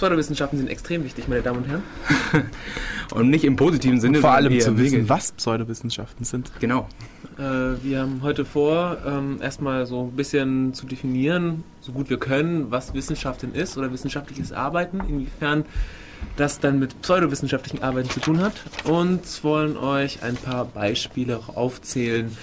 Pseudowissenschaften sind extrem wichtig, meine Damen und Herren. und nicht im positiven Sinne. Vor allem zu wissen, was Pseudowissenschaften sind. Genau. Äh, wir haben heute vor, ähm, erstmal so ein bisschen zu definieren, so gut wir können, was Wissenschaft denn ist oder wissenschaftliches Arbeiten, inwiefern das dann mit pseudowissenschaftlichen Arbeiten zu tun hat und wollen euch ein paar Beispiele aufzählen,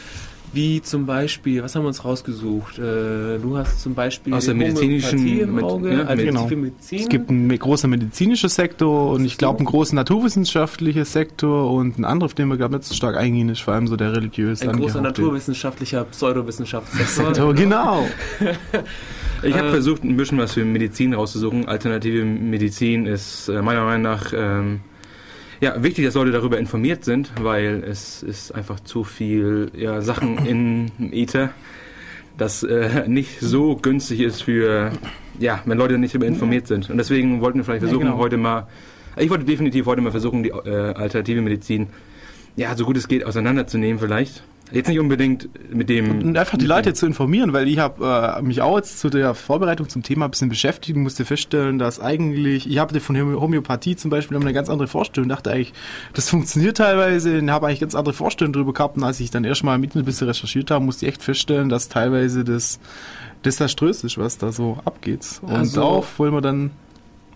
wie zum Beispiel, was haben wir uns rausgesucht? Äh, du hast zum Beispiel aus der medizinischen im Auge, ja, also genau. Medizin. Es gibt einen großen medizinischen Sektor und ich glaube einen großen naturwissenschaftlichen Sektor und einen anderen, auf den wir glaube nicht so stark eingehen, ist vor allem so der religiöse. Ein großer naturwissenschaftlicher Pseudowissenschaftsektor. genau. Ich habe äh, versucht, ein bisschen was für Medizin rauszusuchen. Alternative Medizin ist äh, meiner Meinung nach ähm, ja, wichtig, dass Leute darüber informiert sind, weil es ist einfach zu viel ja, Sachen in Ether, das äh, nicht so günstig ist für, ja, wenn Leute nicht darüber informiert sind. Und deswegen wollten wir vielleicht versuchen, ja, genau. heute mal, ich wollte definitiv heute mal versuchen, die äh, alternative Medizin, ja, so gut es geht, auseinanderzunehmen vielleicht. Jetzt nicht unbedingt mit dem. Und einfach die Leute zu informieren, weil ich habe äh, mich auch jetzt zu der Vorbereitung zum Thema ein bisschen beschäftigt und musste feststellen, dass eigentlich, ich habe von Homöopathie zum Beispiel eine ganz andere Vorstellung, dachte eigentlich, das funktioniert teilweise, und habe eigentlich ganz andere Vorstellungen darüber gehabt und als ich dann erstmal mit ein bisschen recherchiert habe, musste ich echt feststellen, dass teilweise das desaströs ist, was da so abgeht. Und also, darauf wollen wir dann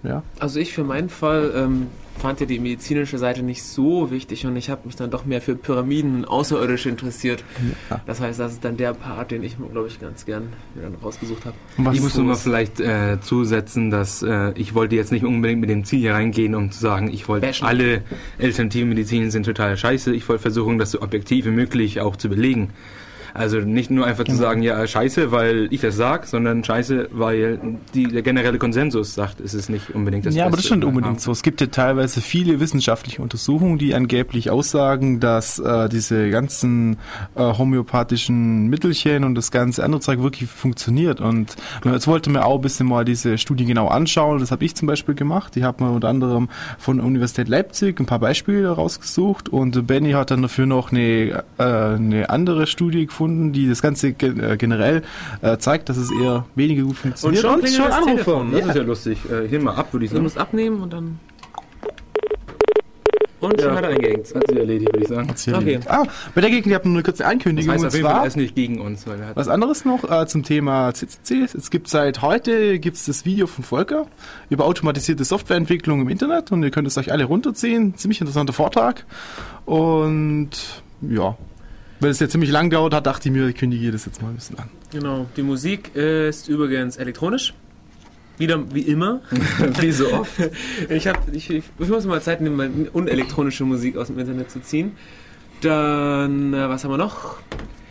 ja. Also ich für meinen Fall ähm, fand ja die medizinische Seite nicht so wichtig und ich habe mich dann doch mehr für Pyramiden und Außerirdische interessiert. Ja. Das heißt, das ist dann der Part, den ich, glaube ich, ganz gern dann rausgesucht habe. Ich muss nur mal vielleicht äh, zusetzen, dass äh, ich wollte jetzt nicht unbedingt mit dem Ziel hier reingehen, um zu sagen, ich wollte alle alternativen Medizinen sind total scheiße. Ich wollte versuchen, das so objektiv wie möglich auch zu belegen. Also nicht nur einfach genau. zu sagen, ja, scheiße, weil ich das sag, sondern scheiße, weil die, der generelle Konsensus sagt, es ist nicht unbedingt das Ja, Beste aber das stimmt unbedingt so. Es gibt ja teilweise viele wissenschaftliche Untersuchungen, die angeblich aussagen, dass äh, diese ganzen äh, homöopathischen Mittelchen und das ganze andere Zeug wirklich funktioniert. Und jetzt wollte mir auch ein bisschen mal diese Studie genau anschauen. Das habe ich zum Beispiel gemacht. Ich habe mir unter anderem von der Universität Leipzig ein paar Beispiele rausgesucht und Benny hat dann dafür noch eine, äh, eine andere Studie gefunden gefunden, die das Ganze äh, generell äh, zeigt, dass es eher weniger gut funktioniert. Und schon, und schon Anrufer. Das ja. ist ja lustig. Äh, ich nehme mal ab, würde ich sagen. Du musst abnehmen und dann... Und schon ja. hat er eingehängt. Hat sich erledigt, würde ich sagen. Okay. Ah, bei der Gegend, ihr habt eine kurze Ankündigung. Das heißt, und zwar, er ist nicht gegen uns. was anderes noch äh, zum Thema CCC. Es gibt seit heute gibt's das Video von Volker über automatisierte Softwareentwicklung im Internet und ihr könnt es euch alle runterziehen. Ziemlich interessanter Vortrag. Und ja, weil es ja ziemlich lang dauert hat, dachte ich mir, ich kündige das jetzt mal ein bisschen an. Genau. Die Musik ist übrigens elektronisch. Wieder wie immer. wie so oft. Ich, hab, ich, ich, muss mal Zeit nehmen, mal unelektronische Musik aus dem Internet zu ziehen. Dann, äh, was haben wir noch?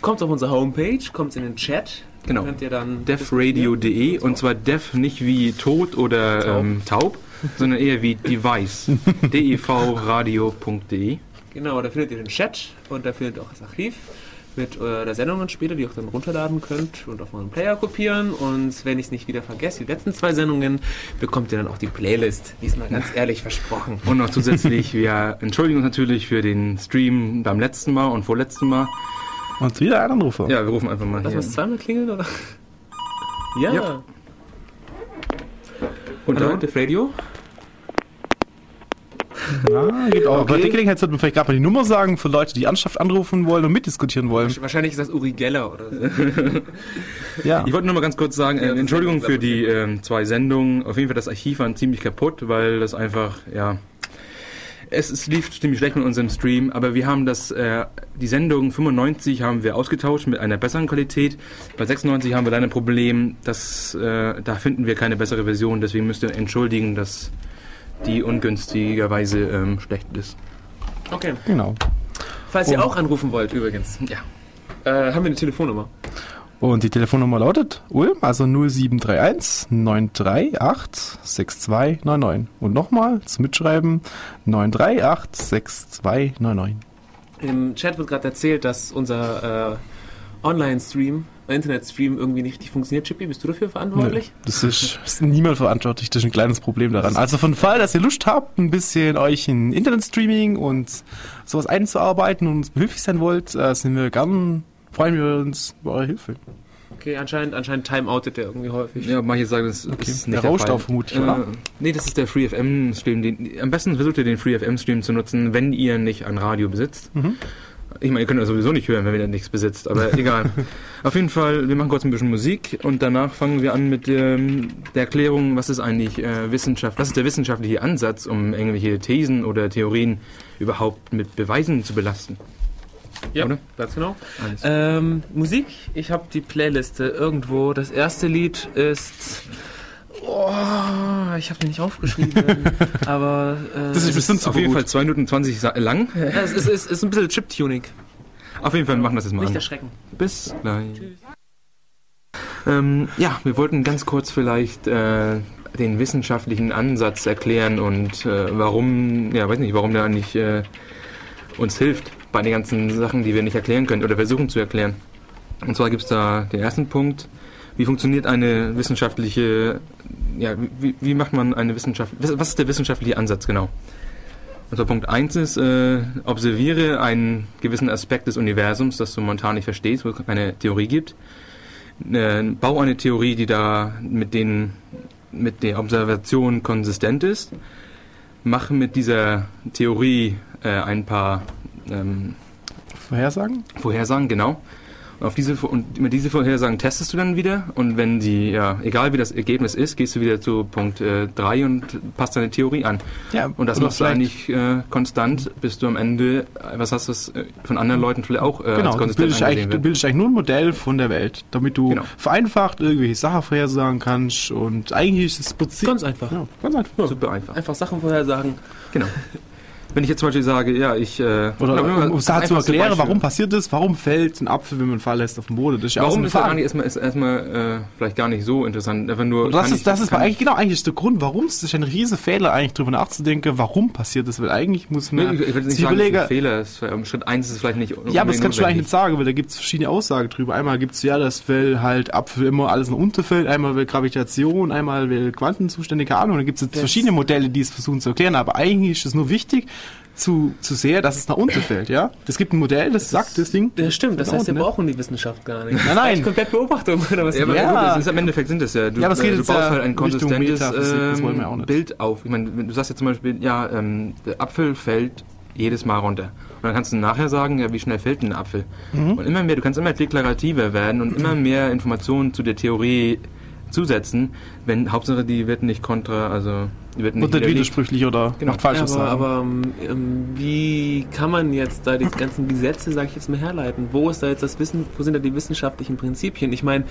Kommt auf unsere Homepage, kommt in den Chat. Genau. Könnt ihr dann defradio.de und zwar def nicht wie tot oder taub, ähm, taub sondern eher wie device. devradio.de. Genau, da findet ihr den Chat und da findet ihr auch das Archiv mit äh, der Sendungen später, die ihr auch dann runterladen könnt und auf euren Player kopieren. Und wenn ich es nicht wieder vergesse, die letzten zwei Sendungen, bekommt ihr dann auch die Playlist. Diesmal ganz ehrlich versprochen. Und noch zusätzlich, wir entschuldigen uns natürlich für den Stream beim letzten Mal und vorletzten Mal. Und wieder ein Anrufer. Ja, wir rufen einfach mal Lass hier. Lass zweimal klingeln, oder? Ja. ja. Und Hallo, da? Radio? Ja, geht auch. Okay. Bei der Gelegenheit sollte man vielleicht gerade mal die Nummer sagen für Leute, die Ernsthaft anrufen wollen und mitdiskutieren wollen. Wahrscheinlich ist das Uri Geller oder so. ja. Ich wollte nur mal ganz kurz sagen, äh, Entschuldigung für die äh, zwei Sendungen. Auf jeden Fall das Archiv war ziemlich kaputt, weil das einfach, ja, es, es, lief ziemlich schlecht mit unserem Stream, aber wir haben das, äh, die Sendung 95 haben wir ausgetauscht mit einer besseren Qualität. Bei 96 haben wir leider ein Problem, dass, äh, da finden wir keine bessere Version, deswegen müsst ihr entschuldigen, dass die ungünstigerweise ähm, schlecht ist. Okay. Genau. Falls Und ihr auch anrufen wollt, übrigens. Ja. Äh, haben wir eine Telefonnummer? Und die Telefonnummer lautet Ulm, also 0731 938 6299. Und nochmal zum Mitschreiben 938 6299. Im Chat wird gerade erzählt, dass unser äh, Online-Stream Internetstream irgendwie nicht richtig funktioniert. Chippy, bist du dafür verantwortlich? Nee, das ist, ist, niemand verantwortlich. Das ist ein kleines Problem daran. Also von Fall, dass ihr Lust habt, ein bisschen euch in Internetstreaming und sowas einzuarbeiten und uns behilflich sein wollt, äh, sind wir gern, freuen wir uns über eure Hilfe. Okay, anscheinend, anscheinend timeoutet der irgendwie häufig. Ja, manche sagen, das Okay. ist Der nicht rauscht auch vermutlich, Äh, oder? nee, das ist der FreeFM-Stream. Am besten versucht ihr den FreeFM-Stream zu nutzen, wenn ihr nicht ein Radio besitzt. Mhm. Ich meine, ihr könnt das sowieso nicht hören, wenn ihr nichts besitzt, aber egal. Auf jeden Fall, wir machen kurz ein bisschen Musik und danach fangen wir an mit ähm, der Erklärung, was ist eigentlich äh, Wissenschaft, was ist der wissenschaftliche Ansatz, um irgendwelche Thesen oder Theorien überhaupt mit Beweisen zu belasten. Ja, Oder? ganz genau. Ähm, Musik, ich habe die Playliste irgendwo. Das erste Lied ist. Oh, ich habe den nicht aufgeschrieben. aber. Äh, Das ist bestimmt auf jeden gut. Fall 2 Minuten 20 sa- lang. ja, es ist, ist, ist ein bisschen Chiptuning. Auf jeden Fall machen wir das jetzt mal Nicht an. erschrecken. Bis gleich. Ähm, ja, wir wollten ganz kurz vielleicht äh, den wissenschaftlichen Ansatz erklären und äh, warum, ja, weiß nicht, warum der eigentlich äh, uns hilft bei den ganzen Sachen, die wir nicht erklären können oder versuchen zu erklären. Und zwar gibt es da den ersten Punkt, wie funktioniert eine wissenschaftliche, ja, wie, wie macht man eine Wissenschaft, was ist der wissenschaftliche Ansatz genau? Also Punkt 1 ist, äh, observiere einen gewissen Aspekt des Universums, das du momentan nicht verstehst, wo es keine Theorie gibt. Äh, bau eine Theorie, die da mit den mit der Observation konsistent ist. Mache mit dieser Theorie äh, ein paar ähm, Vorhersagen? Vorhersagen, genau. Und, auf diese, und mit diese Vorhersagen testest du dann wieder und wenn die, ja, egal wie das Ergebnis ist, gehst du wieder zu Punkt 3 und passt deine Theorie an. Ja, Und das machst du eigentlich äh, konstant, bis du am Ende, äh, was hast du äh, von anderen Leuten vielleicht auch äh, Genau, als du konsistent bildest, eigentlich, angesehen du wird. bildest eigentlich nur ein Modell von der Welt, damit du Genau. vereinfacht irgendwelche Sachen vorhersagen kannst und eigentlich ist das Prinzip... Ganz einfach. ja, ganz einfach. Super einfach. Einfach Sachen vorhersagen. Genau. Wenn ich jetzt zum Beispiel sage, ja, ich... Äh, Oder um es da zu erklären, warum passiert das, warum fällt ein Apfel, wenn man einen Fall lässt auf den Boden? Das ist ja Warum ist das eigentlich erstmal, ist erstmal äh, vielleicht gar nicht so interessant. Einfach nur, Und das ist, ich- das ist eigentlich, genau, eigentlich ist der Grund, warum es ist ein riesen Fehler, eigentlich drüber nachzudenken, warum passiert das, weil eigentlich muss Nee, man ich, ich will nicht sagen, ist überlegen, ein Fehler. Ähm, Schritt 1 ist es vielleicht nicht ja, aber das kannst du eigentlich nicht sagen, weil da gibt es verschiedene Aussagen drüber. Einmal gibt es ja das, weil halt Apfel immer alles unten fällt, einmal weil Gravitation, einmal weil Quantenzustände, keine Ahnung. Da gibt es verschiedene Modelle, die es versuchen zu erklären, aber eigentlich ist es nur wichtig, zu, zu sehen, dass es nach unten fällt, ja? Es gibt ein Modell, das sagt das Ding. Das stimmt, das Genau, heißt, wir ne? brauchen die Wissenschaft gar nicht. Nein, nein. Das ist komplett Beobachtung, oder was? Ja, aber Ja. gut, das ist, im Endeffekt sind das ja. Du, Ja, aber es geht äh, du baust ja halt ein konsistentes Metaphysik, das wollen wir auch ähm, nicht. Bild auf. Ich meine, du sagst jetzt zum Beispiel, ja, ähm, der Apfel fällt jedes Mal runter. Und dann kannst du nachher sagen, ja, wie schnell fällt denn ein Apfel? Mhm. Und immer mehr, du kannst immer deklarativer werden und immer mehr Informationen zu der Theorie zusetzen, wenn Hauptsache die wird nicht kontra, also wird nicht widerlegt. widersprüchlich oder Genau. macht falsches aber, sagen. aber ähm, wie kann man jetzt da die ganzen Gesetze, sage ich jetzt mal, herleiten? Wo ist da jetzt das Wissen, wo sind da die wissenschaftlichen Prinzipien? Ich meine,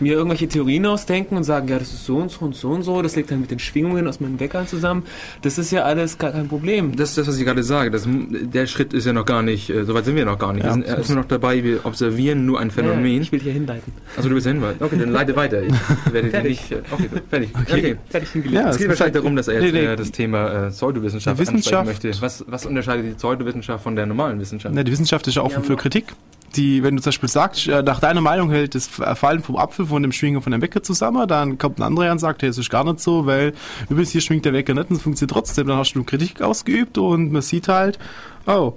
mir irgendwelche Theorien ausdenken und sagen, ja, das ist so und so und so und so, das liegt dann mit den Schwingungen aus meinem Wecker zusammen, das ist ja alles gar kein Problem. Das ist das, was ich gerade sage. Das, der Schritt ist ja noch gar nicht, äh, soweit sind wir noch gar nicht. Ja. wir sind erstmal noch dabei, wir observieren nur ein Ja, Phänomen. ich will hier hinleiten. Also du bist hinweisen. Okay, dann leite weiter. Ich werde Fertig. nicht. äh, Okay, fertig. Okay. Fertig hingelegt. Ja, Es geht wahrscheinlich darum, dass er jetzt Nee, nee. äh, das Thema äh, Pseudowissenschaft ansprechen möchte. Was, was unterscheidet die Pseudowissenschaft von der normalen Wissenschaft? Ja, die Wissenschaft ist ja offen Ja, für Kritik. Die, wenn du zum Beispiel sagst, äh, nach deiner Meinung hält das Fallen vom Apfel von dem Schwingen von dem Wecker zusammen, dann kommt ein anderer und sagt, hey, es ist gar nicht so, weil übrigens hier schwingt der Wecker nicht und es funktioniert trotzdem. Dann hast du Kritik ausgeübt und man sieht halt, oh,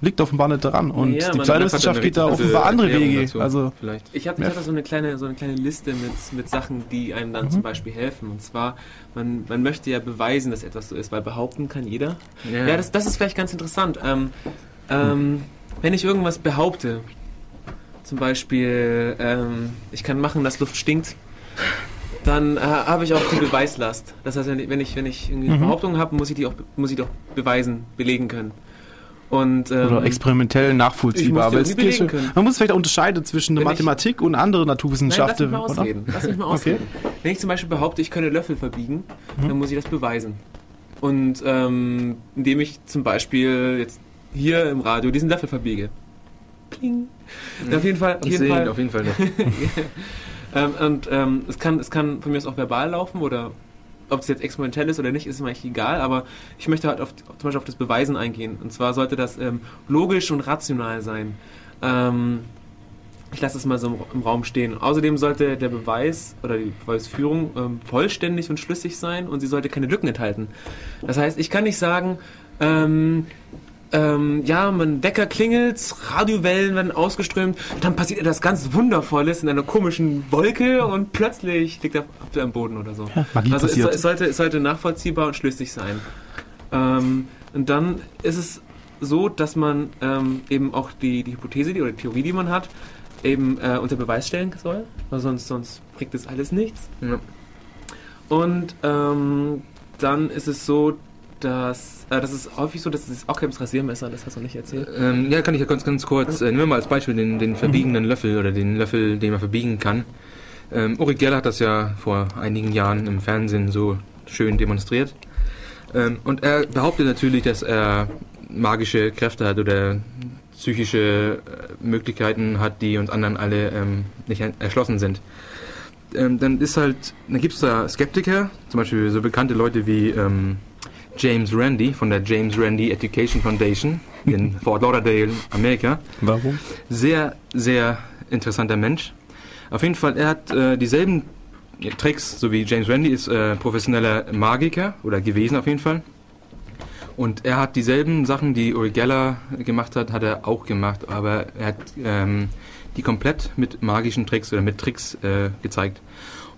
liegt offenbar nicht daran. Und Ja, die man- Pseudowissenschaft geht da offenbar andere Erklärung Wege. dazu Also, vielleicht. Ich hatte ich so eine kleine so eine kleine Liste mit, mit Sachen, die einem dann zum Beispiel helfen. Und zwar, man, man möchte ja beweisen, dass etwas so ist, weil behaupten kann jeder. Ja, das, das ist vielleicht ganz interessant. Ähm, ähm, wenn ich irgendwas behaupte, zum Beispiel, ähm, ich kann machen, dass Luft stinkt, dann äh, habe ich auch die Beweislast. Das heißt, wenn ich, wenn ich, wenn ich irgendwie eine Mhm. Behauptung habe, muss ich die auch muss ich die auch beweisen, belegen können. Und, ähm, oder experimentell nachvollziehbar. Weil es geht schon- man muss vielleicht unterscheiden zwischen der Wenn ich- Mathematik und anderen Nein, lass Naturwissenschaften. mich mal ausreden. Lass mich mal Okay. ausreden. Wenn ich zum Beispiel behaupte, ich könne Löffel verbiegen, Mhm. dann muss ich das beweisen. Und ähm, indem ich zum Beispiel jetzt hier im Radio diesen Löffel verbiege. Kling. Auf jeden Fall, auf Ich jeden sehe ihn Fall. auf jeden Fall. Ähm, und ähm, es, kann, es kann von mir aus auch verbal laufen oder ob es jetzt exponentiell ist oder nicht, ist mir eigentlich egal, aber ich möchte halt auf, zum Beispiel auf das Beweisen eingehen. Und zwar sollte das ähm, logisch und rational sein. Ähm, ich lasse es mal so im, im Raum stehen. Außerdem sollte der Beweis oder die Beweisführung ähm, vollständig und schlüssig sein und sie sollte keine Lücken enthalten. Das heißt, ich kann nicht sagen, ähm, ja, mein Wecker klingelt, Radiowellen werden ausgeströmt, dann passiert etwas ganz Wundervolles in einer komischen Wolke und plötzlich liegt er am Boden oder so. Ja, Magie also es, es, sollte, es sollte nachvollziehbar und schlüssig sein. Ähm, und dann ist es so, dass man ähm, eben auch die, die Hypothese die, oder die Theorie, die man hat, eben äh, unter Beweis stellen soll, weil sonst, sonst bringt das alles nichts. Ja. Und ähm, dann ist es so, dass äh, das ist häufig so, dass es auch kein Rasiermesser, das hast du nicht erzählt. Ähm, ja, kann ich ja ganz, ganz kurz. Äh, nehmen wir mal als Beispiel den, den verbiegenden Löffel oder den Löffel, den man verbiegen kann. Ähm, Uri Geller hat das ja vor einigen Jahren im Fernsehen so schön demonstriert. Ähm, und er behauptet natürlich, dass er magische Kräfte hat oder psychische äh, Möglichkeiten hat, die uns anderen alle ähm, nicht erschlossen sind. Ähm, dann ist halt, dann gibt es da Skeptiker, zum Beispiel so bekannte Leute wie ähm, James Randi von der James Randi Education Foundation in Fort Lauderdale, Amerika. Warum? Sehr, sehr interessanter Mensch. Auf jeden Fall, er hat äh, dieselben Tricks, so wie James Randi ist äh, professioneller Magiker oder gewesen auf jeden Fall. Und er hat dieselben Sachen, die Uri Geller gemacht hat, hat er auch gemacht, aber er hat ähm, die komplett mit magischen Tricks oder mit Tricks äh, gezeigt.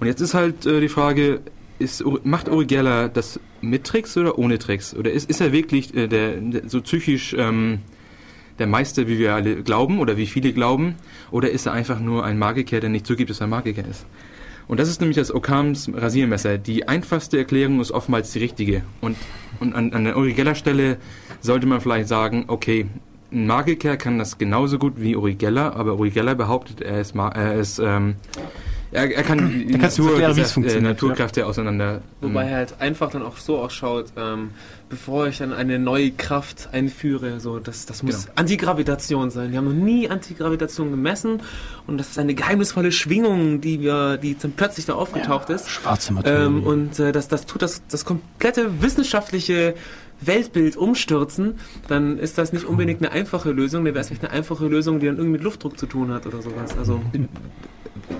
Und jetzt ist halt äh, die Frage, ist, macht Uri Geller das mit Tricks oder ohne Tricks? Oder ist, ist er wirklich äh, der, der, so psychisch ähm, der Meister, wie wir alle glauben oder wie viele glauben? Oder ist er einfach nur ein Magiker, der nicht zugibt, dass er ein Magiker ist? Und das ist nämlich das Okams Rasiermesser. Die einfachste Erklärung ist oftmals die richtige. Und, und an, an der Uri Geller Stelle sollte man vielleicht sagen, okay, ein Magiker kann das genauso gut wie Uri Geller, aber Uri Geller behauptet, er ist, er ist ähm, er, er kann die Natur, erklären, wie es funktioniert, Naturkräfte ja. auseinander. Wobei er halt einfach dann auch so ausschaut, ähm, bevor ich dann eine neue Kraft einführe, so das, das muss genau. Antigravitation sein. Wir haben noch nie Antigravitation gemessen und das ist eine geheimnisvolle Schwingung, die wir, die dann plötzlich da aufgetaucht ja, ist. Schwarze Materie. Ähm, und äh, das, das tut das, das komplette wissenschaftliche Weltbild umstürzen, dann ist das nicht unbedingt eine einfache Lösung, dann wäre es vielleicht eine einfache Lösung, die dann irgendwie mit Luftdruck zu tun hat oder sowas. Also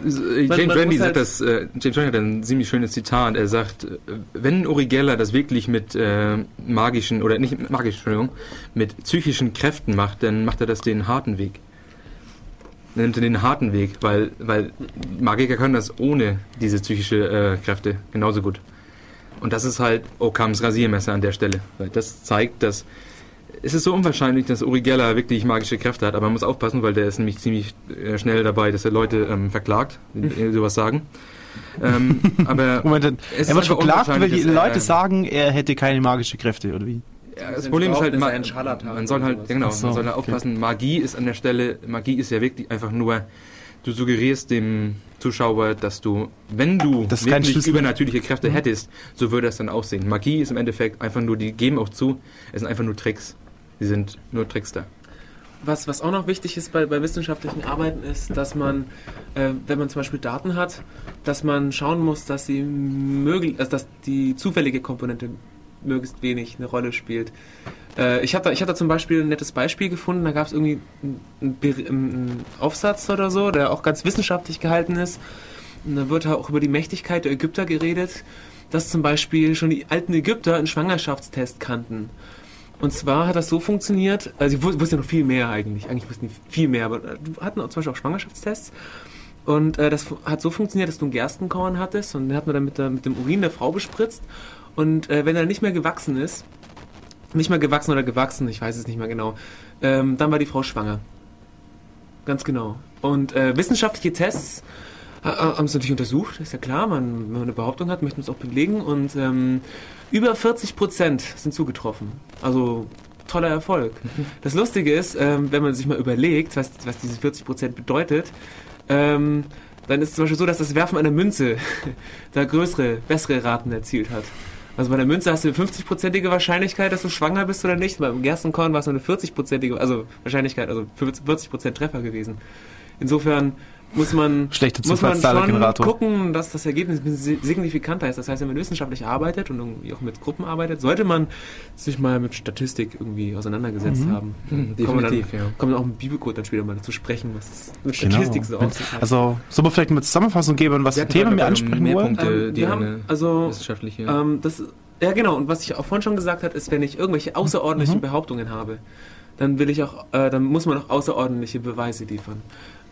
James Randi sagt halt das, äh, James Randi hat ein ziemlich schönes Zitat. Er sagt, äh, wenn Uri Geller das wirklich mit äh, magischen, oder nicht magischen, Entschuldigung, mit psychischen Kräften macht, dann macht er das den harten Weg. Dann nimmt er den harten Weg, weil, weil Magiker können das ohne diese psychische äh, Kräfte genauso gut. Und das ist halt Okams Rasiermesser an der Stelle. Weil das zeigt, dass es ist so unwahrscheinlich, dass Uri Geller wirklich magische Kräfte hat, aber man muss aufpassen, weil der ist nämlich ziemlich äh, schnell dabei, dass er Leute ähm, verklagt, die mhm. sowas sagen. ähm, aber Moment, er wird verklagt, weil die Leute er, sagen, er hätte keine magische Kräfte, oder wie? Ja, das Problem ist halt, ma man soll halt, genau, so, man soll halt aufpassen, okay. Magie ist an der Stelle, Magie ist ja wirklich einfach nur, du suggerierst dem Zuschauer, dass du, wenn du das wirklich übernatürliche Kräfte mhm. hättest, so würde es dann aussehen. Magie ist im Endeffekt einfach nur, die geben auch zu, es sind einfach nur Tricks. Sie sind nur Trickster. Was, was auch noch wichtig ist bei, bei wissenschaftlichen Arbeiten ist, dass man, äh, wenn man zum Beispiel Daten hat, dass man schauen muss, dass sie möglich, also dass die zufällige Komponente möglichst wenig eine Rolle spielt. Äh, ich habe da, hab da zum Beispiel ein nettes Beispiel gefunden, da gab es irgendwie einen, einen, Aufsatz oder so, der auch ganz wissenschaftlich gehalten ist. Und da wird auch über die Mächtigkeit der Ägypter geredet, dass zum Beispiel schon die alten Ägypter einen Schwangerschaftstest kannten. Und zwar hat das so funktioniert, also ich wusste noch viel mehr eigentlich, eigentlich wussten die viel mehr, aber äh, wir hatten zum Beispiel auch Schwangerschaftstests. Und äh, das hat so funktioniert, dass du einen Gerstenkorn hattest und den hat man dann mit, der, mit dem Urin der Frau bespritzt. Und äh, wenn er nicht mehr gewachsen ist, nicht mehr gewachsen oder gewachsen, ich weiß es nicht mehr genau, ähm, dann war die Frau schwanger. Ganz genau. Und äh, wissenschaftliche Tests haben es natürlich untersucht, ist ja klar, man, wenn man eine Behauptung hat, möchte man es auch belegen. Und ähm, über 40 Prozent sind zugetroffen. Also toller Erfolg. Das Lustige ist, ähm, wenn man sich mal überlegt, was, was diese 40 Prozent bedeutet, ähm, dann ist es zum Beispiel so, dass das Werfen einer Münze da größere, bessere Raten erzielt hat. Also bei der Münze hast du eine 50-prozentige Wahrscheinlichkeit, dass du schwanger bist oder nicht. Beim Gerstenkorn war es nur eine 40-prozentige, also Wahrscheinlichkeit, also 40 Prozent Treffer gewesen. Insofern muss man, Schlechte muss man schon gucken, dass das Ergebnis signifikanter ist. Das heißt, wenn man wissenschaftlich arbeitet und irgendwie auch mit Gruppen arbeitet, sollte man sich mal mit Statistik irgendwie auseinandergesetzt mhm. haben. Mhm, definitiv, dann, ja. Kommt auch im Bibelcode dann später mal dazu sprechen, was mit genau. Statistik genau. so aussieht. Also, soll vielleicht eine Zusammenfassung geben, was für Themen wir ansprechen wollen? Ähm, wir haben, also, wissenschaftliche. Ähm, das Ja, genau. Und was ich auch vorhin schon gesagt habe, ist, wenn ich irgendwelche außerordentlichen mhm. Behauptungen habe, dann will ich auch, äh, dann muss man auch außerordentliche Beweise liefern.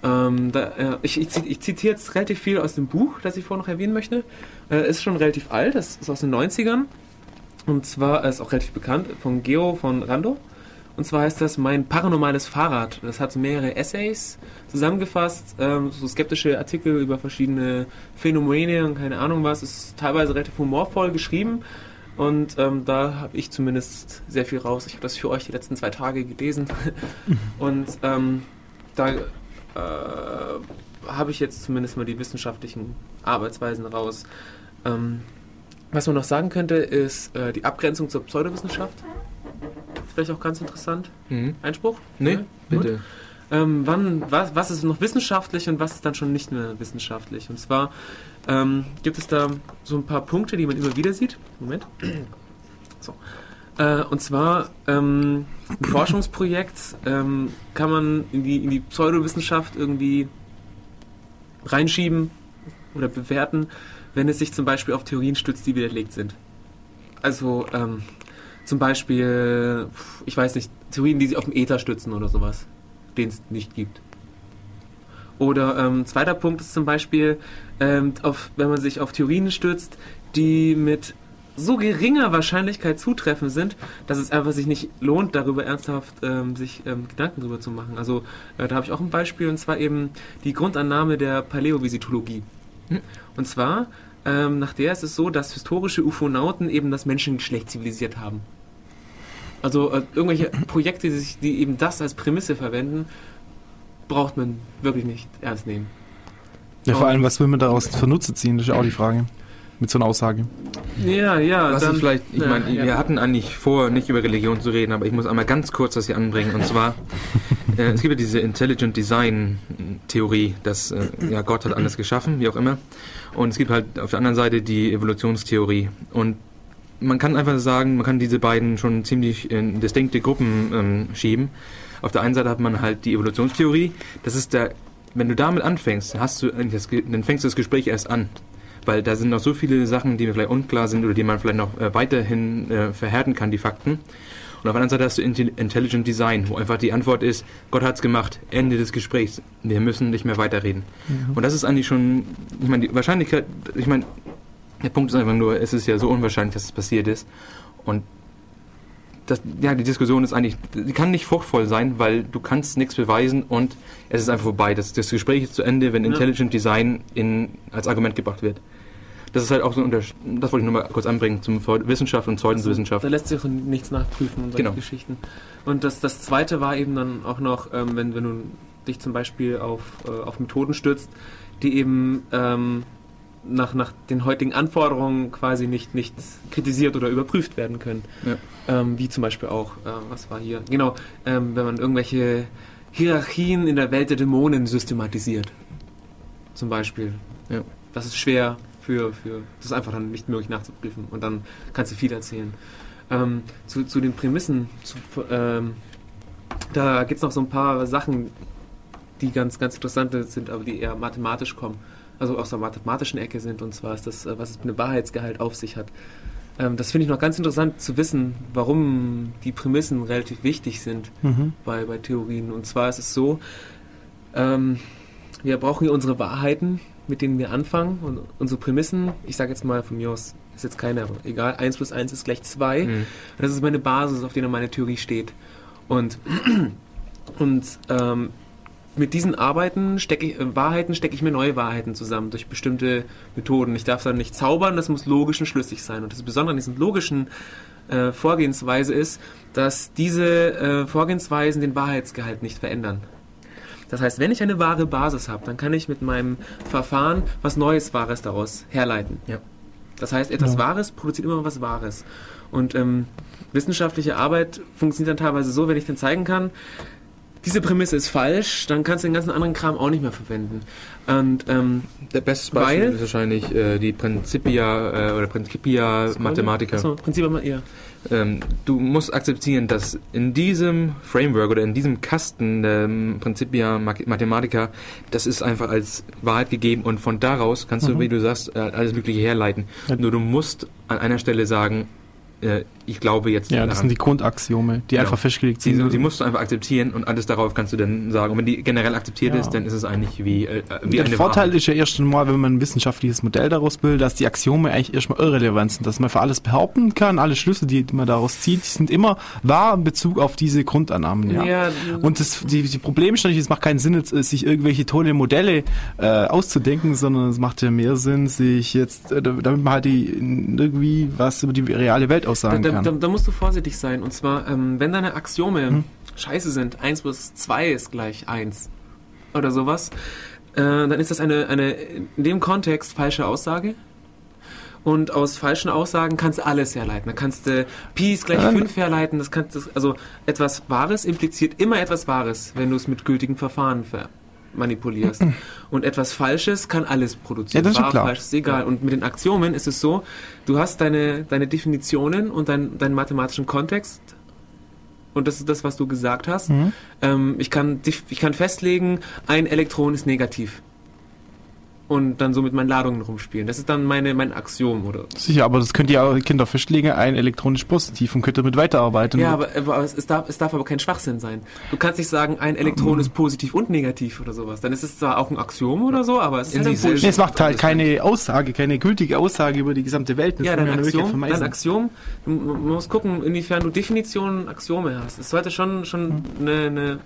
Ähm, da, äh, ich, ich, ich, zitiere jetzt relativ viel aus dem Buch, das ich vorhin noch erwähnen möchte. Äh, ist schon relativ alt, das ist aus den 90ern. Und zwar ist auch relativ bekannt von Geo von Rando. Und zwar heißt das Mein paranormales Fahrrad. Das hat mehrere Essays zusammengefasst, ähm, so skeptische Artikel über verschiedene Phänomene und keine Ahnung was. Ist teilweise relativ humorvoll geschrieben. Und ähm, da habe ich zumindest sehr viel raus. Ich habe das für euch die letzten zwei Tage gelesen. und ähm, da äh, habe ich jetzt zumindest mal die wissenschaftlichen Arbeitsweisen raus. Ähm, was man noch sagen könnte, ist äh, die Abgrenzung zur Pseudowissenschaft. Vielleicht auch ganz interessant. Mhm. Einspruch? Nee, ja, bitte. Ähm, wann, was, was ist noch wissenschaftlich und was ist dann schon nicht mehr wissenschaftlich? Und zwar ähm, gibt es da so ein paar Punkte, die man immer wieder sieht. Moment. So. Äh, und zwar ähm, ein Forschungsprojekt ähm, kann man in die, in die Pseudowissenschaft irgendwie reinschieben oder bewerten, wenn es sich zum Beispiel auf Theorien stützt, die widerlegt sind. Also ähm, zum Beispiel, ich weiß nicht, Theorien, die sich auf dem Äther stützen oder sowas, den es nicht gibt. Oder ähm, zweiter Punkt ist zum Beispiel, ähm, auf, wenn man sich auf Theorien stützt, die mit so geringer Wahrscheinlichkeit zutreffen sind, dass es einfach sich nicht lohnt, darüber ernsthaft ähm, sich ähm, Gedanken darüber zu machen. Also äh, da habe ich auch ein Beispiel und zwar eben die Grundannahme der Paläovisitologie. Hm. Und zwar ähm, nach der ist es so, dass historische Ufonauten eben das Menschengeschlecht zivilisiert haben. Also äh, irgendwelche Projekte, die, sich, die eben das als Prämisse verwenden, braucht man wirklich nicht ernst nehmen. Ja, vor allem, was will man daraus für Nutze ziehen, das ist ja auch die Frage. Mit so einer Aussage. Ja, ja. Was dann, ist vielleicht, ich ja, meine, ja. wir hatten eigentlich vor, nicht über Religion zu reden, aber ich muss einmal ganz kurz das hier anbringen. Und zwar, äh, es gibt ja diese Intelligent Design Theorie, dass äh, ja, Gott hat alles geschaffen, wie auch immer. Und es gibt halt auf der anderen Seite die Evolutionstheorie. Und man kann einfach sagen, man kann diese beiden schon ziemlich in distinkte Gruppen ähm, schieben. Auf der einen Seite hat man halt die Evolutionstheorie. Das ist der, wenn du damit anfängst, hast du, dann fängst du das Gespräch erst an. Weil da sind noch so viele Sachen, die mir vielleicht unklar sind oder die man vielleicht noch äh, weiterhin äh, verhärten kann, die Fakten. Und auf der anderen Seite hast du Intelligent Design, wo einfach die Antwort ist, Gott hat's gemacht, Ende des Gesprächs. Wir müssen nicht mehr weiterreden. Mhm. Und das ist eigentlich schon, ich meine, die Wahrscheinlichkeit, ich meine, der Punkt ist einfach nur, es ist ja so unwahrscheinlich, dass es passiert ist. Und das, ja, die Diskussion ist eigentlich, die kann nicht fruchtvoll sein, weil du kannst nichts beweisen und es ist einfach vorbei. Das, das Gespräch ist zu Ende, wenn ja. Intelligent Design in, als Argument gebracht wird das ist halt auch so ein Unterschied, das wollte ich nur mal kurz anbringen zum Wissenschaft und Pseudowissenschaft. Also, da lässt sich auch nichts nachprüfen solche genau. Geschichten. Und das, das zweite war eben dann auch noch, ähm, wenn, wenn du dich zum Beispiel auf, äh, auf Methoden stützt, die eben ähm, nach, nach den heutigen Anforderungen quasi nicht, nicht kritisiert oder überprüft werden können. Ja. Ähm, wie zum Beispiel auch, äh, was war hier? Genau, ähm, wenn man irgendwelche Hierarchien in der Welt der Dämonen systematisiert. Zum Beispiel. Ja. Das ist schwer für, für das ist einfach dann nicht möglich nachzuprüfen und dann kannst du viel erzählen. Ähm, zu, zu den Prämissen, zu, ähm, da gibt es noch so ein paar Sachen, die ganz, ganz interessant sind, aber die eher mathematisch kommen, also aus der mathematischen Ecke sind, und zwar ist das, äh, was es mit einem Wahrheitsgehalt auf sich hat. Ähm, das finde ich noch ganz interessant zu wissen, warum die Prämissen relativ wichtig sind mhm. bei, bei Theorien. Und zwar ist es so, ähm, wir brauchen hier unsere Wahrheiten, mit denen wir anfangen und unsere Prämissen, ich sage jetzt mal von mir aus, ist jetzt keine, aber egal, 1 plus 1 ist gleich 2. Mhm. Das ist meine Basis, auf der meine Theorie steht. Und, und ähm, mit diesen Arbeiten stecke ich, äh, Wahrheiten stecke ich mir neue Wahrheiten zusammen durch bestimmte Methoden. Ich darf dann nicht zaubern, das muss logisch und schlüssig sein. Und das Besondere an diesen logischen äh, Vorgehensweise ist, dass diese äh, Vorgehensweisen den Wahrheitsgehalt nicht verändern. Das heißt, wenn ich eine wahre Basis habe, dann kann ich mit meinem Verfahren was Neues, Wahres daraus herleiten. Ja. Das heißt, etwas ja. Wahres produziert immer was Wahres. Und ähm, wissenschaftliche Arbeit funktioniert dann teilweise so, wenn ich dann zeigen kann, diese Prämisse ist falsch, dann kannst du den ganzen anderen Kram auch nicht mehr verwenden. Und, ähm, Der beste Beispiel weil, ist wahrscheinlich äh, die Principia äh, oder Principia Mathematica. Achso, Principia, ja. Ähm, du musst akzeptieren, dass in diesem Framework oder in diesem Kasten der ähm, Principia Mathematica, das ist einfach als Wahrheit gegeben und von daraus kannst mhm. du, wie du sagst, äh, alles Mögliche herleiten. Ja. Nur du musst an einer Stelle sagen, äh, ich glaube jetzt Ja, das daran. sind die Grundaxiome, die Genau. einfach festgelegt Die, sind. die musst du einfach akzeptieren und alles darauf kannst du dann sagen. Und wenn die generell akzeptiert Ja. ist, dann ist es eigentlich wie, äh, wie der eine Vorteil Wahrheit. ist ja erst einmal, wenn man ein wissenschaftliches Modell daraus bildet, dass die Axiome eigentlich erstmal irrelevant sind, dass man für alles behaupten kann, alle Schlüsse, die man daraus zieht, die sind immer wahr in Bezug auf diese Grundannahmen. Ja. Ja, Und das, die, die Problem ist natürlich, es macht keinen Sinn, äh, sich irgendwelche tolle Modelle äh, auszudenken, sondern es macht ja mehr Sinn, sich jetzt, äh, damit man halt die, irgendwie was über die reale Welt Da, aussagen da, kann. da, da musst du vorsichtig sein. Und zwar, ähm, wenn deine Axiome Hm. scheiße sind, 1 plus 2 ist gleich 1 oder sowas, äh, dann ist das eine, eine in dem Kontext falsche Aussage. Und aus falschen Aussagen kannst du alles herleiten. Da kannst du Pi ist gleich Ja, 5 herleiten. Das kannst du, also etwas Wahres impliziert immer etwas Wahres, wenn du es mit gültigen Verfahren ver manipulierst. Und etwas Falsches kann alles produzieren. Ja, das ist Wahr, klar. falsch, ist egal. Und mit den Axiomen ist es so, du hast deine, deine Definitionen und dein, deinen mathematischen Kontext. Und das ist das, was du gesagt hast. Mhm. Ähm, ich, kann, ich kann festlegen, ein Elektron ist negativ. Und dann so mit meinen Ladungen rumspielen. Das ist dann meine, mein Axiom, oder? Sicher, aber das könnt ihr auch Kinder festlegen, ein elektronisch positiv und könnt damit weiterarbeiten. Ja, aber, aber es, es, darf, es darf aber kein Schwachsinn sein. Du kannst nicht sagen, ein Elektron ist positiv und negativ oder sowas. Dann ist es zwar auch ein Axiom oder so, aber es ist halt ein Nee, es macht halt keine Aussage, keine gültige Aussage über die gesamte Welt. Das Ja, Möglichkeit Axiom, Meißen. Axiom, du mu- musst gucken, inwiefern du Definitionen und Axiome hast. Es sollte schon, schon eine, eine,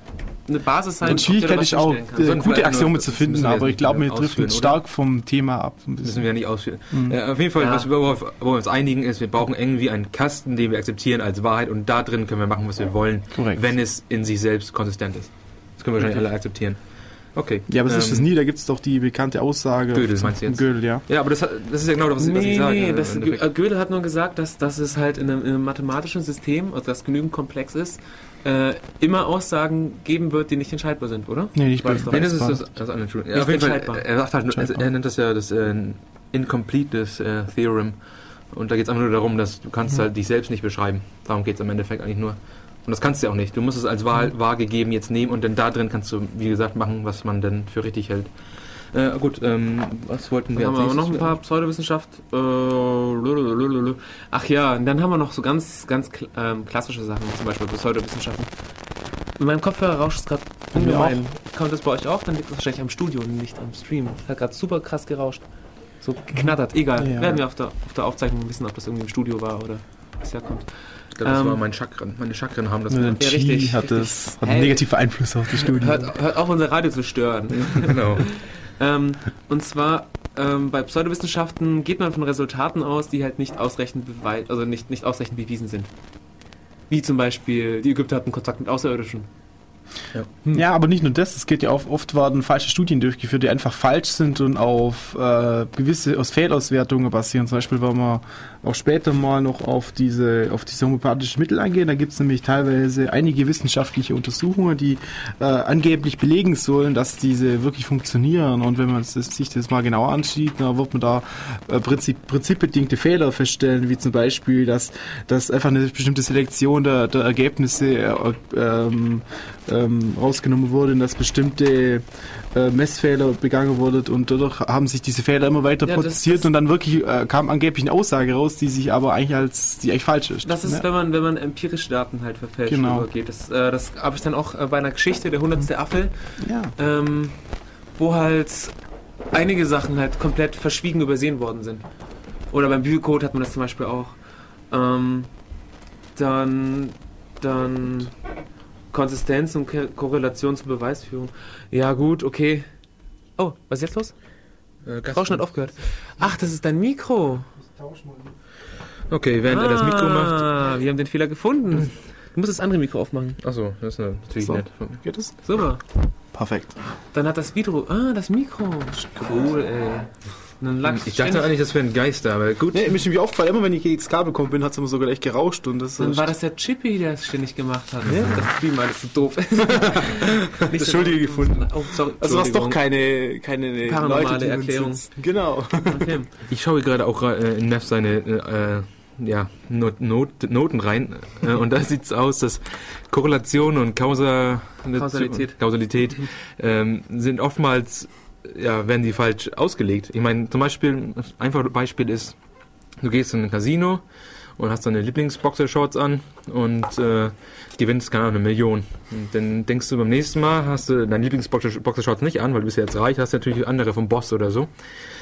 eine Basis sein, du Schwierigkeit ist auch, äh, gute Axiome zu finden, aber ich glaube, wir nicht driften ausführen, stark vom Thema ab. Müssen wir nicht ausführen. Mhm. Äh, auf jeden Fall, Ja. was wir, worauf, wo wir uns einigen, ist, wir brauchen irgendwie einen Kasten, den wir akzeptieren als Wahrheit und da drin können wir machen, was wir wollen, Korrekt. wenn es in sich selbst konsistent ist. Das können wir wahrscheinlich alle akzeptieren. Okay. Ja, aber es ist Ähm, es nie, da gibt es doch die bekannte Aussage. Gödel, von- meinst du jetzt? Gödel, ja. Ja, aber das, hat- das ist ja genau das, was, was Nee, ich sage. nee, im das, äh, Gödel hat nur gesagt, dass, dass es halt in einem, in einem mathematischen System, also das genügend komplex ist, äh, immer Aussagen geben wird, die nicht entscheidbar sind, oder? Nee, nicht War das Nee, das ist das, das andere. Entschuldigung. Ja, Nicht auf jeden Fall, entscheidbar. er sagt halt, er nennt das ja das äh, Incompleteness äh, Theorem. Und da geht es einfach nur darum, dass du kannst Mhm. halt dich selbst nicht beschreiben. Darum geht es im Endeffekt eigentlich nur. Und das kannst du ja auch nicht. Du musst es als wahr, Mhm. wahr gegeben jetzt nehmen und dann da drin kannst du, wie gesagt, machen, was man denn für richtig hält. Äh, gut, ähm, was wollten Dann wir haben wir noch ein paar Pseudowissenschaft. Äh, lululululu. ach ja, und dann haben wir noch so ganz, ganz kl ähm, klassische Sachen, zum Beispiel Pseudowissenschaften. In meinem Kopfhörer rauscht es gerade ungemein. Kommt das bei euch auch? Dann liegt es wahrscheinlich am Studio und nicht am Stream. Hat gerade super krass gerauscht. So geknattert. Egal. Ja. Werden wir auf der, auf der Aufzeichnung wissen, ob das irgendwie im Studio war oder was herkommt. Ich glaube, das ähm, war mein Chakren. Meine Chakren haben das Ja, Chi richtig, hat, richtig. das, hat Hey. einen negativen Einfluss auf die Studie. Hört, hört auch unser Radio zu stören. genau. Ähm, und zwar ähm, bei Pseudowissenschaften geht man von Resultaten aus, die halt nicht ausreichend also nicht, nicht ausreichend bewiesen sind. Wie zum Beispiel, die Ägypter hatten Kontakt mit Außerirdischen. Ja, aber nicht nur das, es geht ja auch, oft werden falsche Studien durchgeführt, die einfach falsch sind und auf äh, gewisse aus Fehlauswertungen basieren. Zum Beispiel, wenn wir auch später mal noch auf diese, auf diese homöopathischen Mittel eingehen, da gibt es nämlich teilweise einige wissenschaftliche Untersuchungen, die äh, angeblich belegen sollen, dass diese wirklich funktionieren. Und wenn man das, sich das mal genauer ansieht, dann wird man da äh, Prinzip, prinzipbedingte Fehler feststellen, wie zum Beispiel, dass, dass einfach eine bestimmte Selektion der, der Ergebnisse äh, ähm, ähm, rausgenommen wurde und dass bestimmte äh, Messfehler begangen wurden und dadurch haben sich diese Fehler immer weiter Ja, das- produziert das- und dann wirklich äh, kam angeblich eine Aussage raus, die sich aber eigentlich als die eigentlich falsch ist. Das ist, ne? wenn man, wenn man empirische Daten halt verfälscht Genau. übergeht. Das, äh, das habe ich dann auch äh, bei einer Geschichte, der hundertste Affe, ja. ähm, wo halt einige Sachen halt komplett verschwiegen übersehen worden sind. Oder beim Bibelcode hat man das zum Beispiel auch. Ähm, dann, dann Konsistenz und Ke- Korrelation zur Beweisführung. Ja gut, okay. Oh, was ist jetzt los? Äh, Rauschen hat aufgehört. Ach, das ist dein Mikro. Okay, während er das Mikro macht. Ah, wir haben den Fehler gefunden. Du musst das andere Mikro aufmachen. Achso, das ist natürlich So. nett. Geht das? Super. Perfekt. Dann hat das Mikro. Ah, das Mikro. Cool, ey. Lag Ich dachte eigentlich, das wäre ein Geister, aber gut. Nee, mir ist nämlich aufgefallen, immer wenn ich gegen das Kabel gekommen bin, hat es immer sogar echt gerauscht und das Dann war das der Chippy, der es ständig gemacht hat. Das Stream alles so doof ist. Nicht Das Schuldige gefunden. Oh, sorry. Also was doch Entschuldigung. keine, keine Paranormale Leute, Erklärung. Genau. Okay. Ich schaue gerade auch äh, in Neff seine äh, ja, Not, Not, Noten rein äh, und da sieht es aus, dass Korrelation und Kausa, Kausalität. Kausalität ähm, sind oftmals, ja, werden die falsch ausgelegt. Ich meine, zum Beispiel, ein einfaches Beispiel ist, du gehst in ein Casino und hast deine Lieblingsboxershorts an und äh, gewinnst, keine Ahnung, eine Million. Und dann denkst du beim nächsten Mal, hast du deine Lieblingsboxershorts nicht an, weil du bist ja jetzt reich, hast natürlich andere vom Boss oder so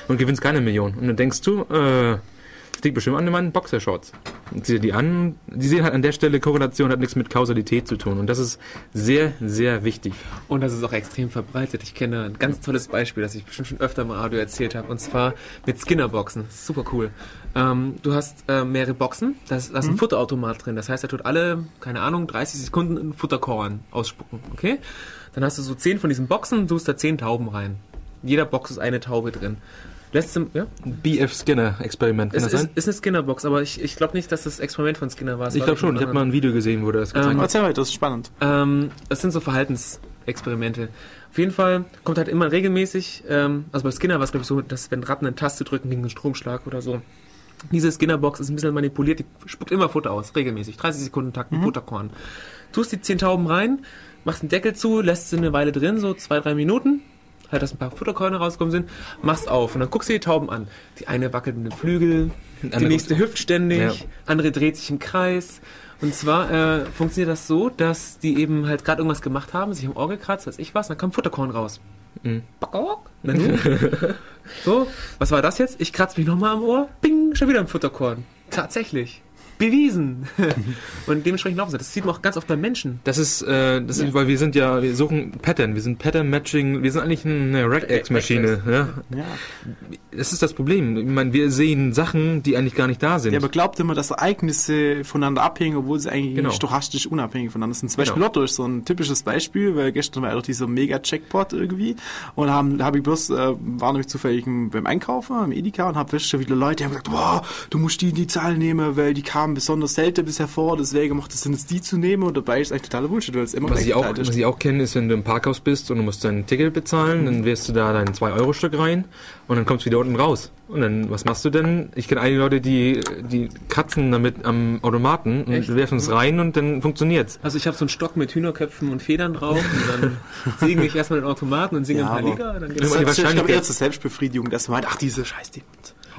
und gewinnst keine Million. Und dann denkst du, äh, das liegt bestimmt an meinen Boxershorts. Und zieh dir die an, die sehen halt an der Stelle, Korrelation hat nichts mit Kausalität zu tun. Und das ist sehr, sehr wichtig. Und das ist auch extrem verbreitet. Ich kenne ein ganz tolles Beispiel, das ich bestimmt schon öfter im Radio erzählt habe, und zwar mit Skinner-Boxen. Super cool. Ähm, du hast äh, mehrere Boxen, da ist, da ist ein Futterautomat drin. Das heißt, er tut alle, keine Ahnung, 30 Sekunden einen Futterkorn ausspucken. Okay? Dann hast du so 10 von diesen Boxen, tust da 10 Tauben rein. In jeder Box ist eine Taube drin. Du, ja? BF Skinner Experiment, kann Es das ist, sein? ist eine Skinner-Box, aber ich, ich glaube nicht, dass das Experiment von Skinner war. Es Ich glaube schon, ich habe mal ein Video gesehen, wo das gezeigt Ähm, hat. Erzähl weiter, das ist spannend. Ähm, es sind so Verhaltensexperimente. Auf jeden Fall kommt halt immer regelmäßig, ähm, also bei Skinner war es glaube ich so, dass wenn Ratten eine Taste drücken gegen einen Stromschlag oder so, diese Skinner-Box ist ein bisschen manipuliert, die spuckt immer Futter aus, regelmäßig, 30 Sekunden Takt, ein Futterkorn. Tust die 10 Tauben rein, machst den Deckel zu, lässt sie eine Weile drin, so zwei, drei Minuten, halt, dass ein paar Futterkörner rausgekommen sind, machst auf und dann guckst du die Tauben an. Die eine wackelt mit dem Flügel, die nächste hüpft ständig, Ja. andere dreht sich im Kreis. Und zwar äh, funktioniert das so, dass die eben halt gerade irgendwas gemacht haben, sich am Ohr gekratzt, weiß ich was, und dann kam Futterkorn raus. Mhm. So, was war das jetzt? Ich kratze mich nochmal am Ohr, bing, schon wieder ein Futterkorn. Tatsächlich. Bewiesen. und dementsprechend laufen sie. Das sieht man auch ganz oft bei Menschen. Das ist, äh, das ist, weil wir sind ja, wir suchen Pattern, wir sind Pattern Matching, wir sind eigentlich eine Regex-Maschine. Ja? Ja. Das ist das Problem. Ich meine, wir sehen Sachen, die eigentlich gar nicht da sind. Ja, aber glaubt immer, dass Ereignisse voneinander abhängen, obwohl sie eigentlich Genau. stochastisch unabhängig voneinander sind. Zum Beispiel Genau. Lotto ist so ein typisches Beispiel, weil gestern war ja doch dieser Mega-Jackpot irgendwie und haben, habe ich bloß, äh, war nämlich zufällig beim Einkaufen, im Edeka und habe festgestellt, wieder Leute, die haben gesagt, boah, du musst die, die Zahl nehmen, weil die kamen besonders selten bisher vor, deswegen macht es Sinn, jetzt die zu nehmen und dabei ist eigentlich totaler Bullshit, weil es immer was ich, auch, ist. was ich auch kenne, ist, wenn du im Parkhaus bist und du musst dein Ticket bezahlen, dann wirst du da dein 2-Euro-Stück rein und dann kommst du wieder unten raus. Und dann, was machst du denn? Ich kenne einige Leute, die, die kratzen damit am Automaten und Echt? werfen es rein und dann funktioniert's. Also ich habe so einen Stock mit Hühnerköpfen und Federn drauf und dann segne ich erstmal den Automaten und singe Ja, ein paar Lieder. Dann Das geht's ist ich glaube eher zur Selbstbefriedigung, dass man meint, ach, diese Scheiß, die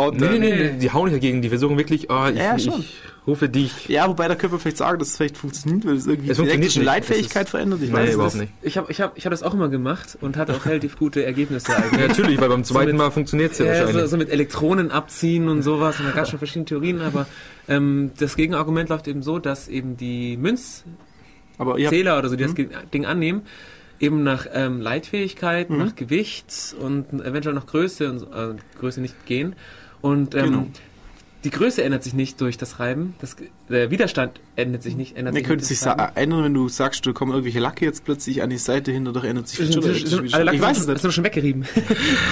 haut Nee, nee, nee, nee. nee, die hauen nicht dagegen, die versuchen wirklich, oh, ich, Ja, schon. ich rufe dich. Ja, wobei da könnte man vielleicht sagen, dass es vielleicht funktioniert, weil es irgendwie Es die funktioniert elektrische nicht. Leitfähigkeit Es ist- verändert. Ich Nee, weiß es überhaupt nicht. nicht. Ich habe ich hab, ich hab das auch immer gemacht und hatte auch relativ gute Ergebnisse eigentlich. Ja, natürlich, weil beim zweiten mit- Mal funktioniert's ja, Ja, so, wahrscheinlich. so mit Elektronen abziehen und sowas. Und da gab es schon verschiedene Theorien, aber ähm, das Gegenargument läuft eben so, dass eben die Münzzähler oder so, die das Ge- Ding annehmen, eben nach ähm, Leitfähigkeit, nach Gewicht und eventuell noch Größe und so, äh, Größe nicht gehen. Und ähm, Genau. die Größe ändert sich nicht durch das Reiben. Das, der Widerstand ändert sich nicht. Ändert Ne, sich könnte sich das ändern, wenn du sagst, du kommen irgendwelche Lacke jetzt plötzlich an die Seite hin, dadurch ändert sich schon der- sind, alle Lacken Ich weiß es nicht. sind schon weggerieben.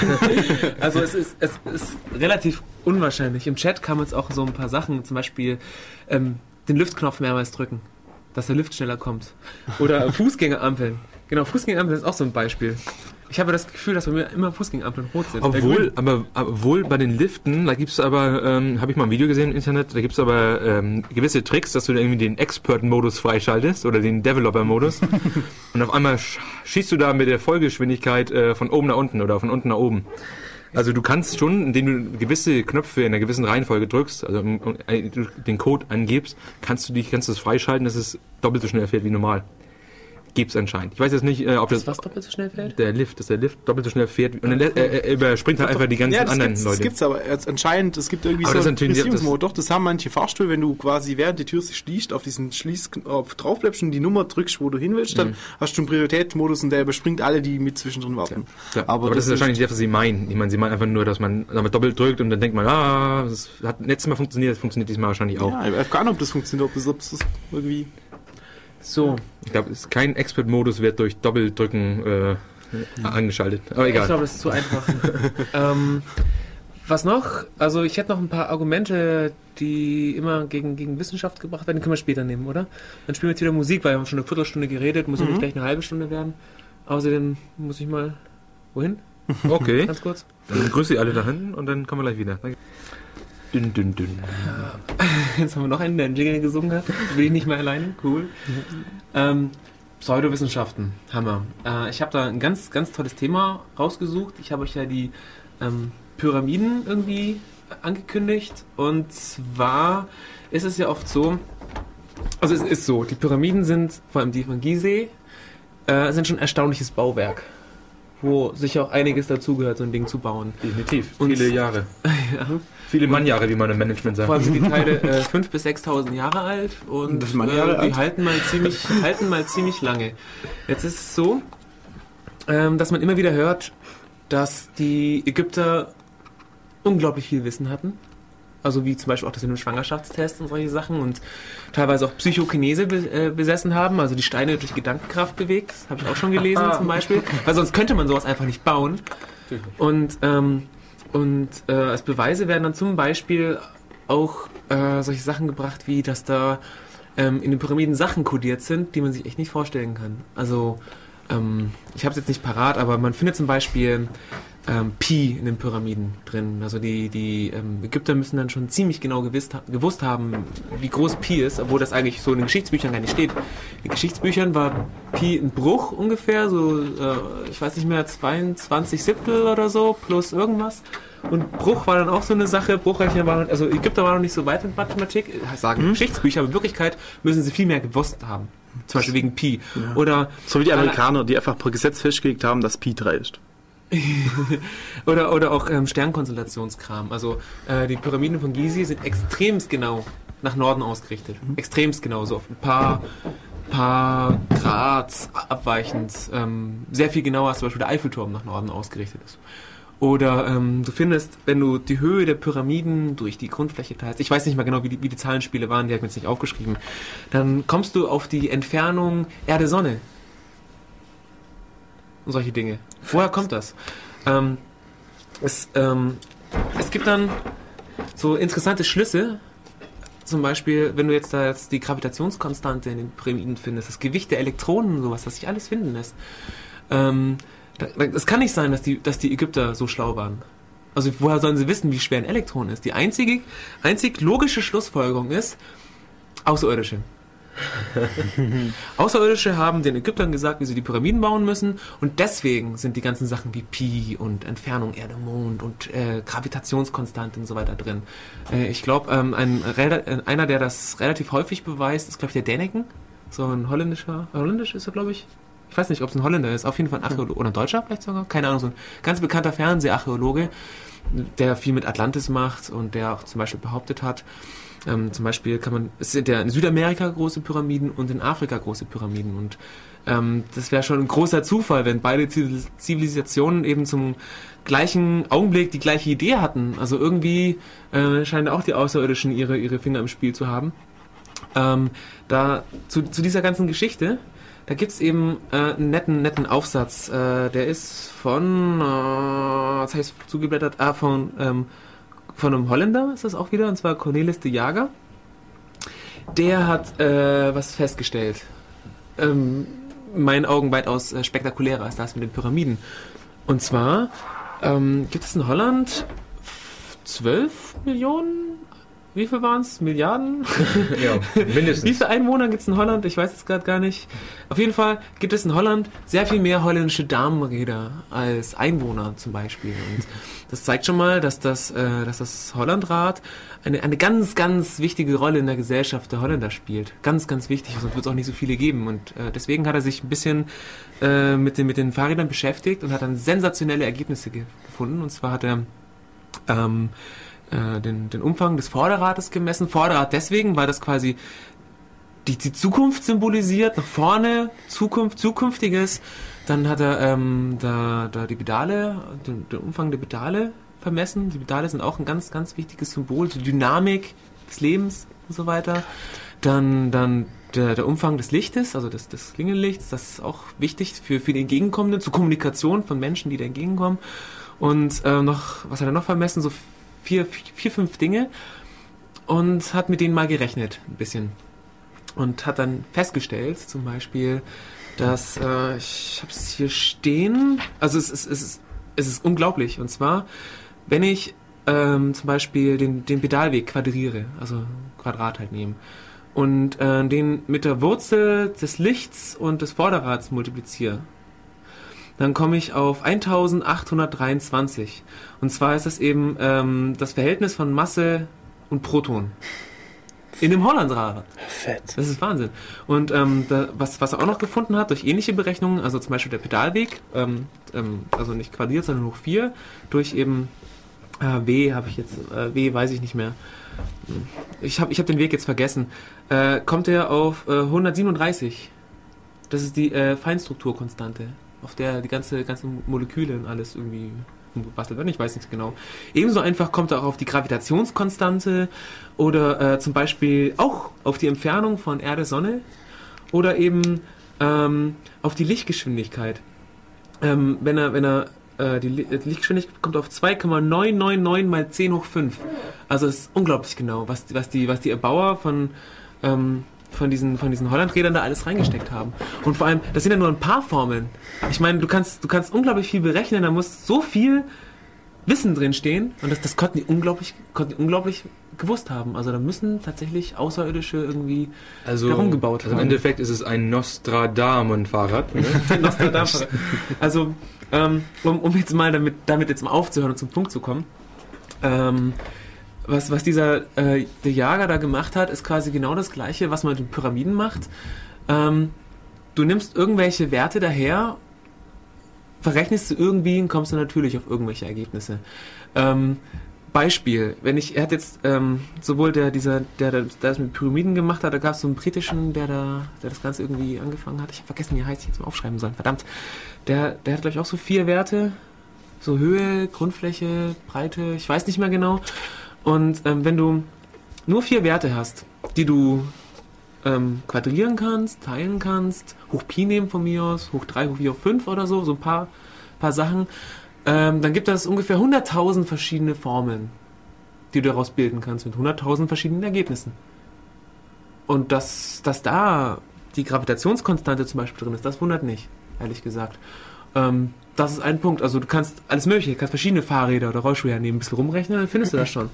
also es ist, es ist relativ unwahrscheinlich. Im Chat kam jetzt auch so ein paar Sachen, zum Beispiel ähm, den Lüftknopf mehrmals drücken, dass der Lift schneller kommt. Oder Fußgängerampeln. Genau, Fußgängerampeln ist auch so ein Beispiel. Ich habe das Gefühl, dass bei mir immer Fußgängerampeln rot sind. Äh, Obwohl, grün. aber, obwohl bei den Liften, da gibt's aber, ähm, habe ich mal ein Video gesehen im Internet, da gibt's aber ähm, gewisse Tricks, dass du irgendwie den Expert-Modus freischaltest oder den Developer-Modus und auf einmal sch schießt du da mit der Vollgeschwindigkeit äh, von oben nach unten oder von unten nach oben. Also du kannst schon, indem du gewisse Knöpfe in einer gewissen Reihenfolge drückst, also äh, den Code angibst, kannst du dich, kannst du das freischalten, dass es doppelt so schnell fährt wie normal. Gibt's anscheinend. Ich weiß jetzt nicht, äh, ob das, was doppelt so schnell fällt? der Lift, dass der Lift doppelt so schnell fährt und dann, äh, er überspringt halt einfach die ganzen Ja, das anderen gibt's, Leute. das gibt's aber jetzt anscheinend, es gibt irgendwie Aber so das einen Priorisierungsmodus. Doch, das haben manche Fahrstühle, wenn du quasi während die Tür sich schließt, auf diesen Schließknopf drauf bleibst und die Nummer drückst, wo du hin willst, dann hast du einen Prioritätsmodus und der überspringt alle, die mit zwischendrin warten. Ja, aber, das, ist wahrscheinlich das, was sie meinen. Ich meine, sie meinen einfach nur, dass man damit doppelt drückt und dann denkt man, ah, das hat letztes Mal funktioniert, das funktioniert diesmal wahrscheinlich auch. Ja, ich weiß gar nicht, ob das funktioniert, ob das, ob das irgendwie. So, Ich glaube, kein Expert-Modus wird durch Doppeldrücken äh, angeschaltet. Aber Ich egal. glaube, das ist zu einfach. ähm, was noch? Also ich hätte noch ein paar Argumente, die immer gegen, gegen Wissenschaft gebracht werden. Die können wir später nehmen, oder? Dann spielen wir jetzt wieder Musik, weil wir haben schon eine Viertelstunde geredet. Muss ja Mhm. nicht gleich eine halbe Stunde werden. Außerdem muss ich mal... Wohin? Okay, Ganz kurz. dann grüße ich alle da hinten und dann kommen wir gleich wieder. Danke. Dünn, dünn, dünn. Jetzt haben wir noch einen, der einen Jingle gesungen hat. Bin ich nicht mehr alleine. Cool. Ähm, Pseudowissenschaften. Hammer. Äh, ich habe da ein ganz, ganz tolles Thema rausgesucht. Ich habe euch ja die ähm, Pyramiden irgendwie angekündigt. Und zwar ist es ja oft so, also es ist so, die Pyramiden sind, vor allem die von Gizeh, äh, sind schon ein erstaunliches Bauwerk, wo sicher auch einiges dazugehört, so ein Ding zu bauen. Definitiv. Und- Viele Jahre. ja. Viele Mannjahre, wie man im Management sagt. Vor allem sind die Teile äh, 5.000 bis 6.000 Jahre alt und Das Mannjahre äh, die alt? halten mal, ziemlich, halten mal ziemlich lange. Jetzt ist es so, ähm, dass man immer wieder hört, dass die Ägypter unglaublich viel Wissen hatten. Also wie zum Beispiel auch das in einem Schwangerschaftstest und solche Sachen und teilweise auch Psychokinese be äh, besessen haben, also die Steine durch Gedankenkraft bewegt. Das habe ich auch schon gelesen zum Beispiel. Weil sonst könnte man sowas einfach nicht bauen. Und, ähm, und äh, als Beweise werden dann zum Beispiel auch äh, solche Sachen gebracht, wie dass da ähm, in den Pyramiden Sachen kodiert sind, die man sich echt nicht vorstellen kann. Also ähm, ich habe es jetzt nicht parat, aber man findet zum Beispiel ähm, Pi in den Pyramiden drin. Also die, die ähm, Ägypter müssen dann schon ziemlich genau gewisst, ha- gewusst haben, wie groß Pi ist, obwohl das eigentlich so in den Geschichtsbüchern gar nicht steht. In den Geschichtsbüchern war Pi ein Bruch ungefähr, so äh, ich weiß nicht mehr, 22 Siebtel oder so, plus irgendwas. Und Bruch war dann auch so eine Sache. Bruchrechnen waren, also Ägypter waren noch nicht so weit mit Mathematik, äh, sagen Geschichtsbücher, aber in Wirklichkeit müssen sie viel mehr gewusst haben. Zum Beispiel wegen Pi. Oder So wie die Amerikaner, die einfach per Gesetz festgelegt haben, dass Pi 3 ist. Oder, oder auch ähm, Sternkonstellationskram. Also äh, die Pyramiden von Gizeh sind extremst genau nach Norden ausgerichtet. Extremst genau, so auf ein paar, paar Grad abweichend. Ähm, sehr viel genauer als zum Beispiel der Eiffelturm nach Norden ausgerichtet ist. Oder ähm, du findest, wenn du die Höhe der Pyramiden durch die Grundfläche teilst, ich weiß nicht mal genau, wie die, wie die Zahlenspiele waren, die habe ich mir jetzt nicht aufgeschrieben, dann kommst du auf die Entfernung Erde-Sonne. Und solche Dinge. Woher kommt das? Ähm, es, ähm, es gibt dann so interessante Schlüsse. Zum Beispiel, wenn du jetzt da jetzt die Gravitationskonstante in den Pyramiden findest, das Gewicht der Elektronen und sowas, was sich alles finden lässt. Ähm, es kann nicht sein, dass die, dass die Ägypter so schlau waren. Also woher sollen sie wissen, wie schwer ein Elektron ist? Die einzige, einzig logische Schlussfolgerung ist, Außerirdische. Außerirdische haben den Ägyptern gesagt, wie sie die Pyramiden bauen müssen und deswegen sind die ganzen Sachen wie Pi und Entfernung Erde, Mond und äh, Gravitationskonstante und so weiter drin. Äh, ich glaube, ähm, ein, äh, einer, der das relativ häufig beweist, ist glaube ich der Däneken, so ein holländischer, holländisch ist er glaube ich. Ich weiß nicht, ob es ein Holländer ist, auf jeden Fall ein Archäologe oder ein Deutscher vielleicht sogar, keine Ahnung, so ein ganz bekannter Fernseharchäologe, der viel mit Atlantis macht und der auch zum Beispiel behauptet hat, ähm, zum Beispiel kann man, es sind ja in Südamerika große Pyramiden und in Afrika große Pyramiden. Und ähm, das wäre schon ein großer Zufall, wenn beide Zivil- Zivilisationen eben zum gleichen Augenblick die gleiche Idee hatten. Also irgendwie äh, scheinen auch die Außerirdischen ihre, ihre Finger im Spiel zu haben. Ähm, da zu, zu dieser ganzen Geschichte, da gibt's eben äh, einen netten, netten Aufsatz. Äh, der ist von, äh, habe ich zugeblättert, ah, von, ähm, von einem Holländer ist das auch wieder, und zwar Cornelis de Jager. Der hat äh, was festgestellt. Ähm, in meinen Augen weitaus äh, spektakulärer als das mit den Pyramiden. Und zwar ähm, gibt es in Holland 12 Millionen, wie viel waren es? Milliarden? ja, Wie mindestens. viele Einwohner gibt es in Holland? Ich weiß es gerade gar nicht. Auf jeden Fall gibt es in Holland sehr viel mehr holländische Damenräder als Einwohner zum Beispiel. Und das zeigt schon mal, dass das, äh, dass das Hollandrad eine, eine ganz, ganz wichtige Rolle in der Gesellschaft der Holländer spielt. Ganz, ganz wichtig, sonst wird es auch nicht so viele geben. Und äh, deswegen hat er sich ein bisschen äh, mit, den, mit den Fahrrädern beschäftigt und hat dann sensationelle Ergebnisse ge gefunden. Und zwar hat er ähm, äh, den, den Umfang des Vorderrades gemessen. Vorderrad deswegen, weil das quasi die, die Zukunft symbolisiert, nach vorne, Zukunft, Zukünftiges. Dann hat er ähm, da, da die Pedale, den, den Umfang der Pedale vermessen. Die Pedale sind auch ein ganz, ganz wichtiges Symbol, die Dynamik des Lebens und so weiter. Dann, dann der, der Umfang des Lichtes, also des, des Klingellichts, das ist auch wichtig für, für die Entgegenkommenden, zur Kommunikation von Menschen, die da entgegenkommen. Und äh, noch, was hat er noch vermessen? So vier, vier, fünf Dinge. Und hat mit denen mal gerechnet, ein bisschen. Und hat dann festgestellt, zum Beispiel, dass, äh, ich habe es hier stehen, also es ist, es, es ist unglaublich. Und zwar, wenn ich ähm, zum Beispiel den, den Pedalweg quadriere, also Quadrat halt nehme, und äh, den mit der Wurzel des Lichts und des Vorderrads multipliziere, dann komme ich auf 1823. Und zwar ist das eben ähm, das Verhältnis von Masse und Proton. In dem Hollandrad. Fett. Das ist Wahnsinn. Und ähm, da, was, was er auch noch gefunden hat, durch ähnliche Berechnungen, also zum Beispiel der Pedalweg, ähm, ähm, also nicht quadriert, sondern hoch 4, durch eben äh, W habe ich jetzt, äh, W weiß ich nicht mehr. Ich habe ich hab den Weg jetzt vergessen. Äh, kommt er auf äh, 137. Das ist die äh, Feinstrukturkonstante, auf der die ganze, ganze Moleküle und alles irgendwie bastelt werden, ich weiß nicht genau. Ebenso einfach kommt er auch auf die Gravitationskonstante oder äh, zum Beispiel auch auf die Entfernung von Erde, Sonne oder eben ähm, auf die Lichtgeschwindigkeit. Ähm, wenn er, wenn er äh, die, die Lichtgeschwindigkeit kommt auf 2,999 mal 10 hoch 5. Also es ist unglaublich genau, was, die- was die, was die Erbauer von, ähm, von diesen, von diesen Hollandrädern da alles reingesteckt haben. Und vor allem, das sind ja nur ein paar Formeln. Ich meine, du kannst, du kannst unglaublich viel berechnen, da muss so viel Wissen drin stehen und das, das konnten die unglaublich, konnten die unglaublich gewusst haben. Also da müssen tatsächlich Außerirdische irgendwie Also, Darum gebaut also im. Endeffekt ist es ein Nostradamen-Fahrrad. Ne? Nostradamus. Also, ähm, um, um jetzt mal damit, damit jetzt mal aufzuhören und zum Punkt zu kommen. Ähm, was, was dieser äh, der Jager da gemacht hat, ist quasi genau das gleiche, was man mit den Pyramiden macht. Ähm, du nimmst irgendwelche Werte daher, verrechnest du irgendwie und kommst du natürlich auf irgendwelche Ergebnisse. Ähm, Beispiel, wenn ich, er hat jetzt ähm, sowohl der, dieser, der, der das mit Pyramiden gemacht hat, da gab es so einen britischen, der da, der das Ganze irgendwie angefangen hat. Ich habe vergessen, wie er heißt, ich jetzt mal aufschreiben sollen. Verdammt. Der, der hat, glaube ich, auch so vier Werte. So Höhe, Grundfläche, Breite, ich weiß nicht mehr genau. Und ähm, wenn du nur vier Werte hast, die du ähm, quadrieren kannst, teilen kannst, hoch Pi nehmen von mir aus, hoch 3, hoch 4, hoch 5 oder so, so ein paar, paar Sachen, ähm, dann gibt das ungefähr 100.000 verschiedene Formeln, die du daraus bilden kannst mit 100.000 verschiedenen Ergebnissen. Und dass, dass da die Gravitationskonstante zum Beispiel drin ist, das wundert nicht, ehrlich gesagt. Ähm, das ist ein Punkt. Also du kannst alles mögliche, du kannst verschiedene Fahrräder oder Rollschuhe hernehmen, ein bisschen rumrechnen, dann findest du das schon.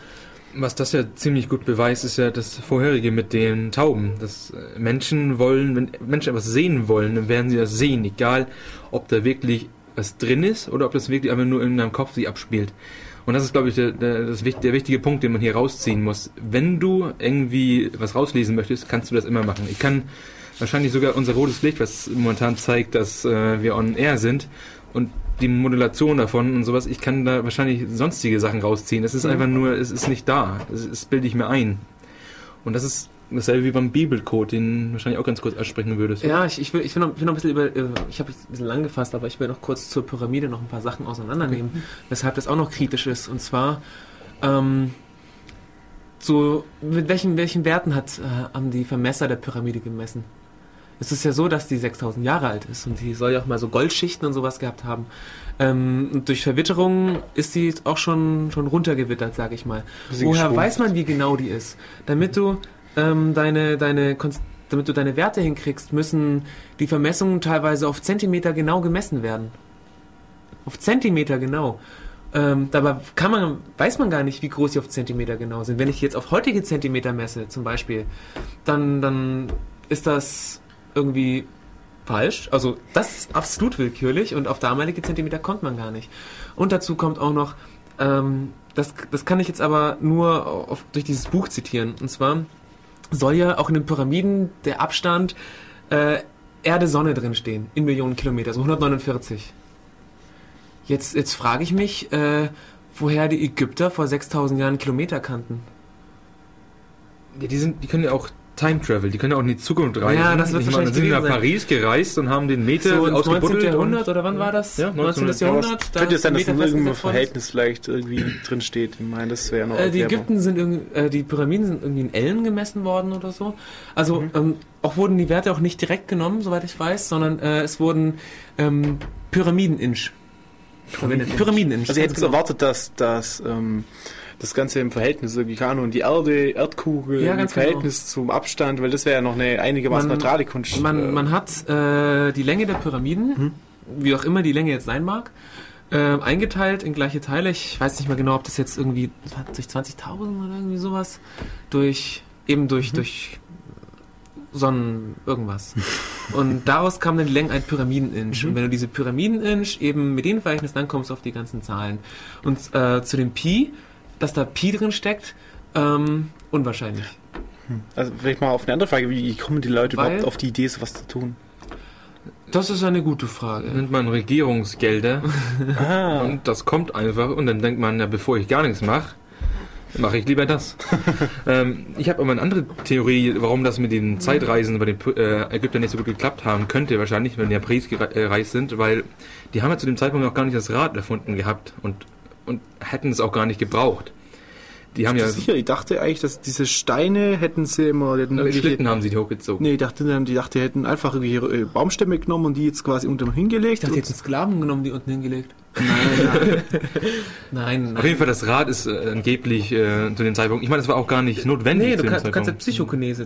Was das ja ziemlich gut beweist, ist ja das vorherige mit den Tauben. Dass äh, Menschen wollen, wenn Menschen etwas sehen wollen, dann werden sie das sehen, egal ob da wirklich was drin ist oder ob das wirklich einfach nur in deinem Kopf sich abspielt. Und das ist, glaube ich, der, der, das, der wichtige Punkt, den man hier rausziehen muss. Wenn du irgendwie was rauslesen möchtest, kannst du das immer machen. Ich kann wahrscheinlich sogar unser rotes Licht, was momentan zeigt, dass äh, wir on air sind und die Modulation davon und sowas, ich kann da wahrscheinlich sonstige Sachen rausziehen. Es ist Mhm. einfach nur, es ist nicht da. Es, es bilde ich mir ein. Und das ist dasselbe wie beim Bibelcode, den wahrscheinlich auch ganz kurz ansprechen würdest. Ja, ich, ich, will, ich will, noch, ich will noch ein bisschen über, äh, ich habe jetzt ein bisschen lang gefasst, aber ich will noch kurz zur Pyramide noch ein paar Sachen auseinandernehmen, weshalb das auch noch kritisch ist. Und zwar, ähm, so, mit welchen, welchen Werten hat, äh, haben die Vermesser der Pyramide gemessen? Es ist ja so, dass die 6000 Jahre alt ist und die soll ja auch mal so Goldschichten und sowas gehabt haben. Ähm, und durch Verwitterung ist sie auch schon, schon runtergewittert, sage ich mal. Woher weiß man, wie genau die ist? Damit du ähm, deine, deine, damit du deine Werte hinkriegst, müssen die Vermessungen teilweise auf Zentimeter genau gemessen werden. Auf Zentimeter genau. Ähm, dabei kann man, weiß man gar nicht, wie groß sie auf Zentimeter genau sind. Wenn ich jetzt auf heutige Zentimeter messe, zum Beispiel, dann, dann ist das irgendwie falsch. Also das ist absolut willkürlich und auf damalige Zentimeter kommt man gar nicht. Und dazu kommt auch noch, ähm, das, das kann ich jetzt aber nur auf, durch dieses Buch zitieren. Und zwar soll ja auch in den Pyramiden der Abstand äh, Erde-Sonne drin stehen, in Millionen Kilometer, so 149. Jetzt, jetzt frage ich mich, äh, woher die Ägypter vor 6000 Jahren Kilometer kannten. Ja, die, sind, die können ja auch Time Travel, die können ja auch in die Zukunft reisen. Ja, das wird ich meine, wahrscheinlich dann sind nach sein. Paris gereist und haben den Meter So ins 19. ausgebuddelt. Jahrhundert und- oder wann war das? Ja, 19. 19. Jahrhundert. da Könnte es sein, dass in irgendeinem? Verhältnis vielleicht irgendwie drin steht. Ich meine, das wäre noch Äh, die. Ägypten sind irgendwie, äh, die Pyramiden sind irgendwie in Ellen gemessen worden oder so. Also Mhm. ähm, auch wurden die Werte auch nicht direkt genommen, soweit ich weiß, sondern äh, es wurden ähm, Pyramiden-Inch verwendet. Pyramiden-Inch. Also ich hätte ganz jetzt genau. erwartet, dass, dass ähm, das Ganze im Verhältnis irgendwie, keine Ahnung, die Erde, Erdkugel Ja, im ganz Verhältnis zum Abstand, weil das wäre ja noch eine einigermaßen Man- neutrale Kunst. Man, äh, man hat äh, die Länge der Pyramiden, Mhm. wie auch immer die Länge jetzt sein mag, äh, eingeteilt in gleiche Teile. Ich weiß nicht mehr genau, ob das jetzt irgendwie durch 20.000 oder irgendwie sowas, durch eben durch, Mhm. durch Sonnen irgendwas. Und daraus kam dann die Länge ein Pyramiden-Inch. Mhm. Und wenn du diese Pyramiden-Inch eben mit denen verrechnest, dann kommst du auf die ganzen Zahlen. Und äh, zu dem Pi, dass da Pi drin steckt, ähm, unwahrscheinlich. Also vielleicht mal auf eine andere Frage, wie kommen die Leute Weil- überhaupt auf die Idee, sowas zu tun? Das ist eine gute Frage. Nennt man Regierungsgelder Ah, und das kommt einfach und dann denkt man, ja, bevor ich gar nichts mache, mache ich lieber das. ähm, ich habe aber eine andere Theorie, warum das mit den Zeitreisen bei den äh, Ägyptern nicht so gut geklappt haben könnte, wahrscheinlich, wenn die nach Paris gere- äh, gereist sind, weil die haben ja zu dem Zeitpunkt noch gar nicht das Rad erfunden gehabt und, und hätten es auch gar nicht gebraucht. Die haben ja sicher, ich dachte eigentlich, dass diese Steine hätten sie immer, die hätten irgendwelche- Schlitten haben sie die hochgezogen. Nee, ich dachte, die dachte, die hätten einfach irgendwelche äh, Baumstämme genommen und die jetzt quasi unten hingelegt. Ich dachte, jetzt sind Sklaven genommen, die unten hingelegt. nein, nein. Nein, nein. Auf jeden Fall, das Rad ist äh, angeblich äh, zu dem Zeitpunkt, ich meine, das war auch gar nicht notwendig Nee, zu du, dem kann, du kannst ja. Psychokinese.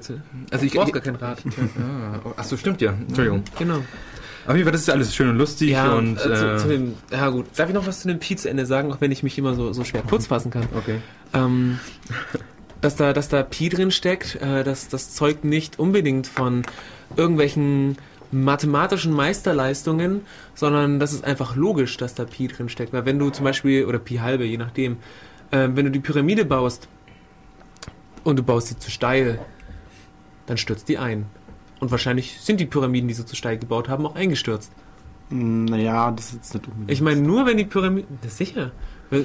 Also ich, Du brauchst ich, gar kein Rad. ah, ach so, stimmt ja. Entschuldigung. Genau. Auf jeden Fall, das ist alles schön und lustig Ja, und äh, zu, äh, zu dem, ja gut. Darf ich noch was zu dem Pi zu Ende sagen, auch wenn ich mich immer so, so schwer kurz fassen kann? okay. Ähm, dass da, dass da Pi drin steckt, äh, das, das zeugt nicht unbedingt von irgendwelchen mathematischen Meisterleistungen, sondern das ist einfach logisch, dass da Pi drin steckt. Weil wenn du zum Beispiel, oder Pi halbe, je nachdem, äh, wenn du die Pyramide baust und du baust sie zu steil, dann stürzt die ein. Und wahrscheinlich sind die Pyramiden, die sie zu steil gebaut haben, auch eingestürzt. Hm, Naja, das ist jetzt nicht unbedingt. Ich meine, nur wenn die Pyramide. Das ist sicher.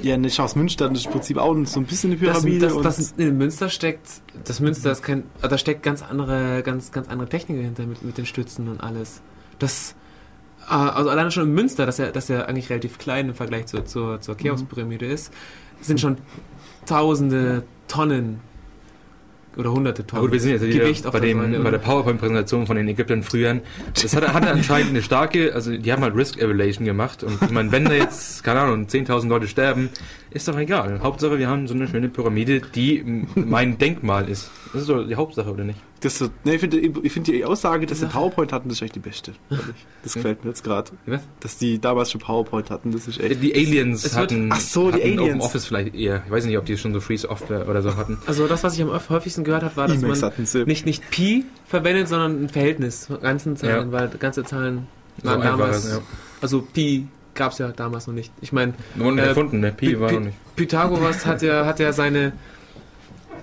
ja, ne, Schaus Münster, das ist im Prinzip auch so ein bisschen eine Das, Pyramide. das, und das in Münster steckt, das Münster ist kein, ah, da steckt ganz andere, ganz, ganz andere Technik dahinter mit, mit den Stützen und alles. Das, ah, also alleine schon in Münster, dass er, dass er eigentlich relativ klein im Vergleich zur, zur, zur Cheops-Pyramide ist, sind schon tausende Tonnen oder hunderte Tonnen gut, wir sind jetzt Gewicht bei, dem, Säule, bei der? PowerPoint-Präsentation von den Ägyptern früher. Das hatte, hatte anscheinend eine starke, also die haben halt Risk Evaluation gemacht und ich meine, wenn da jetzt, keine Ahnung, 10.000 Leute sterben, ist doch egal. Hauptsache, wir haben so eine schöne Pyramide, die mein Denkmal ist. Das ist doch die Hauptsache, oder nicht? das, so- ne, ich finde ich find die Aussage, dass sie PowerPoint hatten, das ist echt die beste. Das gefällt mir jetzt gerade. Dass die damals schon PowerPoint hatten, das ist echt. Die Aliens Es wird- hatten, Ach so, die hatten Aliens. Open Office vielleicht eher. Ich weiß nicht, ob die schon so Free Software oder so hatten. Also das, was ich am häufigsten gehört habe, war, dass man nicht, nicht Pi verwendet, sondern ein Verhältnis von ganzen Zahlen, Ja. weil ganze Zahlen So waren damals, einfacher, ja. also Pi gab es ja damals noch nicht. Ich meine, Wurden Äh, erfunden, ne? Pi Pi- war noch nicht. Pythagoras hat ja, hat ja seine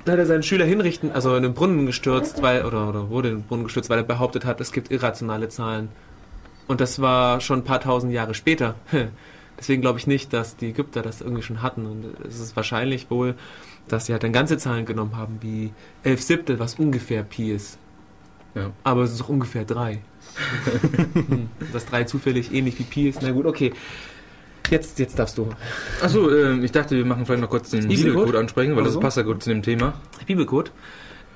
hat er seinen Schüler hinrichten, also in den Brunnen gestürzt, weil, oder, oder wurde in den Brunnen gestürzt, weil er behauptet hat, es gibt irrationale Zahlen. Und das war schon ein paar tausend Jahre später. Deswegen glaube ich nicht, dass die Ägypter das irgendwie schon hatten. Und es ist wahrscheinlich wohl, dass sie halt dann ganze Zahlen genommen haben, wie 11 Siebtel, was ungefähr Pi ist. Ja. Aber es ist doch ungefähr 3. hm, dass 3 zufällig ähnlich wie Pi ist. Na gut, okay. Jetzt, jetzt darfst du. Achso, äh, ich dachte, wir machen vielleicht noch kurz den Bibelcode? Bibelcode ansprechen, weil Oder das passt ja gut zu dem Thema. Bibelcode.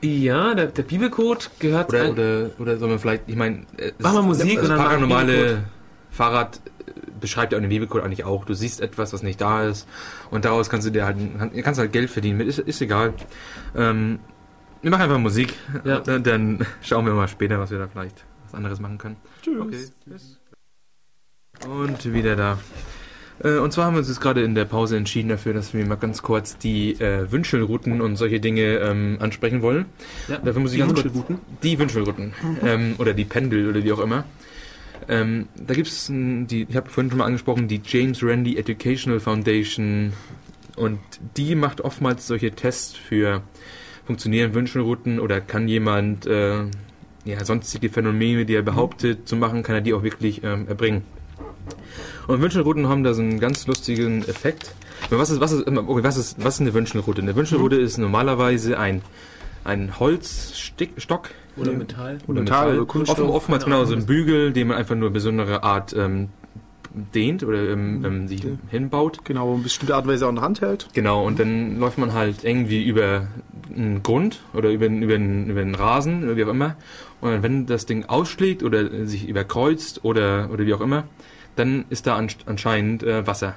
Ja, der, der Bibelcode gehört Oder, oder, oder sollen wir vielleicht, ich meine, äh, Mach mal Musik das und dann mach paranormale. Fahrrad äh, beschreibt ja auch den Bibelcode eigentlich auch. Du siehst etwas, was nicht da ist und daraus kannst du dir halt, kannst halt Geld verdienen ist, ist egal. Ähm, wir machen einfach Musik, Ja. dann, schauen wir mal später, was wir da vielleicht anderes machen können. Tschüss. Okay. Und wieder da. Äh, Und zwar haben wir uns jetzt gerade in der Pause entschieden dafür, dass wir mal ganz kurz die äh, Wünschelrouten und solche Dinge ähm, ansprechen wollen. Ja, Dafür muss ich ganz kurz Wünschelrouten? die Wünschelrouten ähm, oder die Pendel oder wie auch immer. Ähm, da gibt es die, ich habe vorhin schon mal angesprochen, die James Randi Educational Foundation und die macht oftmals solche Tests für funktionieren Wünschelrouten oder kann jemand äh, ja, sonstige Phänomene, die er behauptet zu machen, kann er die auch wirklich ähm, erbringen. Und Wünschelrouten haben da so einen ganz lustigen Effekt. Was ist, was ist, okay, was ist, was ist eine Wünschelroute? Eine Wünschelroute ist normalerweise ein, ein Holzstock Oder. Metall. oder Metall Metall. oder Kunststoff, Offen, oftmals genau so ein Bügel, den man einfach nur besondere Art ähm, dehnt oder ähm, ähm, sich Ja. hinbaut. Genau, eine bestimmte Art und Weise auch in der Hand hält. Genau, und dann läuft man halt irgendwie über einen Grund oder über, einen- über, einen, über einen Rasen oder wie auch immer. Und wenn das Ding ausschlägt oder sich überkreuzt oder, oder wie auch immer, dann ist da anscheinend äh, Wasser.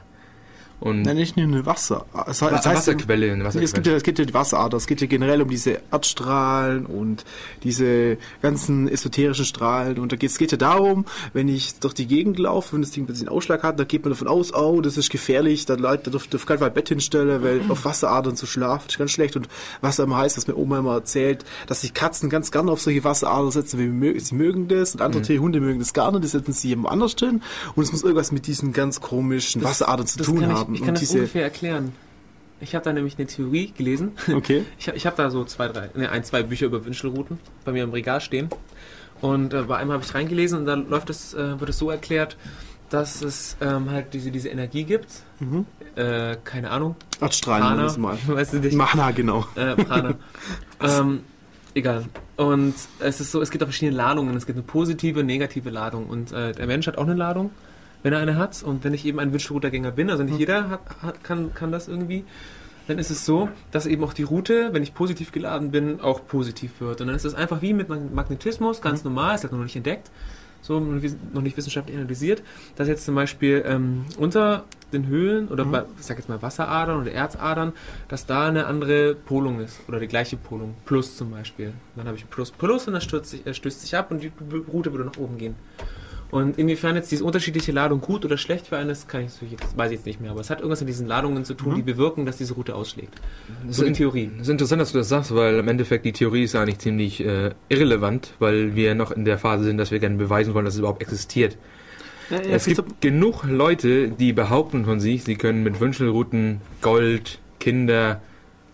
Und Nein, nicht nur eine Wasser. Es, heißt, Wasserquelle, eine Wasserquelle. Es gibt ja, es gibt ja die Wasserader, es geht ja generell um diese Erdstrahlen und diese ganzen esoterischen Strahlen. Und da geht, es geht ja darum, wenn ich durch die Gegend laufe, wenn das Ding ein bisschen Ausschlag hat, dann geht man davon aus, oh, das ist gefährlich, da Leute, da dürfen kein Fall Bett hinstellen, weil auf Wasseradern zu schlafen ist ganz schlecht. Und was immer heißt, dass mir Oma immer erzählt, dass sich Katzen ganz gerne auf solche Wasseradern setzen, weil sie mögen das und andere mhm. Hunde mögen das gerne, die setzen sie jemand anders hin. Und es muss irgendwas mit diesen ganz komischen das, Wasseradern zu tun haben. Ich kann das ungefähr erklären. Ich habe da nämlich eine Theorie gelesen. Okay. Ich, ich habe da so zwei, drei, ne, ein, zwei Bücher über Wünschelrouten bei mir im Regal stehen. Und äh, bei einem habe ich reingelesen und da läuft es, äh, wird es so erklärt, dass es ähm, halt diese, diese Energie gibt. Mhm. Äh, keine Ahnung. Erdstrahlen Prana, mal. Weißt du nicht? Mana, genau. Äh, Prana. ähm, egal. Und es ist so, es gibt auch verschiedene Ladungen. Es gibt eine positive, negative Ladung. Und äh, der Mensch hat auch eine Ladung wenn er eine hat. Und wenn ich eben ein Wünschelroutergänger bin, also nicht mhm. jeder hat, hat, kann, kann das irgendwie, dann ist es so, dass eben auch die Route, wenn ich positiv geladen bin, auch positiv wird. Und dann ist es einfach wie mit Magnetismus, ganz mhm. normal, ist halt noch nicht entdeckt, so noch nicht wissenschaftlich analysiert, dass jetzt zum Beispiel ähm, unter den Höhlen oder mhm. bei, ich sag jetzt mal Wasseradern oder Erzadern, dass da eine andere Polung ist oder die gleiche Polung, Plus zum Beispiel. Dann habe ich Plus Plus und das stößt sich, äh, stößt sich ab und die Route würde nach oben gehen. Und inwiefern jetzt diese unterschiedliche Ladung gut oder schlecht für einen ist, kann ich, jetzt, weiß ich jetzt nicht mehr. Aber es hat irgendwas mit diesen Ladungen zu tun, mhm. die bewirken, dass diese Route ausschlägt. So in Theorie. Es ist interessant, dass du das sagst, weil im Endeffekt die Theorie ist eigentlich ziemlich äh, irrelevant, weil wir noch in der Phase sind, dass wir gerne beweisen wollen, dass es überhaupt existiert. Ja, ja, es gibt genug Leute, die behaupten von sich, sie können mit Wünschelrouten Gold, Kinder,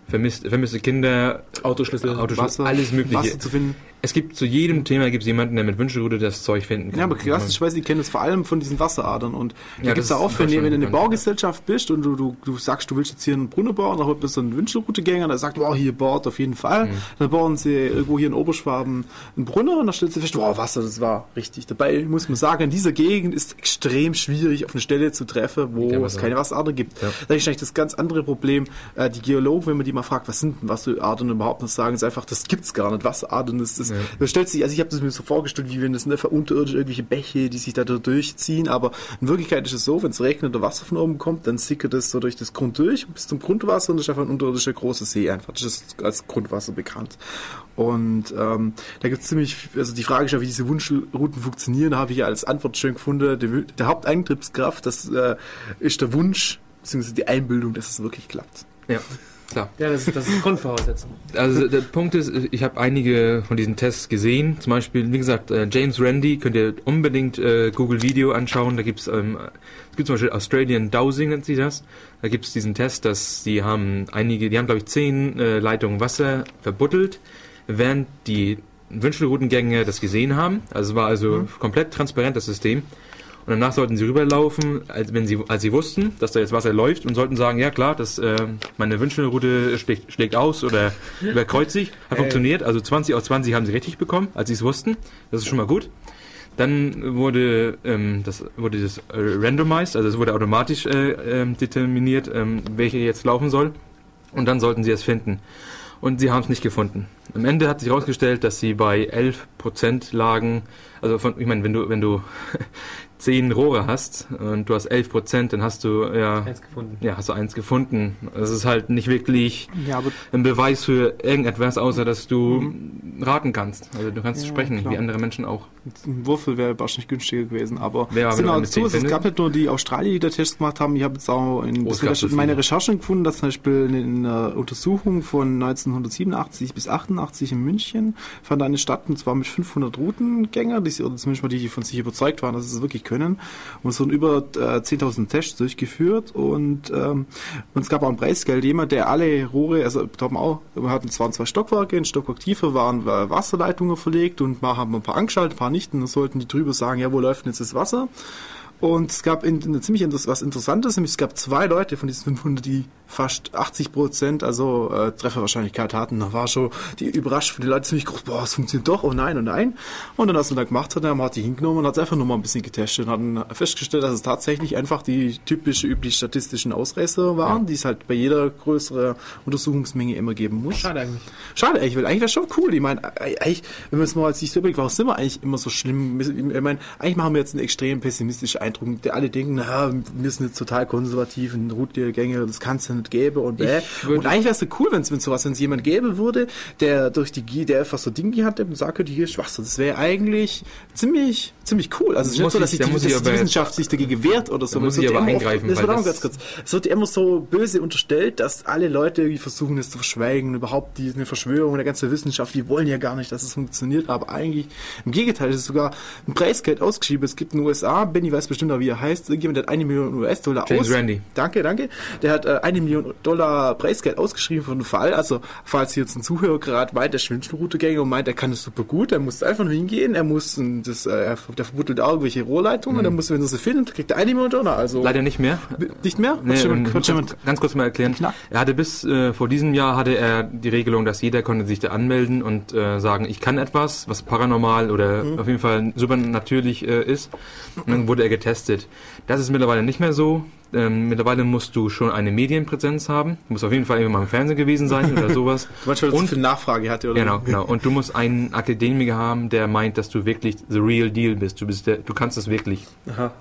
vermisste, vermisste Kinder, Autoschlüssel, Autoschlüssel Wasser, alles Mögliche. Wasser zu finden es gibt zu jedem Thema gibt es jemanden, der mit Wünschelrute das Zeug finden kann. Ja, aber ich weiß, ich kenne das vor allem von diesen Wasseradern und da ja, gibt es ja oft, wenn, wenn du in eine Baugesellschaft bist und du, du, du sagst, du willst jetzt hier einen Brunnen bauen, dann bist du ein Wünschelroutegänger, der sagt, wow, hier baut auf jeden Fall. Mhm. Dann bauen sie irgendwo hier in Oberschwaben einen Brunnen und dann stellst du fest, wow, Wasser, das war richtig. Dabei muss man sagen, in dieser Gegend ist extrem schwierig, auf eine Stelle zu treffen, wo es keine Wasserader gibt. Ja. Da ist eigentlich das ganz andere Problem. Äh, die Geologen, wenn man die mal fragt, was sind denn Wasseradern überhaupt, noch sagen sie einfach, das gibt's gar nicht. Wasseradern ist das, ja. das stellt sich, also ich habe das mir so vorgestellt, wie wenn das einfach unterirdisch irgendwelche Bäche, die sich da durchziehen, aber in Wirklichkeit ist es so, wenn es regnet oder Wasser von oben kommt, dann sickert es so durch das Grund durch bis zum Grundwasser und das ist einfach ein unterirdischer großer See einfach. Das ist als Grundwasser bekannt. Und ähm, da gibt es ziemlich, also die Frage ist ja, wie diese Wunschrouten funktionieren, habe ich ja als Antwort schön gefunden. Der, der Haupteintriebskraft, das äh, ist der Wunsch, beziehungsweise die Einbildung, dass es wirklich klappt. Ja. Klar. Ja, das ist, das ist Grundvoraussetzung. Also der Punkt ist, ich habe einige von diesen Tests gesehen. Zum Beispiel, wie gesagt, äh, James Randi, könnt ihr unbedingt äh, Google Video anschauen. Da gibt's ähm, es gibt zum Beispiel Australian Dowsing, nennt sie das. Da gibt es diesen Test, dass sie haben einige, die haben glaube ich zehn äh, Leitungen Wasser verbuddelt, während die Wünschelroutengänge das gesehen haben. Also es war also mhm. komplett transparent das System. Und danach sollten sie rüberlaufen, als, wenn sie, als sie wussten, dass da jetzt Wasser läuft und sollten sagen, ja klar, das, äh, meine Wünschelroute schlägt, schlägt aus oder überkreuzt sich. Hat funktioniert. Also 20 aus 20 haben sie richtig bekommen, als sie es wussten. Das ist schon mal gut. Dann wurde ähm, das wurde das äh, randomized, also es wurde automatisch äh, äh, determiniert, ähm, welche jetzt laufen soll. Und dann sollten sie es finden. Und sie haben es nicht gefunden. Am Ende hat sich herausgestellt, dass sie bei 11% lagen. Also von, ich meine, wenn du, wenn du zehn Rohre hast und du hast elf Prozent, dann hast du ja eins gefunden. Ja, hast du eins gefunden. Das ist halt nicht wirklich ja, ein Beweis für irgendetwas, außer dass du mhm. raten kannst. Also du kannst ja, sprechen, klar. wie andere Menschen auch. Ein Würfel wäre wahrscheinlich günstiger gewesen, aber ja, es, sind auch so, es gab nicht nur die Australier, die da Tests gemacht haben. Ich habe jetzt auch in meine Recherchen gefunden, dass zum Beispiel in einer Untersuchung von 1987 bis 88 in München fand eine statt und zwar mit 500 Routengängern, die, oder zumindest mal die, die von sich überzeugt waren, dass es wirklich können. Und es wurden über äh, 10.000 Tests durchgeführt und, ähm, und es gab auch ein Preisgeld. Jemand, der alle Rohre, also haben auch, wir hatten zwar zwei Stockwerke, ein Stockwerk tiefer waren äh, Wasserleitungen verlegt und mal haben wir ein paar angeschaltet, ein paar nicht. Und dann sollten die drüber sagen, ja, wo läuft denn jetzt das Wasser? Und es gab in, in ziemlich was Interessantes, nämlich es gab zwei Leute von diesen 500, die fast 80 Prozent, also äh, Trefferwahrscheinlichkeit hatten. Da war schon die überrascht für die Leute ziemlich groß, boah, es funktioniert doch, oh nein, oh nein. Und dann, als man da gemacht hat, dann hat die hingenommen und hat es einfach nur mal ein bisschen getestet und hat festgestellt, dass es tatsächlich einfach die typische, üblich statistischen Ausreißer waren, ja. die es halt bei jeder größeren Untersuchungsmenge immer geben muss. Schade eigentlich. Schade eigentlich, weil eigentlich wäre schon cool. Ich meine, eigentlich, wenn man es mal sich so überlegt, warum sind wir eigentlich immer so schlimm? Ich meine, eigentlich machen wir jetzt eine extrem pessimistische beeindruckend. Die alle denken, na, wir sind jetzt total konservativ und Routgänge, das kann es ja nicht geben und bäh. Und eigentlich wäre es so cool, wenn es sowas, wenn es jemand gäbe würde, der durch die, der einfach so Dinge hat und sagt, hier ist Schwachsinn. Das wäre eigentlich ziemlich, ziemlich cool. Also es ist nicht so, dass, ich, die, dass die Wissenschaft sich dagegen wehrt oder so. Muss ich aber eingreifen. Oft, das wird ganz kurz. Es wird immer so böse unterstellt, dass alle Leute irgendwie versuchen, das zu verschweigen und überhaupt die, eine Verschwörung der ganzen Wissenschaft, die wollen ja gar nicht, dass es funktioniert, aber eigentlich im Gegenteil, es ist sogar ein Preisgeld ausgeschrieben. Es gibt in den USA, Benny weiß bestimmt auch, wie er heißt, irgendjemand hat eine Million US-Dollar James aus. Randy. Danke, danke. Der hat äh, eine Million Dollar Preisgeld ausgeschrieben für einen Fall. Also, falls hier jetzt ein Zuhörer gerade meint, der Schwindelroutegänger und meint, er kann das super gut, er muss einfach nur hingehen, er muss, das, äh, der verbuddelt auch irgendwelche Rohrleitungen, mhm. er muss, wenn er sie findet, kriegt er eine Million Dollar. Also Leider nicht mehr. Nicht mehr? Nee, ähm, ganz, ganz kurz mal erklären. Klar. Er hatte bis äh, vor diesem Jahr hatte er die Regelung, dass jeder konnte sich da anmelden und äh, sagen, ich kann etwas, was paranormal oder mhm. auf jeden Fall super natürlich äh, ist. Und dann wurde er getestet. Das ist mittlerweile nicht mehr so. Ähm, mittlerweile musst du schon eine Medienpräsenz haben. Du musst auf jeden Fall irgendwann mal im Fernsehen gewesen sein oder sowas. du meinst, weil und für Nachfrage hatte, oder? Genau, genau. Und du musst einen Akademiker haben, der meint, dass du wirklich the real deal bist. Du bist der, du kannst es wirklich. Aha.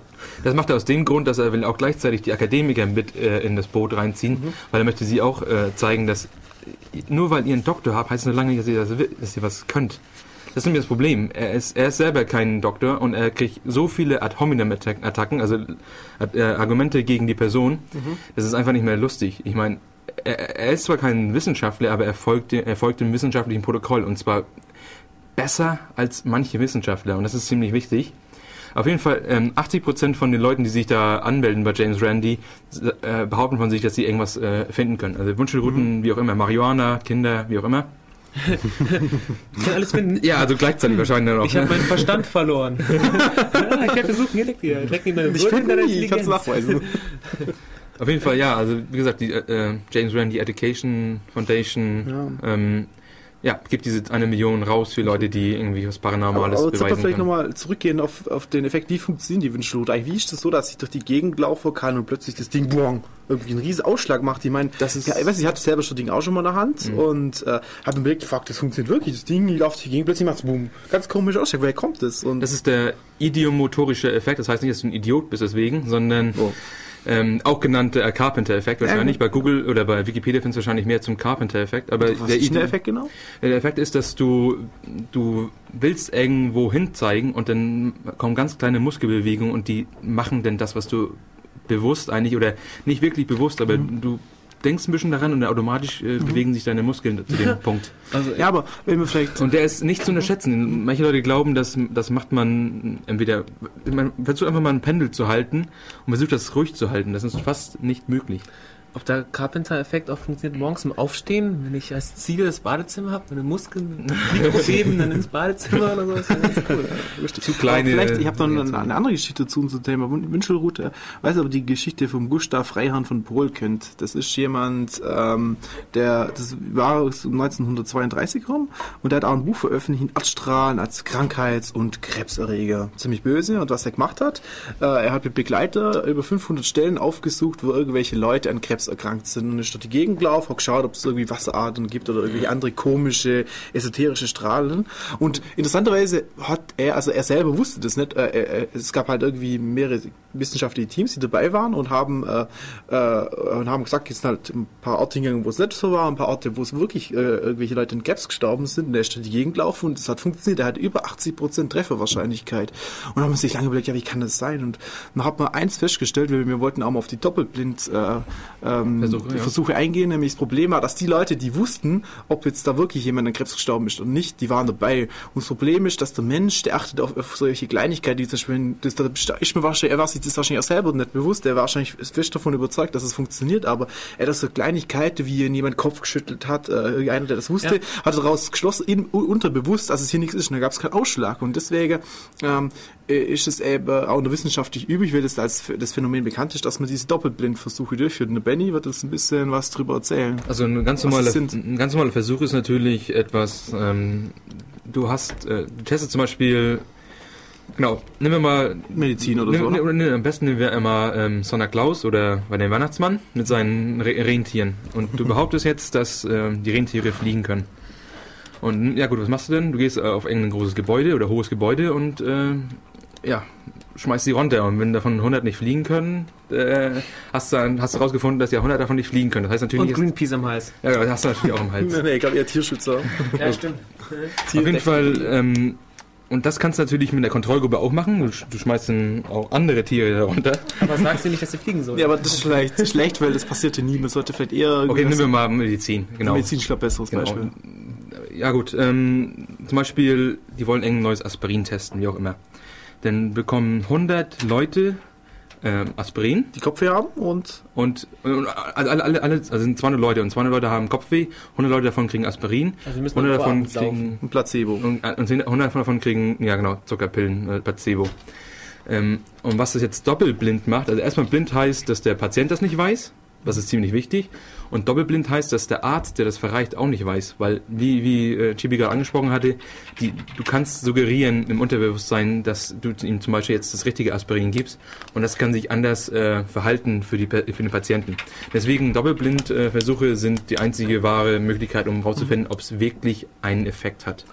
Das macht er aus dem Grund, dass er will auch gleichzeitig die Akademiker mit äh, in das Boot reinziehen, mhm. weil er möchte sie auch äh, zeigen, dass nur weil ihr einen Doktor habt, heißt es noch lange nicht, dass ihr, dass ihr was könnt. Das ist nämlich das Problem. Er ist, er ist selber kein Doktor und er kriegt so viele ad hominem Attacken, also äh, Argumente gegen die Person. Mhm. Das ist einfach nicht mehr lustig. Ich meine, er, er, ist zwar kein Wissenschaftler, aber er folgt, er folgt dem wissenschaftlichen Protokoll und zwar besser als manche Wissenschaftler und das ist ziemlich wichtig. Auf jeden Fall, ähm, 80% von den Leuten, die sich da anmelden bei James Randi, äh, behaupten von sich, dass sie irgendwas äh, finden können. Also Wunschelrouten, mhm. wie auch immer, Marihuana, Kinder, wie auch immer. Ich kann alles finden. Ja, also gleichzeitig wahrscheinlich dann auch. Ich ne? habe meinen Verstand verloren. ich werde versuchen, hier liegt hier. In ich finde nie, ich kann es nachweisen. Auf jeden Fall, ja, also wie gesagt, die äh, James Randi Education Foundation, ja. ähm, ja, gibt diese eine Million raus für Leute, die irgendwie was Paranormales aber, aber beweisen vielleicht nochmal zurückgehen auf, auf den Effekt, wie funktionieren die Wünschelroute? Eigentlich, wie ist das so, dass ich durch die Gegend laufen kann und plötzlich das Ding, boing, irgendwie einen riesen Ausschlag macht? Ich meine, das ist, ja, ich weiß, ich hatte selber schon das Ding auch schon mal in der Hand mhm. und äh, habe mir gefragt, das funktioniert wirklich, das Ding, ich laufe durch die Gegend, plötzlich macht es boom. Ganz komisch Ausschlag, woher kommt das? Und das ist der idiomotorische Effekt, das heißt nicht, dass du ein Idiot bist deswegen, sondern... Oh ähm, auch genannte äh, Carpenter-Effekt wahrscheinlich. Ja, bei Google oder bei Wikipedia findest du wahrscheinlich mehr zum Carpenter-Effekt. Aber was der, ist der Effekt genau? Der Effekt ist, dass du du willst irgendwo hin zeigen und dann kommen ganz kleine Muskelbewegungen und die machen denn das, was du bewusst eigentlich oder nicht wirklich bewusst, aber mhm. du denkst ein bisschen daran und automatisch äh, mhm. bewegen sich deine Muskeln zu dem Punkt. Also, ja, aber wenn wir vielleicht. Und der ist nicht zu unterschätzen. Manche Leute glauben, dass das macht man entweder. Man versucht einfach mal ein Pendel zu halten und versucht das ruhig zu halten. Das ist fast nicht möglich ob der Carpenter-Effekt auch funktioniert morgens im Aufstehen, wenn ich als Ziel das Badezimmer habe, meine Muskeln mikrobeben, dann ins Badezimmer oder so. Das ist cool. Zu kleine. Aber vielleicht, ich habe noch eine, eine, andere Geschichte zu unserem Thema Wünschelroute. Weiß aber die Geschichte vom Gustav Freihahn von Pohl kennt. Das ist jemand, ähm, der, das war 1932 rum und der hat auch ein Buch veröffentlicht, Erdstrahlen als Krankheits- und Krebserreger. Ziemlich böse. Und was er gemacht hat, äh, er hat mit Begleiter über 500 Stellen aufgesucht, wo irgendwelche Leute an Krebs erkrankt sind und ist durch die Gegend gelaufen, hat geschaut, ob es irgendwie Wasseradern gibt oder irgendwelche andere komische, esoterische Strahlen. Und interessanterweise hat er, also er selber wusste das nicht, äh, äh, es gab halt irgendwie mehrere wissenschaftliche Teams, die dabei waren und haben, äh, äh, und haben gesagt, es sind halt ein paar Orte hingegangen, wo es nicht so war, ein paar Orte, wo es wirklich äh, irgendwelche Leute in Gaps gestorben sind und er ist durch die Gegend gelaufen und es hat funktioniert. Er hat über 80% Trefferwahrscheinlichkeit. Und dann haben wir sich lange überlegt, ja, wie kann das sein? Und dann hat man eins festgestellt, weil wir wollten auch mal auf die Doppelblind äh, ähm, Versuche, ja. Versuche eingehen. Nämlich das Problem war, dass die Leute, die wussten, ob jetzt da wirklich jemand an Krebs gestorben ist oder nicht, die waren dabei. Und das Problem ist, dass der Mensch, der achtet auf, auf solche Kleinigkeiten, die zum Beispiel, das, da ist mir wahrscheinlich, er war sich das wahrscheinlich auch selber nicht bewusst, er war wahrscheinlich fest davon überzeugt, dass es funktioniert, aber er hat so Kleinigkeiten, wie jemand Kopf geschüttelt hat, äh, einer, der das wusste, ja. hat daraus geschlossen, in, unterbewusst, dass es hier nichts ist und da gab es keinen Ausschlag. Und deswegen ähm, äh, ist es eben auch nur wissenschaftlich üblich, weil das als das Phänomen bekannt ist, dass man diese Doppelblindversuche durchführt. Und der Benny wird uns ein bisschen was drüber erzählen. Also ein ganz normaler, ein ganz normaler Versuch ist natürlich etwas, ähm, du hast, äh, du testest zum Beispiel Genau, nehmen wir mal Medizin oder nimm, so. Nimm, am besten nehmen wir immer ähm, Santa Claus oder bei den Weihnachtsmann mit seinen Re Rentieren. Und du behauptest jetzt, dass äh, die Rentiere fliegen können. Und ja gut, was machst du denn? Du gehst äh, auf irgendein großes Gebäude oder hohes Gebäude und äh, ja, schmeißt sie runter. Und wenn davon 100 nicht fliegen können, äh, hast du dann, hast du rausgefunden, dass ja 100 davon nicht fliegen können. Das heißt natürlich... Und Greenpeace am Hals. Ja, das hast du natürlich auch am Hals. nee, nee, ich glaube eher Tierschützer. Ja, stimmt. Auf jeden Fall, ähm, und das kannst du natürlich mit der Kontrollgruppe auch machen. Du, sch- du schmeißt dann auch andere Tiere darunter. Aber sagst du nicht, dass sie fliegen sollen? Ja, aber das ist vielleicht schlecht, weil das passiert ja nie. Man sollte vielleicht eher Okay, nehmen wir mal Medizin. Genau. Medizin, ich glaube, besseres Genau. Beispiel. Ja gut, ähm, zum Beispiel, die wollen ein neues Aspirin testen, wie auch immer. Dann bekommen 100 Leute ähm, Aspirin Die Kopfweh haben und und, und alle, alle, alle, also sind 200 Leute und 200 Leute haben Kopfweh, 100 Leute davon kriegen Aspirin, Also wir müssen 100 davon kriegen ein Placebo. und, äh, und 100 davon kriegen, ja genau, Zuckerpillen, äh, Placebo. Ähm, und was das jetzt doppelblind macht, also erstmal blind heißt, dass der Patient das nicht weiß, das ist ziemlich wichtig. Und doppelblind heißt, dass der Arzt, der das verreicht, auch nicht weiß. Weil, wie, wie äh, Chibi gerade angesprochen hatte, die, du kannst suggerieren im Unterbewusstsein, dass du ihm zum Beispiel jetzt das richtige Aspirin gibst. Und das kann sich anders äh, verhalten für, die, für den Patienten. Deswegen Doppelblind-Versuche sind die einzige wahre Möglichkeit, um herauszufinden, ob es wirklich einen Effekt hat.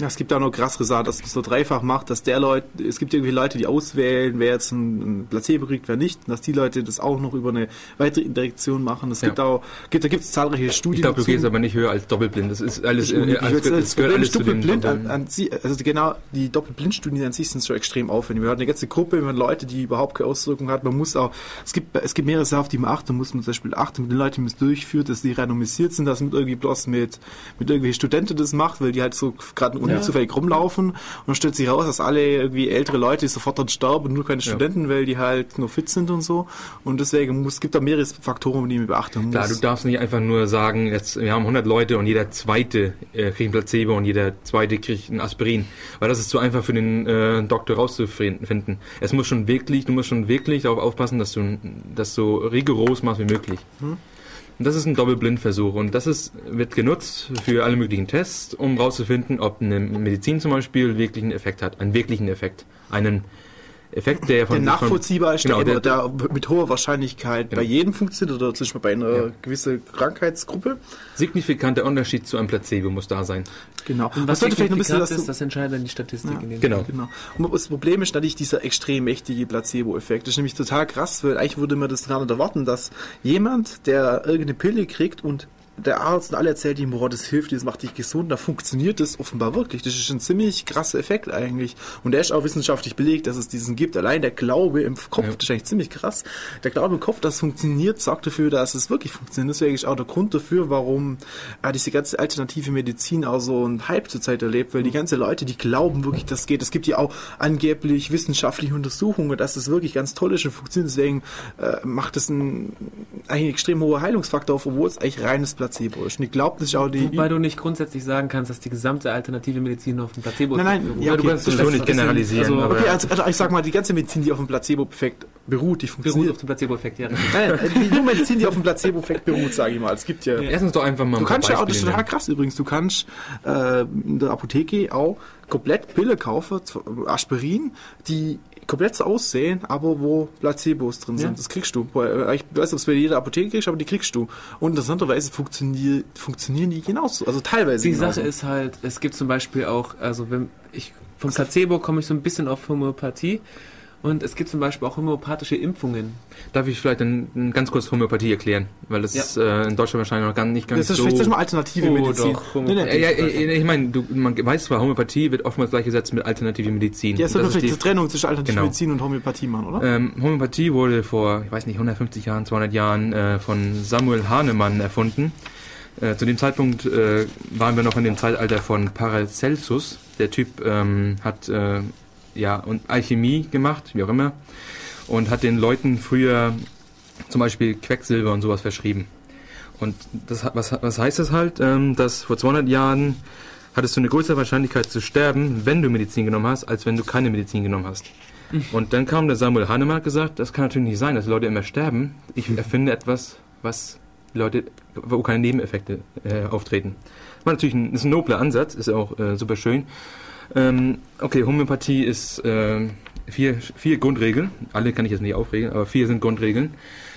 Ja, es gibt auch noch krassere Sachen, dass es so dreifach macht, dass der Leute, es gibt irgendwie Leute, die auswählen, wer jetzt ein, ein Placebo kriegt, wer nicht, und dass die Leute das auch noch über eine weitere Indirektion machen. Es Ja. gibt auch, gibt, da gibt es zahlreiche Studien. Ich glaube, du dazu. gehst aber nicht höher als doppelblind. Das ist alles, Ich, äh, ich sagen, das gehört alles doppelblind an, an sie, also genau, die Doppelblindstudien an sich sind schon extrem aufwendig. Wir hatten eine ganze Gruppe mit Leuten, die überhaupt keine Auswirkungen hat. Man muss auch, es gibt, es gibt mehrere Sachen, auf die man achten muss. Man zum Beispiel achten mit den Leuten, die man es durchführt, dass die randomisiert sind, dass man irgendwie bloß mit, mit irgendwelchen Studenten das macht, weil die halt so gerade Uni Ja. zufällig rumlaufen. Und dann stellt sich raus, dass alle irgendwie ältere Leute sofort dann sterben und nur keine Studenten, weil die halt nur fit sind und so. Und deswegen muss, es gibt da mehrere Faktoren, die man beachten muss. Klar, du darfst nicht einfach nur sagen, jetzt, wir haben 100 Leute und jeder zweite äh, kriegt ein Placebo und jeder zweite kriegt ein Aspirin. Weil das ist zu einfach für den äh, Doktor rauszufinden. Es muss schon wirklich, du musst schon wirklich darauf aufpassen, dass du das so rigoros machst wie möglich. Und das ist ein Doppelblindversuch und das ist, wird genutzt für alle möglichen Tests, um rauszufinden, ob eine Medizin zum Beispiel wirklich einen Effekt hat, einen wirklichen Effekt. Einen Effekt, der von... der nachvollziehbar ist, Genau, der, der- der, mit hoher Wahrscheinlichkeit Genau. bei jedem funktioniert oder zum Beispiel bei einer Ja. gewissen Krankheitsgruppe. signifikanter Unterschied zu einem Placebo muss da sein. Genau. Und was sollte vielleicht noch ein bisschen dazu- ist, das entscheidet dann die Statistik in dem Genau. Genau. Und das Problem ist natürlich dieser extrem mächtige Placebo-Effekt. Das ist nämlich total krass, weil eigentlich würde man das gar nicht erwarten, dass jemand, der irgendeine Pille kriegt und der Arzt und alle erzählt ihm, boah, das hilft dir, das macht dich gesund, da funktioniert das offenbar wirklich. Das ist ein ziemlich krasser Effekt eigentlich. Und der ist auch wissenschaftlich belegt, dass es diesen gibt. Allein der Glaube im Kopf, Ja. das ist eigentlich ziemlich krass. Der Glaube im Kopf, dass es funktioniert, sorgt dafür, dass es wirklich funktioniert. Deswegen ist auch der Grund dafür, warum äh, diese ganze alternative Medizin auch so einen Hype zurzeit erlebt, weil die ganzen Leute, die glauben wirklich, das geht. Es gibt ja auch angeblich wissenschaftliche Untersuchungen, dass es wirklich ganz toll ist und funktioniert. Deswegen äh, macht es einen, einen extrem hoher Heilungsfaktor auf, obwohl es eigentlich reines Placebo ist. Und ich glaube, das ist auch die... Wobei du nicht grundsätzlich sagen kannst, dass die gesamte alternative Medizin nur auf dem Placebo Nein, nein, beruht. ja, du okay, kannst das- das- nicht generalisieren, also- aber Okay, also, also ich sag mal, die ganze Medizin, die auf dem Placebo-Effekt beruht, die beruht funktioniert. auf dem Placebo-Effekt, ja. Nein, nein, die nur Medizin, die auf dem Placebo-Effekt beruht, sage ich mal. Es gibt ja... Erstens doch einfach mal ein Du paar kannst ja auch, das ist total krass übrigens, du kannst äh, in der Apotheke auch komplett Pille kaufen, Aspirin, die komplett so aussehen, aber wo Placebos drin sind. Ja. Das kriegst du. Äh, Ich weiß nicht, ob es bei jeder Apotheke kriegst, aber die kriegst du. Und interessanterweise funktionieren, funktionieren die genauso. Also teilweise Die genauso. Sache ist halt, es gibt zum Beispiel auch, also wenn ich vom Placebo komme ich so ein bisschen auf Homöopathie und es gibt zum Beispiel auch homöopathische Impfungen. Darf ich vielleicht dann ganz kurz Homöopathie erklären? Weil das Ja. ist äh, in Deutschland wahrscheinlich noch gar nicht ganz das ist so... vielleicht mal alternative Oh, Medizin. doch, nee, nee, Ja, ich meine, du, man weiß zwar, Homöopathie wird oftmals gleichgesetzt mit alternativer Medizin. Ja, es Und soll das vielleicht ist die Trennung zwischen alternative Genau. Medizin und Homöopathie machen, oder? Ähm, Homöopathie wurde vor, ich weiß nicht, 150 Jahren, 200 Jahren äh, von Samuel Hahnemann erfunden. Äh, zu dem Zeitpunkt äh, waren wir noch in dem Zeitalter von Paracelsus. Der Typ ähm, hat äh, ja und Alchemie gemacht, wie auch immer, und hat den Leuten früher zum Beispiel Quecksilber und sowas verschrieben. Und das, was, was heißt das halt? Ähm, dass vor 200 Jahren hattest du eine größere Wahrscheinlichkeit zu sterben, wenn du Medizin genommen hast, als wenn du keine Medizin genommen hast. Und dann kam der Samuel Hahnemann und gesagt, das kann natürlich nicht sein, dass Leute immer sterben. Ich erfinde etwas, was Leute, wo keine Nebeneffekte äh, auftreten. War natürlich ein, ist ein nobler Ansatz, ist auch äh, super schön. Ähm, okay, Homöopathie ist äh, vier, vier Grundregeln. Alle kann ich jetzt nicht aufregeln, aber vier sind Grundregeln.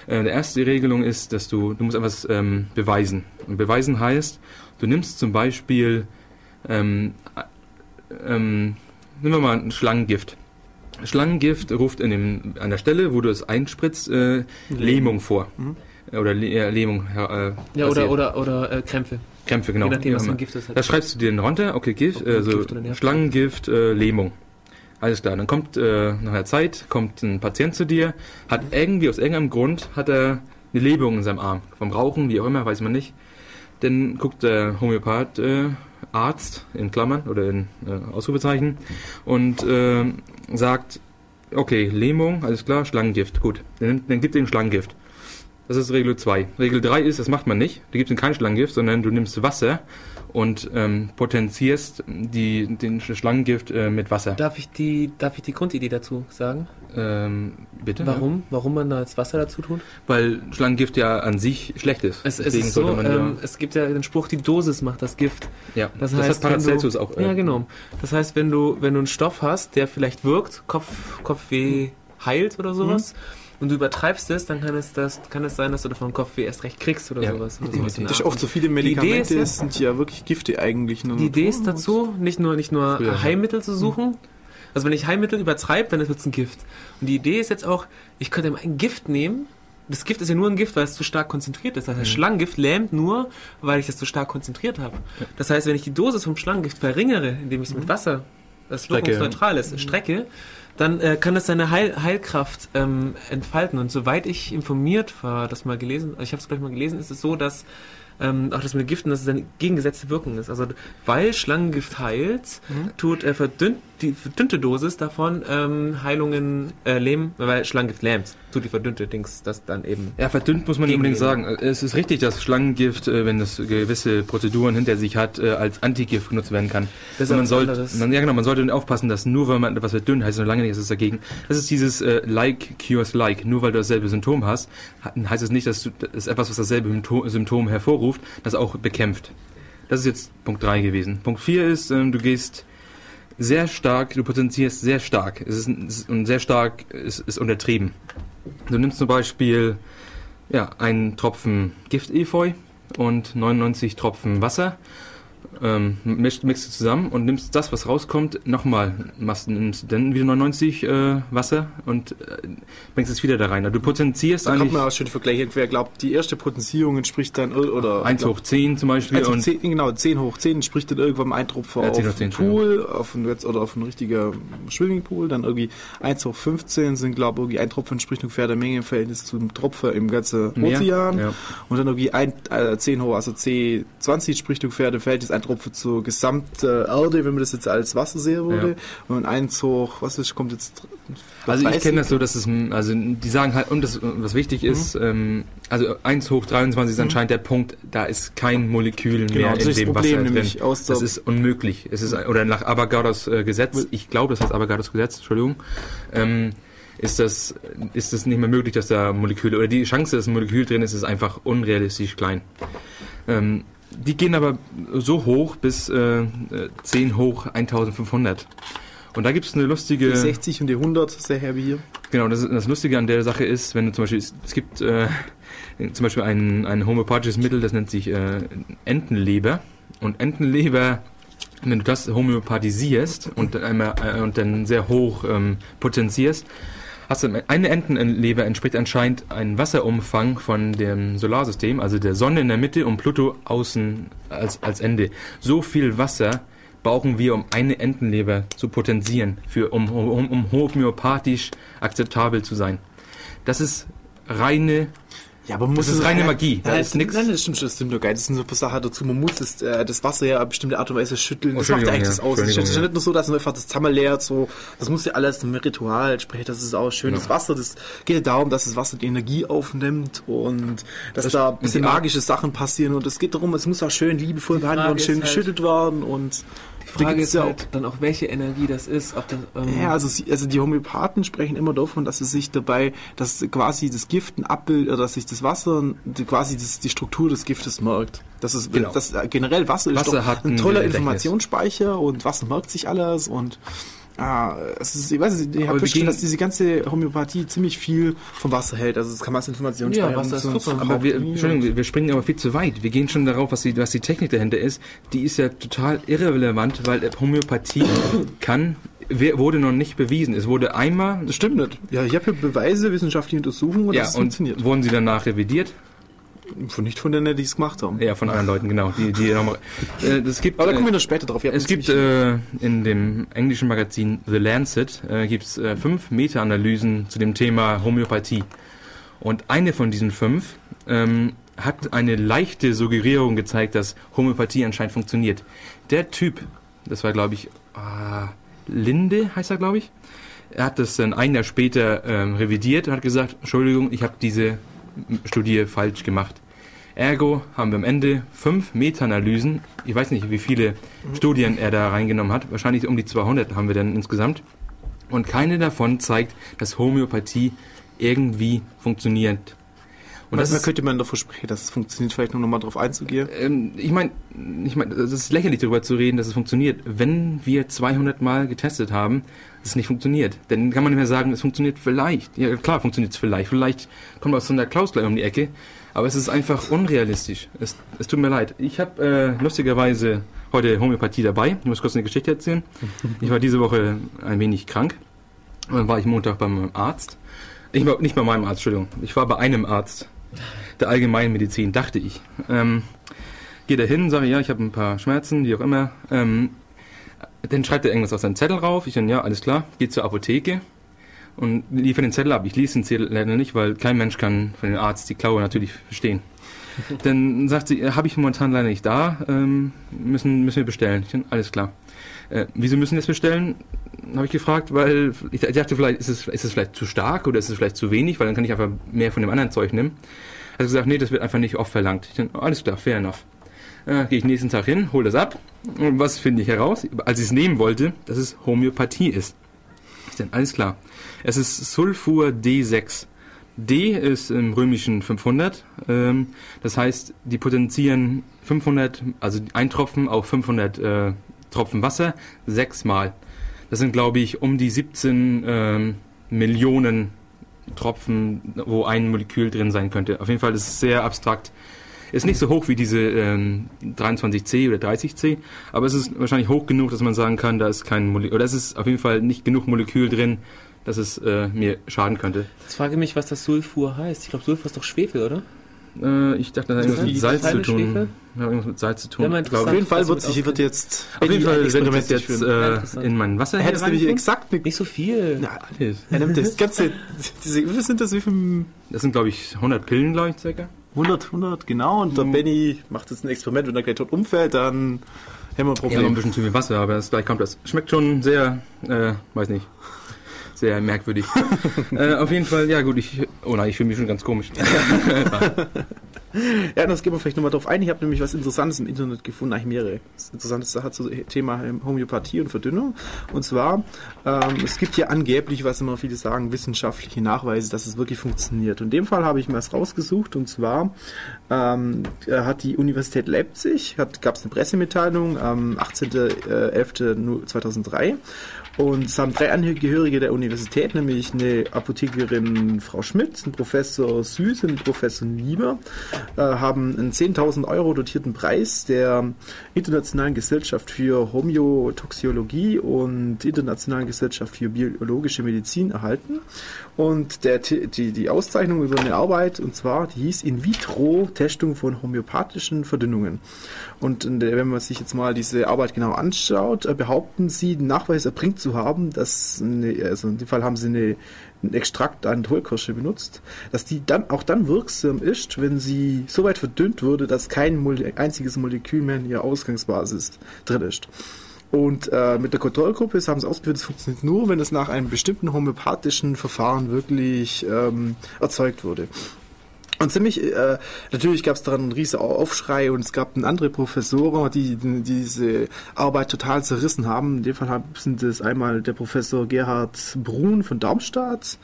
Äh, die erste Regelung ist, dass du, du musst etwas ähm, beweisen. Und beweisen heißt, du nimmst zum Beispiel, ähm, äh, ähm, nehmen wir mal ein Schlangengift. Schlangengift ruft in dem, an der Stelle, wo du es einspritzt, äh, Lähmung vor. Mhm. Oder äh, Lähmung. Äh, Ja, oder, oder, oder äh, Krämpfe. Krämpfe, genau. Je nachdem, was für ein. Gift es hat. Da schreibst du dir dann runter, okay, Gift, Ob äh, so Gift. Schlangengift, äh, Lähmung. Alles klar, dann kommt äh, nach einer Zeit, kommt ein Patient zu dir, hat irgendwie, aus irgendeinem Grund, hat er eine Lähmung in seinem Arm. Vom Rauchen, wie auch immer, weiß man nicht. Dann guckt der Homöopath, äh, Arzt, in Klammern oder in äh, Ausrufezeichen, und äh, sagt, okay, Lähmung, alles klar, Schlangengift, gut. Dann, dann gibt er ihm Schlangengift. Das ist Regel 2. Regel 3 ist, das macht man nicht. Du gibst ihm kein Schlangengift, sondern du nimmst Wasser und ähm, potenzierst die, den Schlangengift äh, mit Wasser. Darf ich die, darf ich die Grundidee dazu sagen? Ähm, bitte? Warum? Warum man da jetzt Wasser dazu tut? Weil Schlangengift ja an sich schlecht ist. Es, es ist so, ähm, es gibt ja den Spruch, die Dosis macht das Gift. ja, ja. Das, das, heißt, hat Paracelsus wenn du, auch. äh, Ja, genau. Das heißt, wenn du, wenn du einen Stoff hast, der vielleicht wirkt, Kopf, Kopfweh heilt oder sowas, und du übertreibst es, dann kann es, das, kann es sein, dass du davon Kopfweh erst recht kriegst oder Ja, sowas. Oder sowas Das ist oft so viele Idee Medikamente, ist ja- sind ja wirklich Gifte eigentlich. ne? Die Idee ist dazu, nicht nur, nicht nur Früher. Heilmittel zu suchen. Also wenn ich Heilmittel übertreibe, dann wird es ein Gift. Und die Idee ist jetzt auch, ich könnte ein Gift nehmen. Das Gift ist ja nur ein Gift, weil es zu stark konzentriert ist. Das heißt, Schlangengift lähmt nur, weil ich das zu stark konzentriert habe. Das heißt, wenn ich die Dosis vom Schlangengift verringere, indem ich es mit Wasser, das wirkungsneutral ist, strecke, dann äh, kann es seine Heil Heilkraft ähm, entfalten. Und soweit ich informiert war, das mal gelesen, ich habe es gleich mal gelesen, ist es so, dass ähm, auch das mit Giften, dass es eine gegengesetzte Wirkung ist. Also weil Schlangengift heilt, tut äh, verdünnt, die verdünnte Dosis davon ähm, Heilungen äh, lähmen, weil Schlangengift lähmt. Tut die verdünnte Dings das dann eben. Ja, verdünnt muss man nicht unbedingt sagen. Es ist richtig, dass Schlangengift, äh, wenn es gewisse Prozeduren hinter sich hat, äh, als Antigift genutzt werden kann. Das ist man sollte, man, ja genau, man sollte aufpassen, dass nur weil man etwas verdünnt, heißt es noch lange nicht, dass es dagegen. Das ist dieses äh, like cures like. Nur weil du dasselbe Symptom hast, ha- heißt es nicht, dass du das etwas, was dasselbe Symptom, Symptom hervorruft, das auch bekämpft. Das ist jetzt Punkt 3 gewesen. Punkt 4 ist, ähm, du gehst sehr stark, du potenzierst sehr stark. Es ist, es und sehr stark ist, ist untertrieben. Du nimmst zum Beispiel ja, einen Tropfen Gift-Efeu und 99 Tropfen Wasser, ähm, mischst, mixt es zusammen und nimmst das, was rauskommt, nochmal, machst, nimmst dann wieder 99 äh, Wasser und äh, bringst es wieder da rein. Also du potenzierst Da kommt eigentlich man auch schön vergleichen. Wer glaubt, die erste Potenzierung entspricht dann, oder 1 hoch 10 zum Beispiel 1 hoch und 10, genau, 10 hoch 10 entspricht dann irgendwann ein Tropfen 10 auf hoch 10, einen Pool, auf einen, oder auf einen richtiger Swimmingpool, dann irgendwie 1 hoch 15 sind, glaube ich, irgendwie ein Tropfen entspricht ungefähr der Menge im Verhältnis zum Tropfen im ganzen Ozean. ja. Und dann irgendwie ein, äh, 10 hoch, also C20 entspricht ungefähr dem Verhältnis ein Tropfen zur gesamten Erde, wenn man das jetzt als Wasser sehen würde. Ja. Und 1 hoch, was ist, kommt jetzt Also ich 30? kenne das so, dass es, also die sagen halt, und das, was wichtig ist, ähm, also 1 hoch 23 ist anscheinend der Punkt, da ist kein Molekül Genau, mehr das in dem Problem, Wasser drin. Das ist unmöglich. Es ist, oder nach Avogadros äh, Gesetz, ich glaube, das heißt Avogadros Gesetz, Entschuldigung, ähm, ist das, ist das nicht mehr möglich, dass da Moleküle, oder die Chance, dass ein Molekül drin ist, ist einfach unrealistisch klein. Ähm, die gehen aber so hoch bis äh, äh, 10 hoch 1500. Und da gibt es eine lustige... die 60 und die 100, sehr heavy hier. Genau, das, das Lustige an der Sache ist, wenn du zum Beispiel, es, es gibt äh, zum Beispiel ein, ein homöopathisches Mittel, das nennt sich äh, Entenleber. Und Entenleber, wenn du das homöopathisierst und dann, einmal, äh, und dann sehr hoch ähm, potenzierst, du eine Entenleber entspricht anscheinend einem Wasserumfang von dem Solarsystem, also der Sonne in der Mitte und Pluto außen als, als Ende. So viel Wasser brauchen wir, um eine Entenleber zu potenzieren, für, um, um, um homöopathisch akzeptabel zu sein. Das ist reine, Ja, aber man das muss ist es- reine ja, Magie. Ja, Da das ist nichts. Nein, das stimmt schon, das stimmt nur geil. Das sind so ein paar Sachen dazu. Man muss das, äh, das Wasser ja auf bestimmte Art und Weise schütteln. Das macht ja eigentlich Entschuldigung, das ja. aus. Es ist ja ja. nicht nur so, dass man einfach das Zammer leert, so. Das muss ja alles einem Ritual entsprechen. Das ist auch schön. Das Wasser, das geht ja darum, dass das Wasser die Energie aufnimmt und dass Das- da ein bisschen magische Sachen passieren. Und es geht darum, es muss auch schön liebevoll behandelt und schön halt- geschüttelt werden und Die Frage ist ja halt dann auch, welche Energie das ist. Das, ähm, Ja, also, sie, also die Homöopathen sprechen immer davon, dass es sich dabei, dass quasi das Gift ein Abbild oder dass sich das Wasser die, quasi das, die Struktur des Giftes merkt. Das ist Genau. das, äh, generell Wasser, ist Wasser doch hat ein toller Gedächtnis. Informationsspeicher und Wasser merkt sich alles und Ah, ist, ich weiß nicht, ich habe gehen- dass diese ganze Homöopathie ziemlich viel vom Wasser hält. Also es kann man als Information Ja, speichern. Wasser ist super. Aber wir, Entschuldigung, wir- wir springen aber viel zu weit. Wir gehen schon darauf, was die, was die Technik dahinter ist. Die ist ja total irrelevant, weil Homöopathie kann wurde noch nicht bewiesen. Es wurde einmal. Das stimmt nicht. Ja, ich habe hier Beweise, wissenschaftliche Untersuchungen und ja, das und funktioniert. Wurden sie danach revidiert? Von nicht von denen, die es gemacht haben. Ja, von anderen Leuten, genau. Die, die nochmal, äh, das gibt, Aber da kommen wir noch später drauf. Es gibt äh, in dem englischen Magazin The Lancet äh, gibt's äh, fünf Meta-Analysen zu dem Thema Homöopathie. Und eine von diesen fünf ähm, hat eine leichte Suggerierung gezeigt, dass Homöopathie anscheinend funktioniert. Der Typ, das war glaube ich ah, Linde, heißt er glaube ich, er hat das dann ein Jahr später ähm, revidiert und hat gesagt, Entschuldigung, ich habe diese Studie falsch gemacht. Ergo haben wir am Ende fünf Meta-Analysen. Ich weiß nicht, wie viele Studien er da reingenommen hat. Wahrscheinlich um die 200 haben wir dann insgesamt. Und keine davon zeigt, dass Homöopathie irgendwie funktioniert. Und das ist, könnte man davor sprechen, dass es funktioniert, vielleicht nur nochmal drauf einzugehen? Ähm, ich meine, ich mein, es ist lächerlich darüber zu reden, dass es funktioniert. Wenn wir 200 Mal getestet haben, dass es nicht funktioniert, dann kann man nicht mehr sagen, es funktioniert vielleicht. Ja, klar funktioniert es vielleicht. Vielleicht kommt aus so einer Klaus gleich um die Ecke, aber es ist einfach unrealistisch. Es, es tut mir leid. Ich habe äh, lustigerweise heute Homöopathie dabei. Ich muss kurz eine Geschichte erzählen. Ich war diese Woche ein wenig krank. Und dann war ich Montag beim Arzt. Ich war nicht bei meinem Arzt, Entschuldigung. Ich war bei einem Arzt der Allgemeinmedizin, dachte ich. Ähm, gehe da hin, sage, ja, ich habe ein paar Schmerzen, wie auch immer. Ähm, dann schreibt er irgendwas auf seinen Zettel rauf. Ich dann, ja, alles klar, gehe zur Apotheke und liefere den Zettel ab. Ich lese den Zettel leider nicht, weil kein Mensch kann von dem Arzt die Klaue natürlich verstehen. Dann sagt sie, habe ich momentan leider nicht da, ähm, müssen, müssen wir bestellen. Ich dann, alles klar. Äh, wieso müssen wir das bestellen? Habe ich gefragt, weil ich dachte, vielleicht ist es, ist es vielleicht zu stark oder ist es vielleicht zu wenig, weil dann kann ich einfach mehr von dem anderen Zeug nehmen. Hat gesagt, nee, das wird einfach nicht oft verlangt. Ich dachte, alles klar, fair enough. Äh, Gehe ich nächsten Tag hin, hole das ab. Und was finde ich heraus? Als ich es nehmen wollte, dass es Homöopathie ist. Ich dachte, alles klar. Es ist Sulfur D6. D ist im römischen 500. Ähm, das heißt, die potenzieren 500, also ein Tropfen auf 500 äh, Tropfen Wasser sechsmal. Das sind, glaube ich, um die 17 ähm, Millionen Tropfen, wo ein Molekül drin sein könnte. Auf jeden Fall ist es sehr abstrakt. Ist nicht so hoch wie diese ähm, 23C oder 30C, aber es ist wahrscheinlich hoch genug, dass man sagen kann, da ist kein Molekül, oder es ist auf jeden Fall nicht genug Molekül drin, dass es äh, mir schaden könnte. Jetzt frage ich mich, was das Sulfur heißt. Ich glaube, Sulfur ist doch Schwefel, oder? Äh, ich dachte, das hat irgendwas mit Salz zu tun. Ja, irgendwas mit Salz zu tun. Ja, auf jeden Fall wird sich wird jetzt auf jeden Fall wird es jetzt äh, in mein Wasser Er hättest nämlich exakt nicht so viel. Na, alles. Er nimmt das ganze diese wie sind das wie viel Das sind glaube ich 100 Pillen, glaube ich, circa. 100 100 genau und der mhm. Benny macht jetzt ein Experiment, wenn er gleich tot umfällt, dann haben wir ein Problem. Ja, ein bisschen zu viel Wasser, aber das gleich kommt das. Schmeckt schon sehr äh, weiß nicht sehr merkwürdig. äh, auf jeden Fall, ja gut, ich. Oh nein, ich fühle mich schon ganz komisch. ja, das gehen wir vielleicht nochmal drauf ein. Ich habe nämlich was Interessantes im Internet gefunden, eigentlich mehrere interessante Sachen zum Thema Homöopathie und Verdünnung. Und zwar, ähm, es gibt hier angeblich, was immer viele sagen, wissenschaftliche Nachweise, dass es wirklich funktioniert. Und in dem Fall habe ich mir was rausgesucht und zwar ähm, hat die Universität Leipzig, gab es eine Pressemitteilung am 18.11.2003 und es haben drei Angehörige der Universität, nämlich eine Apothekerin Frau Schmidt, ein Professor Süß und ein Professor Nieber, äh, haben einen 10.000 Euro dotierten Preis der Internationalen Gesellschaft für Homöotoxiologie und Internationalen Gesellschaft für biologische Medizin erhalten. Und der, die, die Auszeichnung über eine Arbeit, und zwar, die hieß In-vitro-Testung von homöopathischen Verdünnungen. Und wenn man sich jetzt mal diese Arbeit genau anschaut, äh, behaupten sie, Nachweis erbringt zu haben, dass, eine, also in dem Fall haben sie eine, einen Extrakt an Hohlkirsche benutzt, dass die dann auch dann wirksam ist, wenn sie so weit verdünnt würde, dass kein einziges Molekül mehr in ihrer Ausgangsbasis drin ist. Und äh, mit der Kontrollgruppe haben sie ausgeführt, es funktioniert nur, wenn es nach einem bestimmten homöopathischen Verfahren wirklich ähm, erzeugt wurde. Und ziemlich, äh, natürlich gab es daran einen riesen Aufschrei und es gab andere Professoren, die, die diese Arbeit total zerrissen haben. In dem Fall sind es einmal der Professor Gerhard Brun von Darmstadt,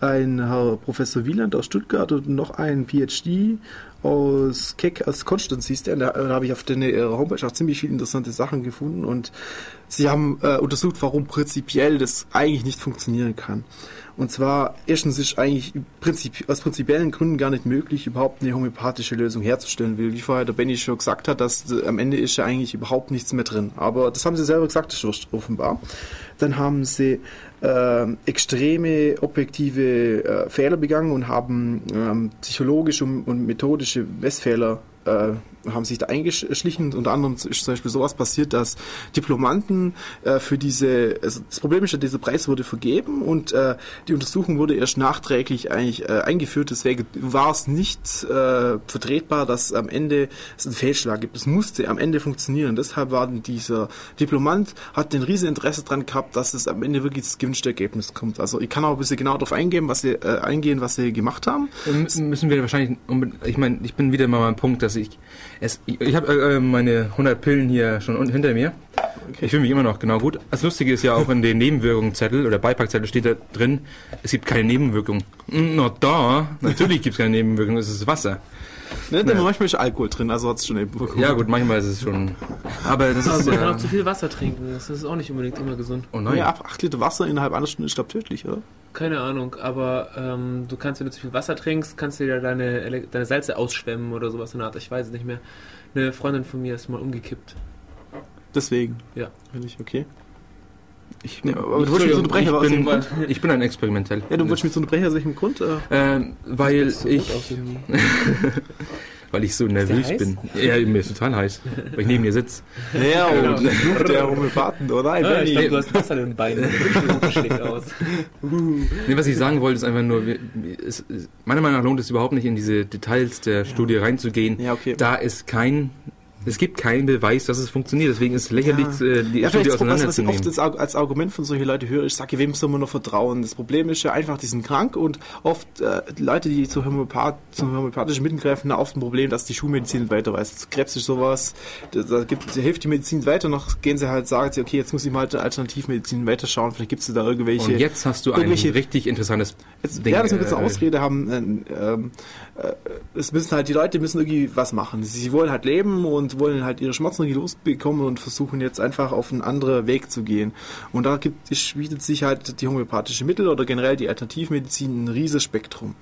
ein Herr Professor Wieland aus Stuttgart und noch ein PhD aus Keck aus Konstanz hieß der. Da, da habe ich auf der Homepage auch ziemlich viele interessante Sachen gefunden und sie haben äh, untersucht, warum prinzipiell das eigentlich nicht funktionieren kann. Und zwar, erstens ist eigentlich prinzip, aus prinzipiellen Gründen gar nicht möglich, überhaupt eine homöopathische Lösung herzustellen will. Wie vorher der Benny schon gesagt hat, dass äh, am Ende ist ja eigentlich überhaupt nichts mehr drin. Aber das haben sie selber gesagt, das ist offenbar. Dann haben sie äh, extreme objektive äh, Fehler begangen und haben ähm, psychologische und, und methodische Messfehler äh, haben sich da eingeschlichen. Unter anderem ist zum Beispiel sowas passiert, dass Diplomanten äh, für diese, also das Problem ist ja, dieser Preis wurde vergeben und äh, die Untersuchung wurde erst nachträglich eigentlich äh, eingeführt. Deswegen war es nicht äh, vertretbar, dass am Ende es einen Fehlschlag gibt. Es musste am Ende funktionieren. Deshalb war dieser Diplomant, hat ein riesen Interesse daran gehabt, dass es am Ende wirklich das gewünschte Ergebnis kommt. Also ich kann auch ein bisschen genau darauf eingehen, was sie, äh, eingehen, was sie gemacht haben. Müssen wir wahrscheinlich, ich meine, ich bin wieder mal beim Punkt, dass ich es, ich, ich habe äh, meine 100 Pillen hier schon hinter mir. Okay. Ich fühle mich immer noch genau gut. Das Lustige ist ja auch in den Nebenwirkungszettel oder Beipackzettel steht da drin, es gibt keine Nebenwirkung. Na da, natürlich gibt es keine Nebenwirkung, es ist Wasser. Ne, naja. Manchmal ist Alkohol drin, also hat es schon Nebenwirkungen. Ja gut, manchmal ist es schon. Aber das ist. Man kann auch zu viel Wasser trinken, das ist auch nicht unbedingt immer gesund. Oh nein. Ja, 8 Liter Wasser innerhalb einer Stunde ist, glaube tödlich, oder? Keine Ahnung, aber ähm, du kannst, wenn du zu viel Wasser trinkst, kannst du dir deine, deine Salze ausschwemmen oder sowas in der Art. Ich weiß es nicht mehr. Eine Freundin von mir ist mal umgekippt. Deswegen? Ja. Finde ich, okay. Ich, ja, aber du mich so Brecher ich, bin, ich bin ein Experimentell. Ja, du wolltest mich so Brecher aus welchem Grund? Äh, ähm, weil ich. weil ich so nervös bin. Ja, mir ist total heiß, weil ich neben dir sitze. Ja, und genau. Der Homöopathen, oder? Nein, ah, ich glaub, du hast Wasser in den Beinen. schlägt aus. nee, was ich sagen wollte, ist einfach nur, es, meiner Meinung nach lohnt es überhaupt nicht, in diese Details der ja. Studie reinzugehen. Ja, okay. Da ist kein es gibt keinen Beweis, dass es funktioniert. Deswegen ist es lächerlich, ja. Äh, die ja, Studie auseinanderzunehmen. Was ich oft als Argument von solchen Leuten höre, ich sage, wem soll man noch vertrauen? Das Problem ist ja einfach, die sind krank und oft äh, Leute, die zu, Homöopath zu homöopathischen Mitteln greifen, haben oft ein Problem, dass die Schulmedizin weiter weiß. Krebs ist sowas, da, da, gibt, da hilft die Medizin weiter, noch gehen sie halt, sagen sie, okay, jetzt muss ich mal eine Alternativmedizin weiterschauen, vielleicht gibt es da irgendwelche... Und jetzt hast du ein richtig interessantes jetzt, Ding. Ja, das ist eine kurze äh, Ausrede haben. Äh, äh, es müssen halt, die Leute müssen irgendwie was machen. Sie wollen halt leben und wollen halt ihre Schmerzen losbekommen und versuchen jetzt einfach auf einen anderen Weg zu gehen. Und da gibt, bietet sich halt die homöopathische Mittel oder generell die Alternativmedizin ein riesiges Spektrum.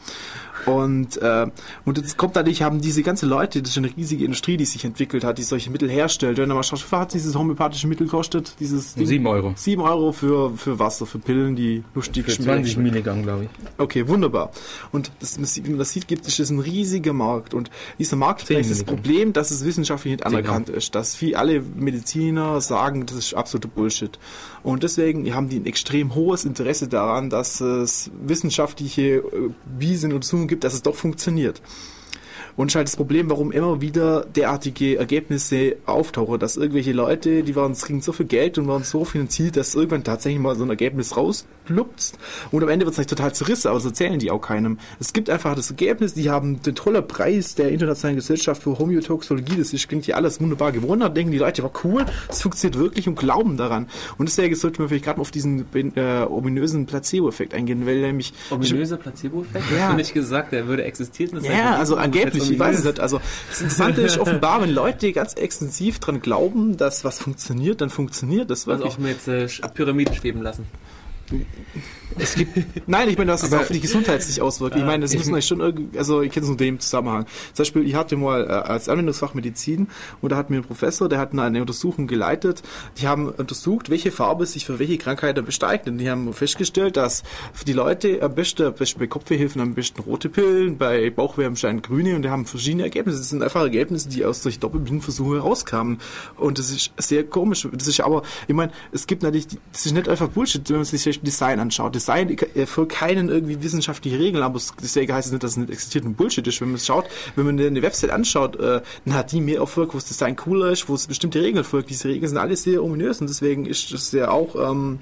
Und, äh, und jetzt kommt dadurch, haben diese ganze Leute, das ist eine riesige Industrie, die sich entwickelt hat, die solche Mittel herstellt. Wenn du mal schaust, was hat dieses homöopathische Mittel kostet? Dieses Ding? 7 Euro. 7 Euro für, für Wasser, für Pillen, die lustig für 20 Milligramm, glaube ich. Okay, wunderbar. Und das, wie man das sieht, gibt es ein riesiger Markt. Und dieser Markt ist das Problem, dass es wissenschaftlich nicht anerkannt ist. Dass viele alle Mediziner sagen, das ist absoluter Bullshit. Und deswegen haben die ein extrem hohes Interesse daran, dass es wissenschaftliche Wiesen und Zungen gibt, dass es doch funktioniert. Und es halt das Problem, warum immer wieder derartige Ergebnisse auftauchen, dass irgendwelche Leute, die waren, kriegen so viel Geld und waren so finanziert, dass irgendwann tatsächlich mal so ein Ergebnis rauspluppt und am Ende wird es nicht total zerrissen, aber so zählen die auch keinem. Es gibt einfach das Ergebnis, die haben den tollen Preis der Internationalen Gesellschaft für Homöotoxologie, das ist, klingt ja alles wunderbar gewonnen, da denken die Leute, war cool, es funktioniert wirklich und glauben daran. Und deswegen sollte man vielleicht gerade mal auf diesen äh, ominösen Placebo-Effekt eingehen, weil nämlich... Ominöser Placebo-Effekt? Ja. Hast du nicht gesagt, der würde existieren? Ja, also angeblich ich weiß es nicht. Also das Interessante ist offenbar, wenn Leute ganz extensiv dran glauben, dass was funktioniert, dann funktioniert das wirklich. Also auch mit äh, Pyramiden schweben lassen. Es gibt, nein, ich meine, dass es auf die Gesundheit sich auswirkt. Ich meine, das müssen euch schon irgendwie, also ich kenne es nur dem Zusammenhang. Zum Beispiel, ich hatte mal äh, als Anwendungsfach Medizin und da hat mir ein Professor, der hat eine Untersuchung geleitet. Die haben untersucht, welche Farbe sich für welche Krankheit am besten eignet. Die haben festgestellt, dass für die Leute am besten, bei Kopfwehhilfen am besten rote Pillen, bei besten grüne und die haben verschiedene Ergebnisse. Das sind einfach Ergebnisse, die aus solchen Doppelblindversuchen rauskamen. Und das ist sehr komisch. Das ist aber, ich meine, es gibt natürlich, das ist nicht einfach Bullshit, wenn man sich Design anschaut. Design erfolgt keinen irgendwie wissenschaftliche Regeln, aber deswegen heißt es nicht, dass es nicht existiert und Bullshit ist. Wenn man es schaut, wenn man eine Website anschaut, äh, dann hat die mehr Erfolg, wo das Design cooler ist, wo es bestimmte Regeln folgt. Diese Regeln sind alle sehr ominös und deswegen ist das ja auch ähm,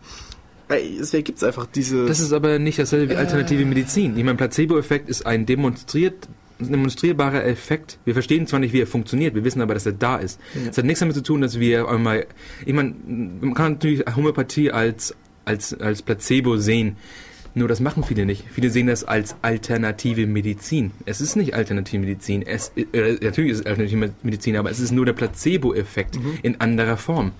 Deswegen gibt es einfach diese. Das ist aber nicht dasselbe wie alternative Medizin. Ich meine, Placebo-Effekt ist ein demonstriert demonstrierbarer Effekt. Wir verstehen zwar nicht, wie er funktioniert, wir wissen aber, dass er da ist. Es ja. hat nichts damit zu tun, dass wir einmal, ich meine, man kann natürlich Homöopathie als als, als Placebo sehen. Nur das machen viele nicht. Viele sehen das als alternative Medizin. Es ist nicht alternative Medizin. Es, äh, natürlich ist es alternative Medizin, aber es ist nur der Placebo-Effekt mhm. in anderer Form.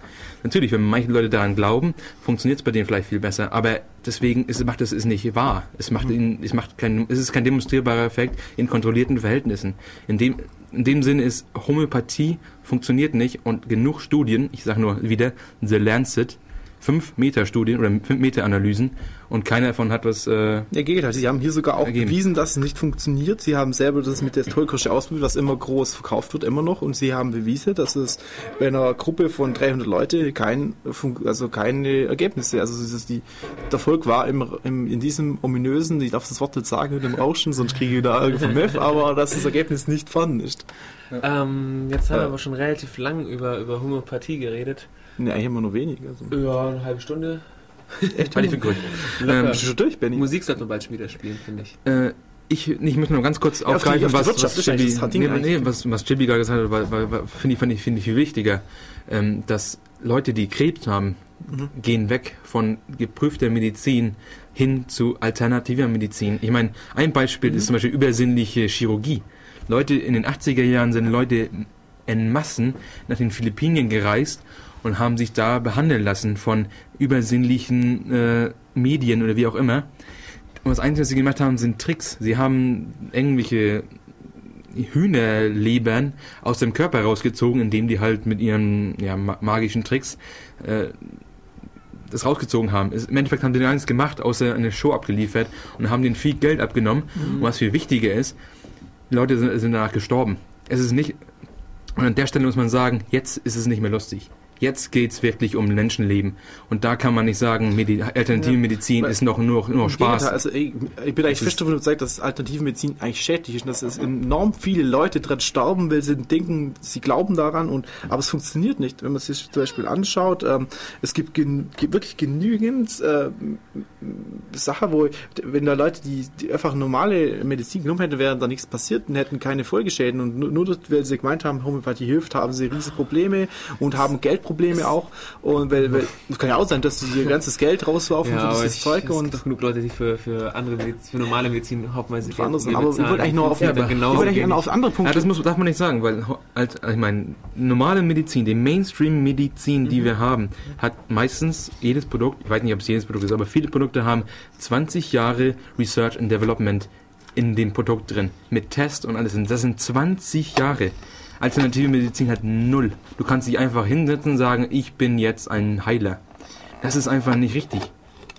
Natürlich, wenn manche Leute daran glauben, funktioniert es bei denen vielleicht viel besser, aber deswegen ist, macht es nicht wahr. Es macht, mhm. es macht kein, es ist kein demonstrierbarer Effekt in kontrollierten Verhältnissen. In dem, in dem Sinne ist Homöopathie funktioniert nicht und genug Studien, ich sage nur wieder, The Lancet, 5-Meter-Studien oder 5-Meter-Analysen und keiner davon hat was. Äh, ja, Gegenteil. Sie haben hier sogar auch ergeben. bewiesen, dass es nicht funktioniert. Sie haben selber das mit der Tollkirsche ausprobiert, was immer groß verkauft wird, immer noch. Und Sie haben bewiesen, dass es bei einer Gruppe von 300 Leute kein, also keine Ergebnisse. Also es ist die, der Erfolg war im, im, in diesem ominösen, ich darf das Wort nicht sagen, mit dem Rauschen, sonst kriege ich wieder Ärger vom Meff, aber dass das Ergebnis nicht vorhanden ist. Ähm, jetzt haben wir aber schon relativ lang über, über Homöopathie geredet. Ne, eigentlich immer nur wenig. Also. Ja, eine halbe Stunde. Echt? Weil ich bin ähm, Bist du schon durch, Benny? Musik sollten wir bald wieder spielen, finde ich. Äh, ich, ich möchte noch ganz kurz ja, aufgreifen, was, was, Chibi, nee, nee, was, was Chibi gerade gesagt hat, weil, weil, weil finde ich, find ich, find ich viel wichtiger, ähm, dass Leute, die Krebs haben, mhm. gehen weg von geprüfter Medizin hin zu alternativer Medizin. Ich meine, ein Beispiel mhm. ist zum Beispiel übersinnliche Chirurgie. Leute in den 80er Jahren sind Leute en Massen nach den Philippinen gereist und haben sich da behandeln lassen von übersinnlichen äh, Medien oder wie auch immer. Und das Einzige, was sie gemacht haben, sind Tricks. Sie haben irgendwelche Hühnerlebern aus dem Körper rausgezogen, indem die halt mit ihren ja, magischen Tricks äh, das rausgezogen haben. Im Endeffekt haben die gar nichts gemacht, außer eine Show abgeliefert und haben denen viel Geld abgenommen. Mhm. Und was viel wichtiger ist, die Leute sind, sind danach gestorben. Es ist nicht, und an der Stelle muss man sagen, jetzt ist es nicht mehr lustig. Jetzt geht es wirklich um Menschenleben. Und da kann man nicht sagen, Medi alternative ja. Medizin ist noch nur, nur Spaß. Also ich, ich bin eigentlich fest davon überzeugt, dass alternative Medizin eigentlich schädlich ist und dass es enorm viele Leute dran sterben, weil sie denken, sie glauben daran und aber es funktioniert nicht. Wenn man sich zum Beispiel anschaut, ähm, es gibt gen wirklich genügend äh, Sachen, wo wenn da Leute, die, die einfach normale Medizin genommen hätten, wäre da nichts passiert und hätten keine Folgeschäden und nur, nur weil sie gemeint haben, Homöopathie hilft, haben sie riesige Probleme und haben Geld Probleme auch. Und weil, weil es kann ja auch sein, dass sie ihr ganzes Geld rauswerfen ja, für dieses Zeug. Und genug Leute, die für, für andere Medizin, für normale Medizin hauptsächlich für andere Aber ich wollte eigentlich noch auf, ja, genau ich wollte eigentlich auf andere Punkte. Ja, das muss, darf man nicht sagen, weil als, ich meine, normale Medizin, die Mainstream-Medizin, die mhm. wir haben, hat meistens jedes Produkt, ich weiß nicht, ob es jedes Produkt ist, aber viele Produkte haben 20 Jahre Research and Development in dem Produkt drin. Mit Test und alles. Und das sind 20 Jahre. Alternative Medizin hat null. Du kannst dich einfach hinsetzen und sagen, ich bin jetzt ein Heiler. Das ist einfach nicht richtig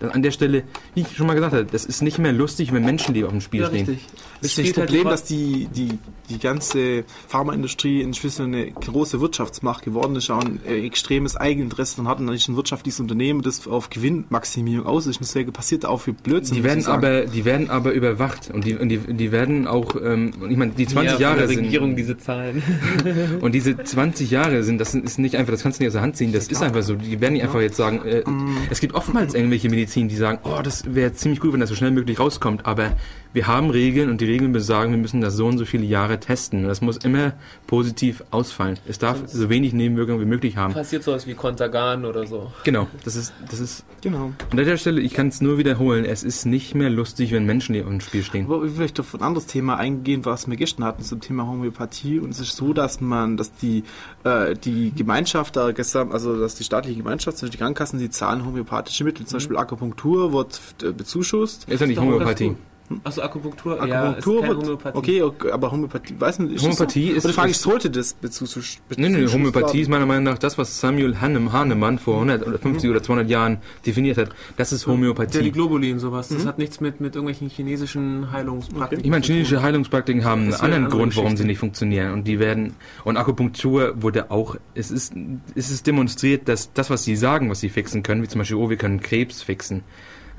an der Stelle, wie ich schon mal gesagt habe, das ist nicht mehr lustig, wenn Menschenleben auf dem Spiel ja, stehen. Richtig. Das ist das halt Problem, halt dass die, die, die ganze Pharmaindustrie inzwischen eine große Wirtschaftsmacht geworden ist, auch ein äh, extremes Eigeninteresse und hat und ist ein wirtschaftliches Unternehmen, das auf Gewinnmaximierung aus ist. Deswegen passiert auch viel Blödsinn. Die werden aber, die werden aber überwacht und die, und die, die werden auch, ähm, ich meine, die 20 ja, Jahre der Regierung sind, diese Zahlen. und diese 20 Jahre sind, das ist nicht einfach, das kannst du nicht aus der Hand ziehen, das ist einfach so. Die werden nicht einfach jetzt sagen, äh, mm. es gibt oftmals irgendwelche Medizin Medizin, die sagen, oh, das wäre ziemlich gut, wenn das so schnell möglich rauskommt, aber wir haben Regeln und die Regeln besagen, wir müssen das so und so viele Jahre testen. Das muss immer positiv ausfallen. Es darf so wenig Nebenwirkungen wie möglich haben. Passiert sowas wie Kontergan oder so. Genau, das ist, das ist, genau. An der Stelle, ich kann es nur wiederholen, es ist nicht mehr lustig, wenn Menschen hier im Spiel stehen. Aber ich möchte auf ein anderes Thema eingehen, was wir gestern hatten zum Thema Homöopathie und es ist so, dass man, dass die, äh, die Gemeinschaft da gestern, also dass die staatliche Gemeinschaft, zum Beispiel die Krankenkassen, die zahlen homöopathische Mittel, zum mhm. Beispiel Akupunktur wird äh, bezuschusst. Ist ja nicht Homöopathie. Achso, Akupunktur, Akupunktur ja, Homöopathie. Okay, okay, aber Homöopathie, weiß nicht, ist Homöopathie so? ist. Oder frage ich, sollte das Bezug Nee, nee, Homöopathie ist meiner Meinung nach das, was Samuel Hahnem, Hahnemann vor 150 mhm. oder 200 Jahren definiert hat. Das ist Homöopathie. Ja, die Globulin, sowas. Das mhm. hat nichts mit, mit irgendwelchen chinesischen Heilungspraktiken. Ich meine, chinesische Heilungspraktiken haben einen anderen Grund, warum sie nicht funktionieren. Und die werden, und Akupunktur wurde auch, es ist, es ist demonstriert, dass das, was sie sagen, was sie fixen können, wie zum Beispiel, oh, wir können Krebs fixen.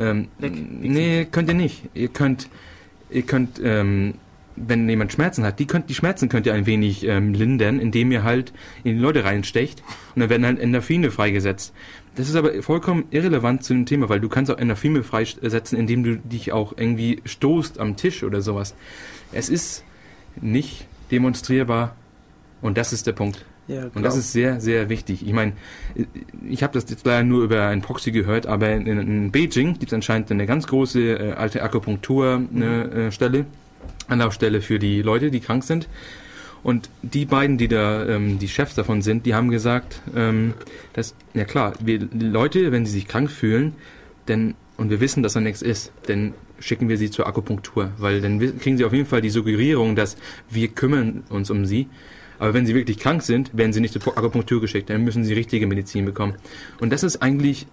Ähm, nee, könnt ihr nicht. Ihr könnt, ihr könnt, ähm, wenn jemand Schmerzen hat, die, könnt, die Schmerzen könnt ihr ein wenig ähm, lindern, indem ihr halt in die Leute reinstecht und dann werden halt Endorphine freigesetzt. Das ist aber vollkommen irrelevant zu dem Thema, weil du kannst auch Endorphine freisetzen, indem du dich auch irgendwie stoßt am Tisch oder sowas. Es ist nicht demonstrierbar und das ist der Punkt. Ja, und das ist sehr, sehr wichtig. Ich meine, ich habe das jetzt leider nur über ein Proxy gehört, aber in, in Beijing gibt es anscheinend eine ganz große äh, alte Akupunkturstelle, mhm. äh, Anlaufstelle für die Leute, die krank sind. Und die beiden, die da ähm, die Chefs davon sind, die haben gesagt, ähm, dass, ja klar, wir die Leute, wenn sie sich krank fühlen, denn und wir wissen, dass da nichts ist, dann schicken wir sie zur Akupunktur, weil dann kriegen sie auf jeden Fall die Suggerierung, dass wir kümmern uns um sie. Aber wenn sie wirklich krank sind, werden sie nicht zur Akupunktur geschickt, dann müssen sie richtige Medizin bekommen. Und das ist eigentlich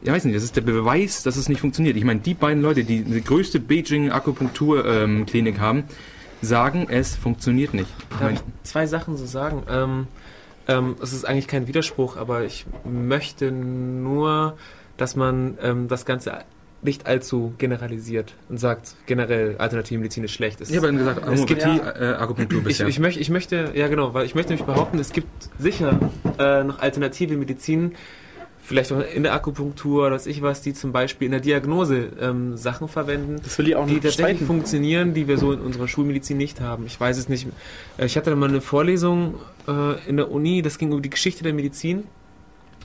ich weiß nicht, das ist der Beweis, dass es nicht funktioniert. Ich meine, die beiden Leute, die die größte Beijing Akupunkturklinik ähm, haben, sagen, es funktioniert nicht. Darf ich zwei Sachen so sagen? Ähm, ähm, es ist eigentlich kein Widerspruch, aber ich möchte nur, dass man ähm, das Ganze nicht allzu generalisiert und sagt, generell alternative Medizin ist schlecht. Es, ich habe gesagt, es gibt ja, äh, Akupunktur bisher. Ich, ich, möchte, ich möchte, ja genau, weil ich möchte nämlich behaupten, es gibt sicher äh, noch alternative Medizin, vielleicht auch in der Akupunktur oder was ich was, die zum Beispiel in der Diagnose ähm, Sachen verwenden, das will ich auch die tatsächlich streiten. funktionieren, die wir so in unserer Schulmedizin nicht haben. Ich weiß es nicht. Äh, ich hatte mal eine Vorlesung äh, in der Uni, das ging über die Geschichte der Medizin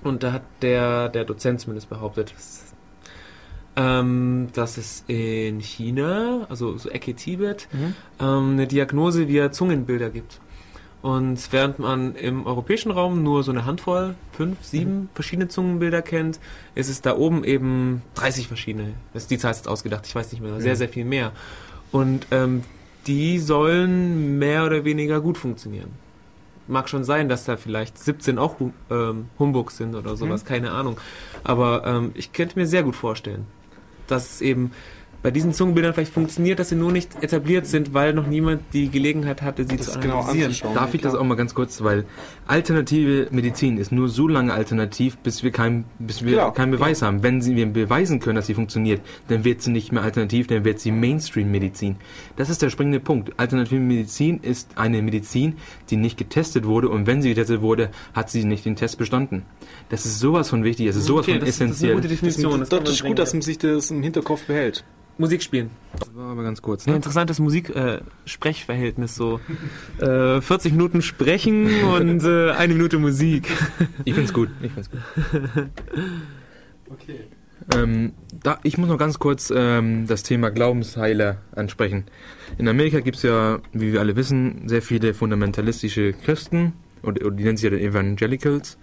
und da hat der, der Dozent zumindest behauptet, ähm, dass es in China, also so Ecke Tibet, mhm. ähm, eine Diagnose via Zungenbilder gibt. Und während man im europäischen Raum nur so eine Handvoll, fünf, sieben mhm. verschiedene Zungenbilder kennt, ist es da oben eben 30 verschiedene. Das ist die Zahl ist ausgedacht, ich weiß nicht mehr, sehr, sehr viel mehr. Und ähm, die sollen mehr oder weniger gut funktionieren. Mag schon sein, dass da vielleicht 17 auch ähm, Humbug sind oder sowas, mhm. keine Ahnung. Aber ähm, ich könnte mir sehr gut vorstellen, dass es eben bei diesen Zungenbildern vielleicht funktioniert, dass sie nur nicht etabliert sind, weil noch niemand die Gelegenheit hatte, sie das zu genau analysieren. Genau Darf ich das auch mal ganz kurz, weil alternative Medizin ist nur so lange alternativ, bis wir, kein, bis wir klar, keinen Beweis klar. haben. Wenn sie, wir beweisen können, dass sie funktioniert, dann wird sie nicht mehr alternativ, dann wird sie Mainstream-Medizin. Das ist der springende Punkt. Alternative Medizin ist eine Medizin, die nicht getestet wurde und wenn sie getestet wurde, hat sie nicht den Test bestanden. Das ist sowas von wichtig, das ist sowas okay, von das, essentiell. Das ist eine gute Definition. Das, das, das ist gut, dass man sich das im Hinterkopf behält. Musik spielen. Das war aber ganz kurz. Ne? Ein interessantes Musik-Sprechverhältnis. Äh, so äh, 40 Minuten sprechen und äh, eine Minute Musik. ich find's gut. Ich find's gut. okay. Ähm, da, ich muss noch ganz kurz ähm, das Thema Glaubensheiler ansprechen. In Amerika gibt es ja, wie wir alle wissen, sehr viele fundamentalistische Christen, oder, oder die nennen sich ja Evangelicals.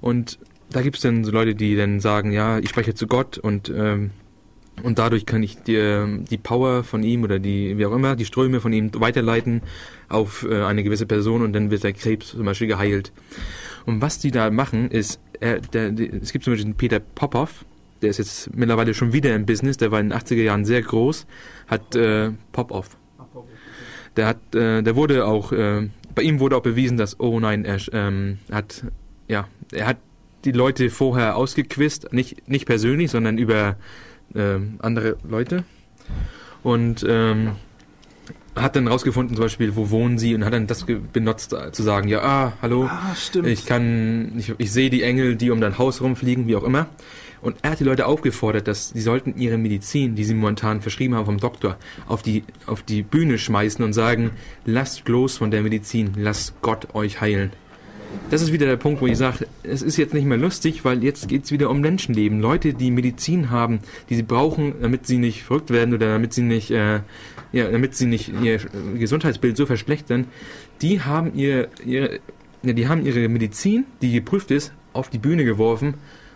Und da gibt es dann so Leute, die dann sagen, ja, ich spreche zu Gott und ähm, und dadurch kann ich die, die Power von ihm oder die, wie auch immer, die Ströme von ihm weiterleiten auf äh, eine gewisse Person und dann wird der Krebs zum Beispiel geheilt. Und was die da machen, ist, er, der, es gibt zum Beispiel den Peter Popov, der ist jetzt mittlerweile schon wieder im Business, der war in den 80er Jahren sehr groß, hat äh, Popov. Der hat, äh, der wurde auch, äh, bei ihm wurde auch bewiesen, dass, oh nein, er ähm, hat, ja, er hat die Leute vorher ausgequist, nicht, nicht persönlich, sondern über äh, andere Leute. Und ähm, hat dann rausgefunden, zum Beispiel, wo wohnen sie und hat dann das benutzt, äh, zu sagen, ja, ah, hallo, ah, ich kann, ich, ich sehe die Engel, die um dein Haus rumfliegen, wie auch immer. Und er hat die Leute aufgefordert, dass sie sollten ihre Medizin, die sie momentan verschrieben haben vom Doktor, auf die, auf die Bühne schmeißen und sagen, lasst los von der Medizin, lasst Gott euch heilen das ist wieder der Punkt, wo ich sage, es ist jetzt nicht mehr lustig, weil jetzt geht es wieder um Menschenleben. Leute, die Medizin haben, die sie brauchen, damit sie nicht verrückt werden oder damit sie nicht, äh, ja, damit sie nicht ihr Gesundheitsbild so verschlechtern, die haben ihr, ihre, die haben ihre Medizin, die geprüft ist, auf die Bühne geworfen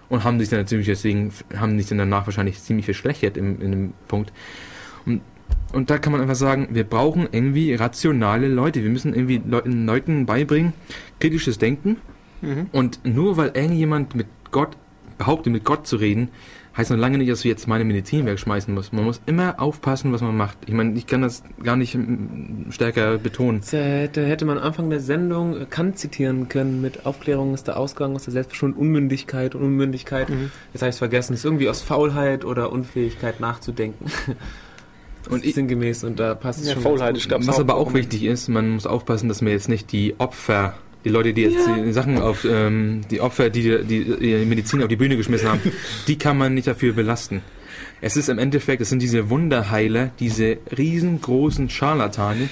und haben sich dann natürlich deswegen, haben sich dann danach wahrscheinlich ziemlich verschlechtert im, in dem Punkt. Und und da kann man einfach sagen, wir brauchen irgendwie rationale Leute. Wir müssen irgendwie Leuten, Leuten beibringen, kritisches Denken. Mhm. Und nur weil irgendjemand mit Gott behauptet, mit Gott zu reden, heißt noch lange nicht, dass du jetzt meine Medizin wegschmeißen musst. Man muss immer aufpassen, was man macht. Ich meine, ich kann das gar nicht stärker betonen. Da, da hätte man Anfang der Sendung Kant zitieren können mit Aufklärung ist der Ausgang aus der Selbstbestimmung, Unmündigkeit und Unmündigkeit. Mhm. Jetzt habe ich es vergessen. Das ist irgendwie aus Faulheit oder Unfähigkeit nachzudenken. und sinngemäß und da passt es ja, schon. Faulheit, ich glaub, was aber auch wichtig ist, man muss aufpassen, dass man jetzt nicht die Opfer die Leute, die jetzt ja. die Sachen auf, ähm, die Opfer, die, die die Medizin auf die Bühne geschmissen haben, die kann man nicht dafür belasten. Es ist im Endeffekt, es sind diese Wunderheiler, diese riesengroßen Scharlatane.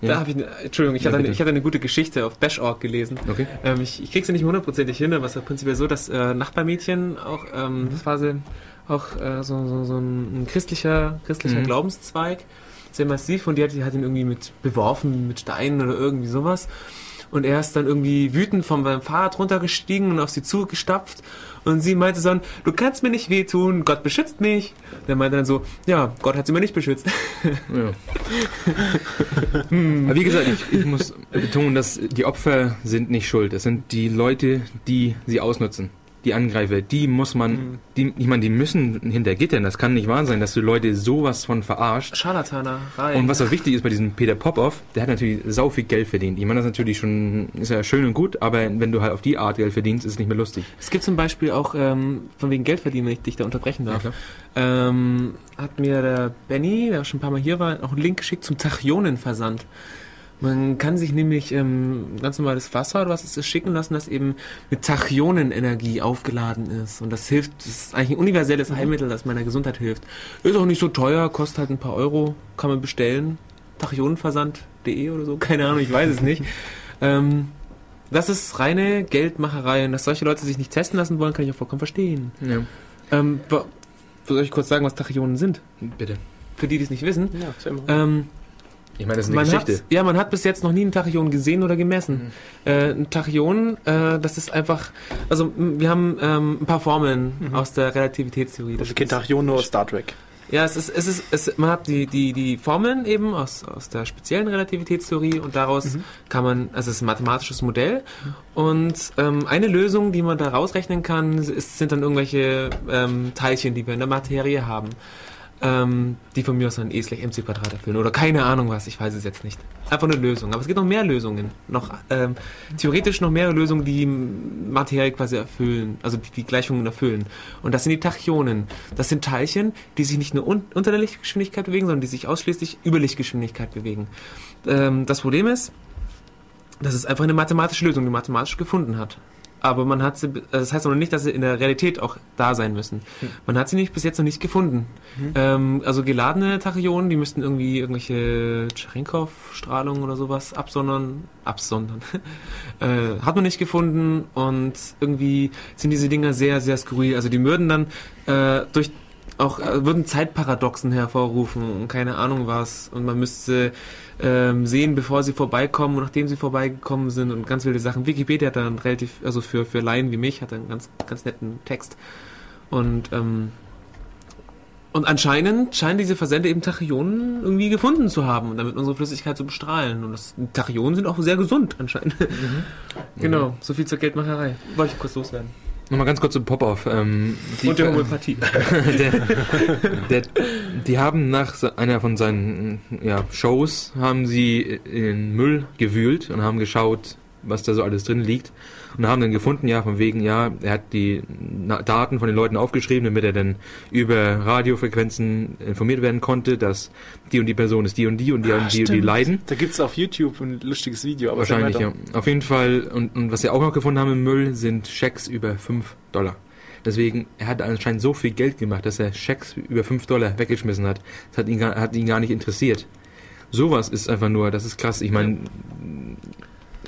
Da habe ich, eine, Entschuldigung, ich, ja, hatte eine, ich hatte eine gute Geschichte auf Bash.org gelesen. Okay. Ähm, ich, ich krieg sie nicht hundertprozentig hin, aber es ist prinzipiell so, dass äh, Nachbarmädchen auch, ähm, mhm. das war sie, auch äh, so, so, so ein, christlicher, christlicher mhm. Glaubenszweig, sehr massiv und die hat, die hat ihn irgendwie mit beworfen, mit Steinen oder irgendwie sowas. Und er ist dann irgendwie wütend vom Fahrrad runtergestiegen und auf sie zugestapft. Und sie meinte dann, du kannst mir nicht wehtun, Gott beschützt mich. Und er meinte dann so, ja, Gott hat sie mir nicht beschützt. Ja. hm. Aber wie gesagt, ich, ich muss betonen, dass die Opfer sind nicht schuld. Es sind die Leute, die sie ausnutzen die Angreifer, die muss man, mhm. die, ich meine, die müssen hinter Gittern. Das kann nicht wahr sein, dass du Leute sowas von verarscht. Scharlatanerei. Und was auch wichtig ist bei diesem Peter Popoff, der hat natürlich sau viel Geld verdient. Ich meine, das ist natürlich schon, ist ja schön und gut, aber wenn du halt auf die Art Geld verdienst, ist es nicht mehr lustig. Es gibt zum Beispiel auch, ähm, von wegen Geld verdienen, wenn ich dich da unterbrechen darf, ja, ähm, hat mir der Benny, der schon ein paar Mal hier war, auch einen Link geschickt zum Tachionenversand. Man kann sich nämlich ähm, ganz normales Wasser oder was ist schicken lassen, das eben mit Tachyonenenergie aufgeladen ist. Und das hilft, das ist eigentlich ein universelles mhm. Heilmittel, das meiner Gesundheit hilft. Ist auch nicht so teuer, kostet halt ein paar Euro, kann man bestellen. Tachyonenversand.de oder so, keine Ahnung, ich weiß es nicht. Ähm, das ist reine Geldmacherei und dass solche Leute sich nicht testen lassen wollen, kann ich auch vollkommen verstehen. Ja. Ähm, soll ich kurz sagen, was Tachyonen sind? Bitte. Für die, die es nicht wissen. Ja, ähm, ich meine, das ist eine man Geschichte. ja, man hat bis jetzt noch nie einen Tachyon gesehen oder gemessen. Mhm. Äh, ein Tachyon, äh, das ist einfach, also wir haben ähm, ein paar Formeln mhm. aus der Relativitätstheorie. Das ist kein Tachyon, nur Star Trek. Ja, es ist, es ist, es, man hat die, die, die Formeln eben aus, aus der speziellen Relativitätstheorie und daraus mhm. kann man, also es ist ein mathematisches Modell und ähm, eine Lösung, die man da rausrechnen kann, ist, sind dann irgendwelche ähm, Teilchen, die wir in der Materie haben ähm, die von mir aus ein E gleich mc Quadrat erfüllen oder keine Ahnung was, ich weiß es jetzt nicht. Einfach eine Lösung. Aber es gibt noch mehr Lösungen. Noch ähm, theoretisch noch mehrere Lösungen, die Materie quasi erfüllen, also die, die Gleichungen erfüllen. Und das sind die Tachyonen. Das sind Teilchen, die sich nicht nur un unter der Lichtgeschwindigkeit bewegen, sondern die sich ausschließlich über Lichtgeschwindigkeit bewegen. Ähm, das Problem ist, das ist einfach eine mathematische Lösung, die mathematisch gefunden hat aber man hat sie, also das heißt noch nicht, dass sie in der Realität auch da sein müssen. Hm. Man hat sie nicht bis jetzt noch nicht gefunden. Hm. Ähm, also geladene Tachyonen, die müssten irgendwie irgendwelche Cherenkov-Strahlung oder sowas absondern, absondern. äh, hat man nicht gefunden und irgendwie sind diese Dinger sehr, sehr skurril. Also die würden dann äh, durch auch äh, würden Zeitparadoxen hervorrufen und keine Ahnung was und man müsste ähm, sehen, bevor sie vorbeikommen und nachdem sie vorbeigekommen sind und ganz wilde Sachen. Wikipedia hat dann relativ, also für, für Laien wie mich, hat einen ganz, ganz netten Text. Und, ähm, und anscheinend scheinen diese Versender eben Tachyonen irgendwie gefunden zu haben und damit unsere Flüssigkeit zu bestrahlen. Und das, Tachyonen sind auch sehr gesund anscheinend. Mhm. genau, mhm. so viel zur Geldmacherei. Wollte ich kurz loswerden. Nochmal ganz kurz zum Pop-Off. Ähm, und der Homöopathie. der, der, die haben nach einer von seinen ja, Shows haben sie in den Müll gewühlt und haben geschaut, was da so alles drin liegt und haben dann gefunden, ja, von wegen, ja, er hat die Daten von den Leuten aufgeschrieben, damit er dann über Radiofrequenzen informiert werden konnte, dass die und die Person ist die und die und die ah, und die, und die leiden. Da gibt's auf YouTube ein lustiges Video. Aber Wahrscheinlich, ja. Auf jeden Fall, und, und was sie auch noch gefunden haben im Müll, sind Schecks über 5 Dollar. Deswegen, er hat anscheinend so viel Geld gemacht, dass er Schecks über 5 Dollar weggeschmissen hat. Das hat ihn, hat ihn gar nicht interessiert. Sowas ist einfach nur, das ist krass. Ich meine,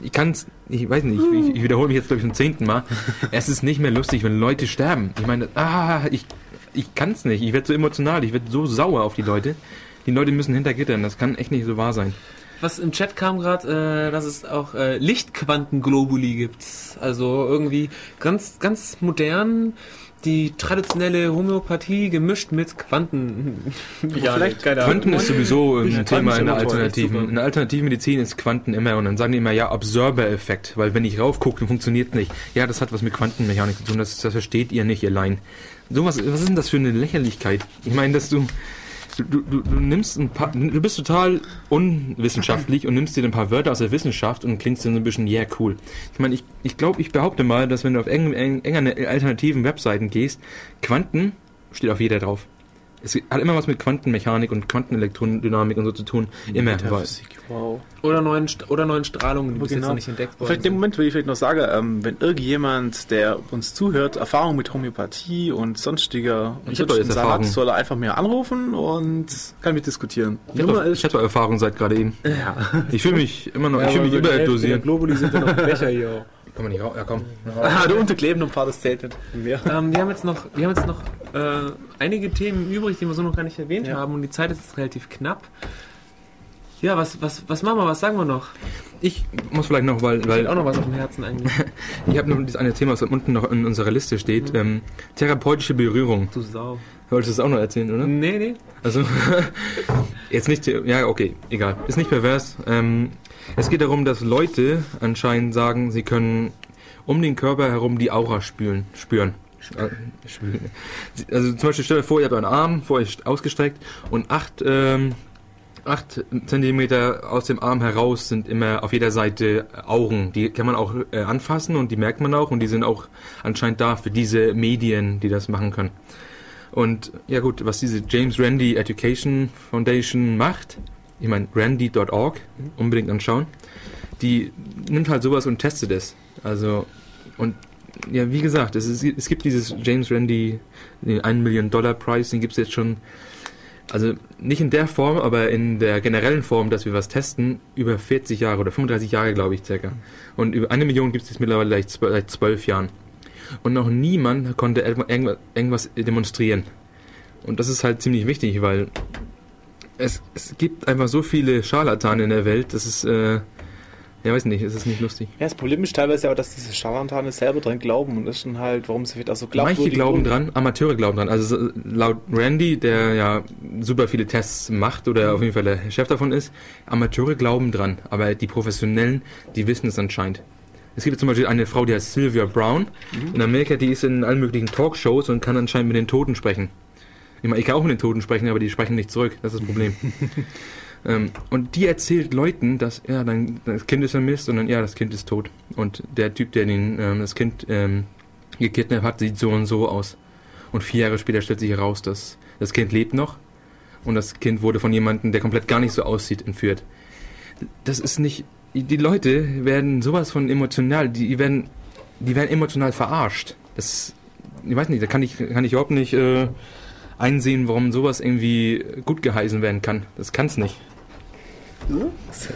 ich kann es, ich weiß nicht, ich, ich wiederhole mich jetzt glaube ich zum zehnten Mal. es ist nicht mehr lustig, wenn Leute sterben. Ich meine, ah, ich, ich kann es nicht. Ich werde so emotional, ich werde so sauer auf die Leute. Die Leute müssen hinter Gittern. Das kann echt nicht so wahr sein. Was im Chat kam gerade, äh, dass es auch äh, Lichtquantenglobuli gibt. Also irgendwie ganz, ganz modern die traditionelle Homöopathie gemischt mit Quanten. ja, vielleicht Quanten ist sowieso ein Thema in der Alternativen. In der Alternativmedizin ist Quanten immer und dann sagen die immer, ja, Observer-Effekt, weil wenn ich raufgucke, dann funktioniert nicht. Ja, das hat was mit Quantenmechanik zu tun, das, das versteht ihr nicht allein. So was, was ist denn das für eine Lächerlichkeit? Ich meine, dass du du, du, du nimmst ein paar, du bist total unwissenschaftlich und nimmst dir ein paar Wörter aus der Wissenschaft und klingst dann so ein bisschen, yeah, cool. Ich meine, ich, ich glaube, ich behaupte mal, dass wenn du auf eng, eng, enger alternativen Webseiten gehst, Quanten steht auf jeder drauf. Es hat immer was mit Quantenmechanik und Quantenelektrodynamik und so zu tun. Immer. Metaphysik, wow. Oder neuen, St- oder neuen Strahlungen, die bis jetzt Genau. noch nicht entdeckt worden Vielleicht in dem. Moment will ich vielleicht noch sagen, ähm, wenn irgendjemand, der uns zuhört, Erfahrung mit Homöopathie und sonstiger und Ich doch jetzt Erfahrung. hat, soll er einfach mehr anrufen und kann mit diskutieren. Ich habe ich hab doch Erfahrung seit gerade eben. ja. Ich fühle mich immer noch, ich fühle mich überdosiert. Globuli sind ja noch Becher hier. Komm mal nicht raus, ja komm. ah, du unterkleben und fahr das Zelt nicht. Ähm, wir haben jetzt noch, wir haben jetzt noch äh, einige Themen übrig, die wir so noch gar nicht erwähnt Ja. haben und die Zeit ist jetzt relativ knapp. Ja, was, was, was machen wir, was sagen wir noch? Ich muss vielleicht noch, weil, Steht weil auch noch was auf dem Herzen eigentlich. ich habe noch dieses eine Thema, was unten noch in unserer Liste steht. Ähm, therapeutische Berührung. Du Sau. Wolltest du das auch noch erzählen, oder? Nee, nee. Also, jetzt nicht, ja, okay, egal. Ist nicht pervers. Ähm, es geht darum, dass Leute anscheinend sagen, sie können um den Körper herum die Aura spüren. spüren. Äh, spüren. Also zum Beispiel stell dir vor, ihr habt einen Arm vor euch ausgestreckt und acht, ähm, acht Zentimeter aus dem Arm heraus sind immer auf jeder Seite Augen. Die kann man auch äh, anfassen und die merkt man auch und die sind auch anscheinend da für diese Medien, die das machen können. Und ja gut, was diese James Randi Education Foundation macht, ich meine randy.org, unbedingt anschauen, die nimmt halt sowas und testet es. Also, und ja, wie gesagt, es, ist, es gibt dieses James Randi, den 1 Million Dollar Preis, den gibt es jetzt schon, also nicht in der Form, aber in der generellen Form, dass wir was testen, über 40 Jahre oder 35 Jahre, glaube ich, circa. Und über eine Million gibt es jetzt mittlerweile seit zwölf- Jahren. Und noch niemand konnte irgendwas demonstrieren. Und das ist halt ziemlich wichtig, weil es, es gibt einfach so viele Scharlatane in der Welt, das ist, äh, ja, weiß nicht, es ist nicht lustig. Ja, das Problem ist teilweise auch, dass diese Scharlatane selber dran glauben und das ist dann halt, warum sie vielleicht auch so glaubwürdig Manche glauben dran, Amateure glauben dran. Also so- laut Randy, der ja super viele Tests macht oder auf jeden Fall der Chef davon ist, Amateure glauben dran, aber die Professionellen, die wissen es anscheinend. Es gibt zum Beispiel eine Frau, die heißt Sylvia Brown in Amerika, die ist in allen möglichen Talkshows und kann anscheinend mit den Toten sprechen. Ich, meine, ich kann auch mit den Toten sprechen, aber die sprechen nicht zurück. Das ist das Problem. ähm, und die erzählt Leuten, dass ja, dein, das Kind ist vermisst und dann ja, das Kind ist tot. Und der Typ, der den, ähm, das Kind ähm, gekidnappt hat, sieht so und so aus. Und vier Jahre später stellt sich heraus, dass das Kind lebt noch und das Kind wurde von jemandem, der komplett gar nicht so aussieht, entführt. Das ist nicht. Die Leute werden sowas von emotional, die werden, die werden emotional verarscht. Das, ich weiß nicht, da kann ich, kann ich überhaupt nicht äh, einsehen, warum sowas irgendwie gut geheißen werden kann. Das kann's nicht.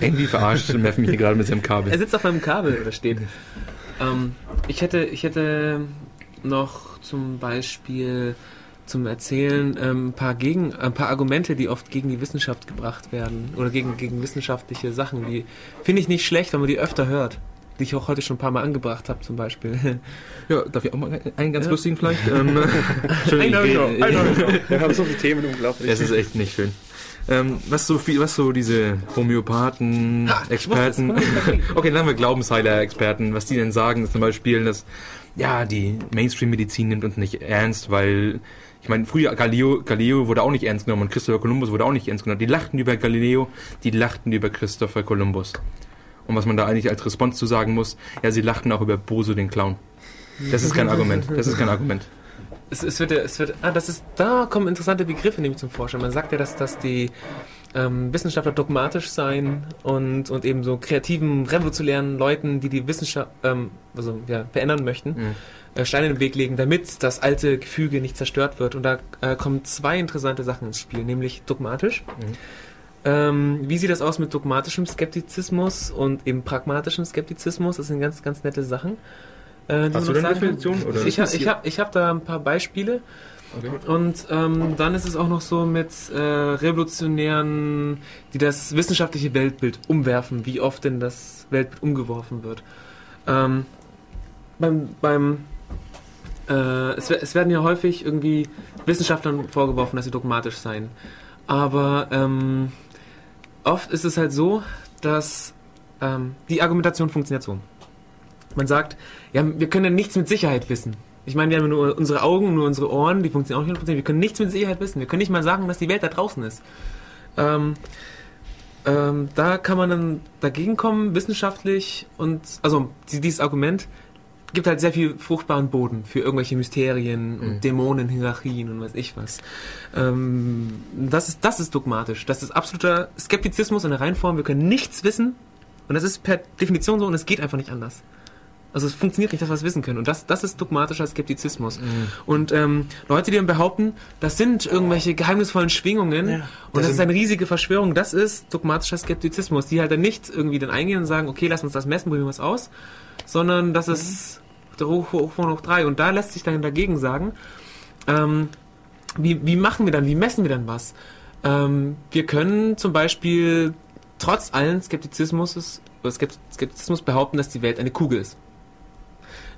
Irgendwie verarscht Meff mich hier gerade mit seinem Er Kabel. sitzt auf einem Kabel oder steht. Ähm, ich hätte, ich hätte noch zum Beispiel zum Erzählen ähm, ein paar gegen, ein paar Argumente, die oft gegen die Wissenschaft gebracht werden oder gegen, gegen wissenschaftliche Sachen. Die finde ich nicht schlecht, wenn man die öfter hört. Die ich auch heute schon ein paar Mal angebracht habe, zum Beispiel. Ja, darf ich auch mal einen ganz Ja. lustigen vielleicht? Ähm, ich einer noch. Wir haben so viele Themen, unglaublich. Es ist echt nicht schön. Ähm, was so viel, was so diese Homöopathen, Ha, Experten, okay, dann haben wir Glaubensheiler-Experten, was die denn sagen, ist zum Beispiel, dass ja die Mainstream-Medizin nimmt uns nicht ernst, weil ich meine, früher Galileo, Galileo wurde auch nicht ernst genommen und Christopher Columbus wurde auch nicht ernst genommen. Die lachten über Galileo, die lachten über Christopher Columbus. Und was man da eigentlich als Response zu sagen muss, ja, sie lachten auch über Boso den Clown. Das ist kein Argument. Das ist kein Argument. Es, es wird, es wird, ah, das ist, da kommen interessante Begriffe nämlich zum Vorschein. Man sagt ja, dass, dass die ähm, Wissenschaftler dogmatisch seien und, und eben so kreativen, revolutionären Leuten, die die Wissenschaft ähm, also, ja, verändern möchten, Mhm. äh, Steine in den Weg legen, damit das alte Gefüge nicht zerstört wird. Und da äh, kommen zwei interessante Sachen ins Spiel, nämlich dogmatisch. Mhm. Ähm, wie sieht das aus mit dogmatischem Skeptizismus und eben pragmatischem Skeptizismus? Das sind ganz, ganz nette Sachen. Äh, Hast du da eine. Definition, oder? Ich habe ich hab, ich hab da ein paar Beispiele. Okay. Und ähm, dann ist es auch noch so mit äh, Revolutionären, die das wissenschaftliche Weltbild umwerfen, wie oft denn das Weltbild umgeworfen wird. Ähm, beim beim äh, es, es werden ja häufig irgendwie Wissenschaftlern vorgeworfen, dass sie dogmatisch seien. Aber ähm, oft ist es halt so, dass ähm, die Argumentation funktioniert so. Man sagt, ja, wir können ja nichts mit Sicherheit wissen. Ich meine, wir haben nur unsere Augen, nur unsere Ohren, die funktionieren auch nicht 100%. Wir können nichts mit Sicherheit wissen. Wir können nicht mal sagen, dass die Welt da draußen ist. Ähm, ähm, da kann man dann dagegen kommen, wissenschaftlich und, also die- dieses Argument, gibt halt sehr viel fruchtbaren Boden für irgendwelche Mysterien und Mhm. Dämonen, Hierarchien und weiß ich was. Ähm, das, ist, das ist dogmatisch. Das ist absoluter Skeptizismus in der Reinform. Wir können nichts wissen. Und das ist per Definition so und es geht einfach nicht anders. Also es funktioniert nicht, dass wir es wissen können. Und das, das ist dogmatischer Skeptizismus. Und ähm, Leute, die dann behaupten, das sind irgendwelche geheimnisvollen Schwingungen Ja, und das ist eine riesige Verschwörung, das ist dogmatischer Skeptizismus, die halt dann nicht irgendwie dann eingehen und sagen, okay, lass uns das messen, probieren wir es aus, sondern das ist der hoch, hoch, hoch, hoch drei. Und da lässt sich dann dagegen sagen, ähm, wie, wie machen wir dann, wie messen wir dann was? Ähm, wir können zum Beispiel trotz allen Skeptizismus, Skeptizismus behaupten, dass die Welt eine Kugel ist.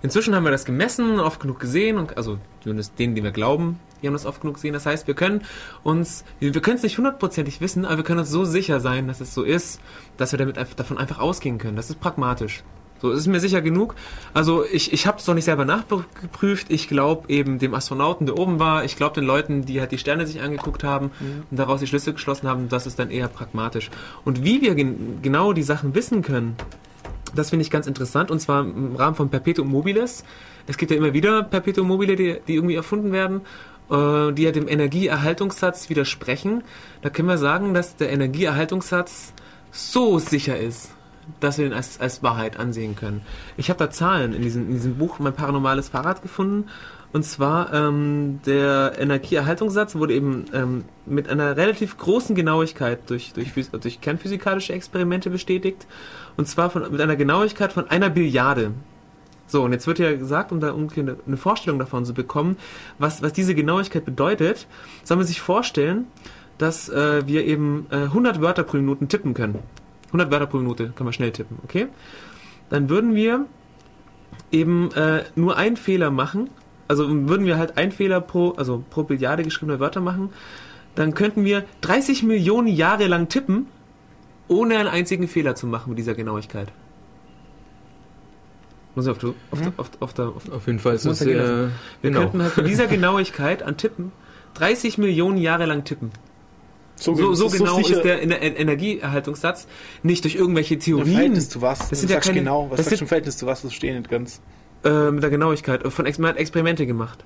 Inzwischen haben wir das gemessen, oft genug gesehen, und also zumindest denen, die wir glauben, die haben das oft genug gesehen. Das heißt, wir können uns, wir können es nicht hundertprozentig wissen, aber wir können uns so sicher sein, dass es so ist, dass wir damit davon einfach ausgehen können. Das ist pragmatisch. So, es ist mir sicher genug. Also ich, ich habe es noch nicht selber nachgeprüft. Ich glaube eben dem Astronauten, der oben war. Ich glaube den Leuten, die halt die Sterne sich angeguckt haben und daraus die Schlüsse geschlossen haben. Das ist dann eher pragmatisch. Und wie wir gen genau die Sachen wissen können, das finde ich ganz interessant und zwar im Rahmen von Perpetuum mobiles. Es gibt ja immer wieder Perpetuum mobile, die, die irgendwie erfunden werden, äh, die ja dem Energieerhaltungssatz widersprechen. Da können wir sagen, dass der Energieerhaltungssatz so sicher ist, dass wir ihn als, als Wahrheit ansehen können. Ich habe da Zahlen in diesem, in diesem Buch Mein paranormales Fahrrad gefunden. Und zwar ähm, der Energieerhaltungssatz wurde eben ähm, mit einer relativ großen Genauigkeit durch, durch, durch kernphysikalische Experimente bestätigt. Und zwar von, mit einer Genauigkeit von einer Billiarde. So, und jetzt wird ja gesagt, um da eine, eine Vorstellung davon zu bekommen, was, was diese Genauigkeit bedeutet, soll man sich vorstellen, dass äh, wir eben äh, 100 Wörter pro Minute tippen können. 100 Wörter pro Minute können wir schnell tippen, okay? Dann würden wir eben äh, nur einen Fehler machen, also würden wir halt einen Fehler pro, also pro Billiarde geschriebener Wörter machen, dann könnten wir 30 Millionen Jahre lang tippen, ohne einen einzigen Fehler zu machen mit dieser Genauigkeit. Muss ich auf, der- auf, auf, auf, auf, Auf jeden Fall ist gehen sehr wir genau. könnten halt mit dieser Genauigkeit an Tippen 30 Millionen Jahre lang tippen. So, das so ist genau sicher- ist der Ener- Energieerhaltungssatz nicht durch irgendwelche Im Theorien Verhältnis zu was? Das Du sind ja sagst keine- genau, was das sagst sind- du im Verhältnis zu was? Das steht nicht ganz. Äh, mit der Genauigkeit von Ex man hat Experimente gemacht.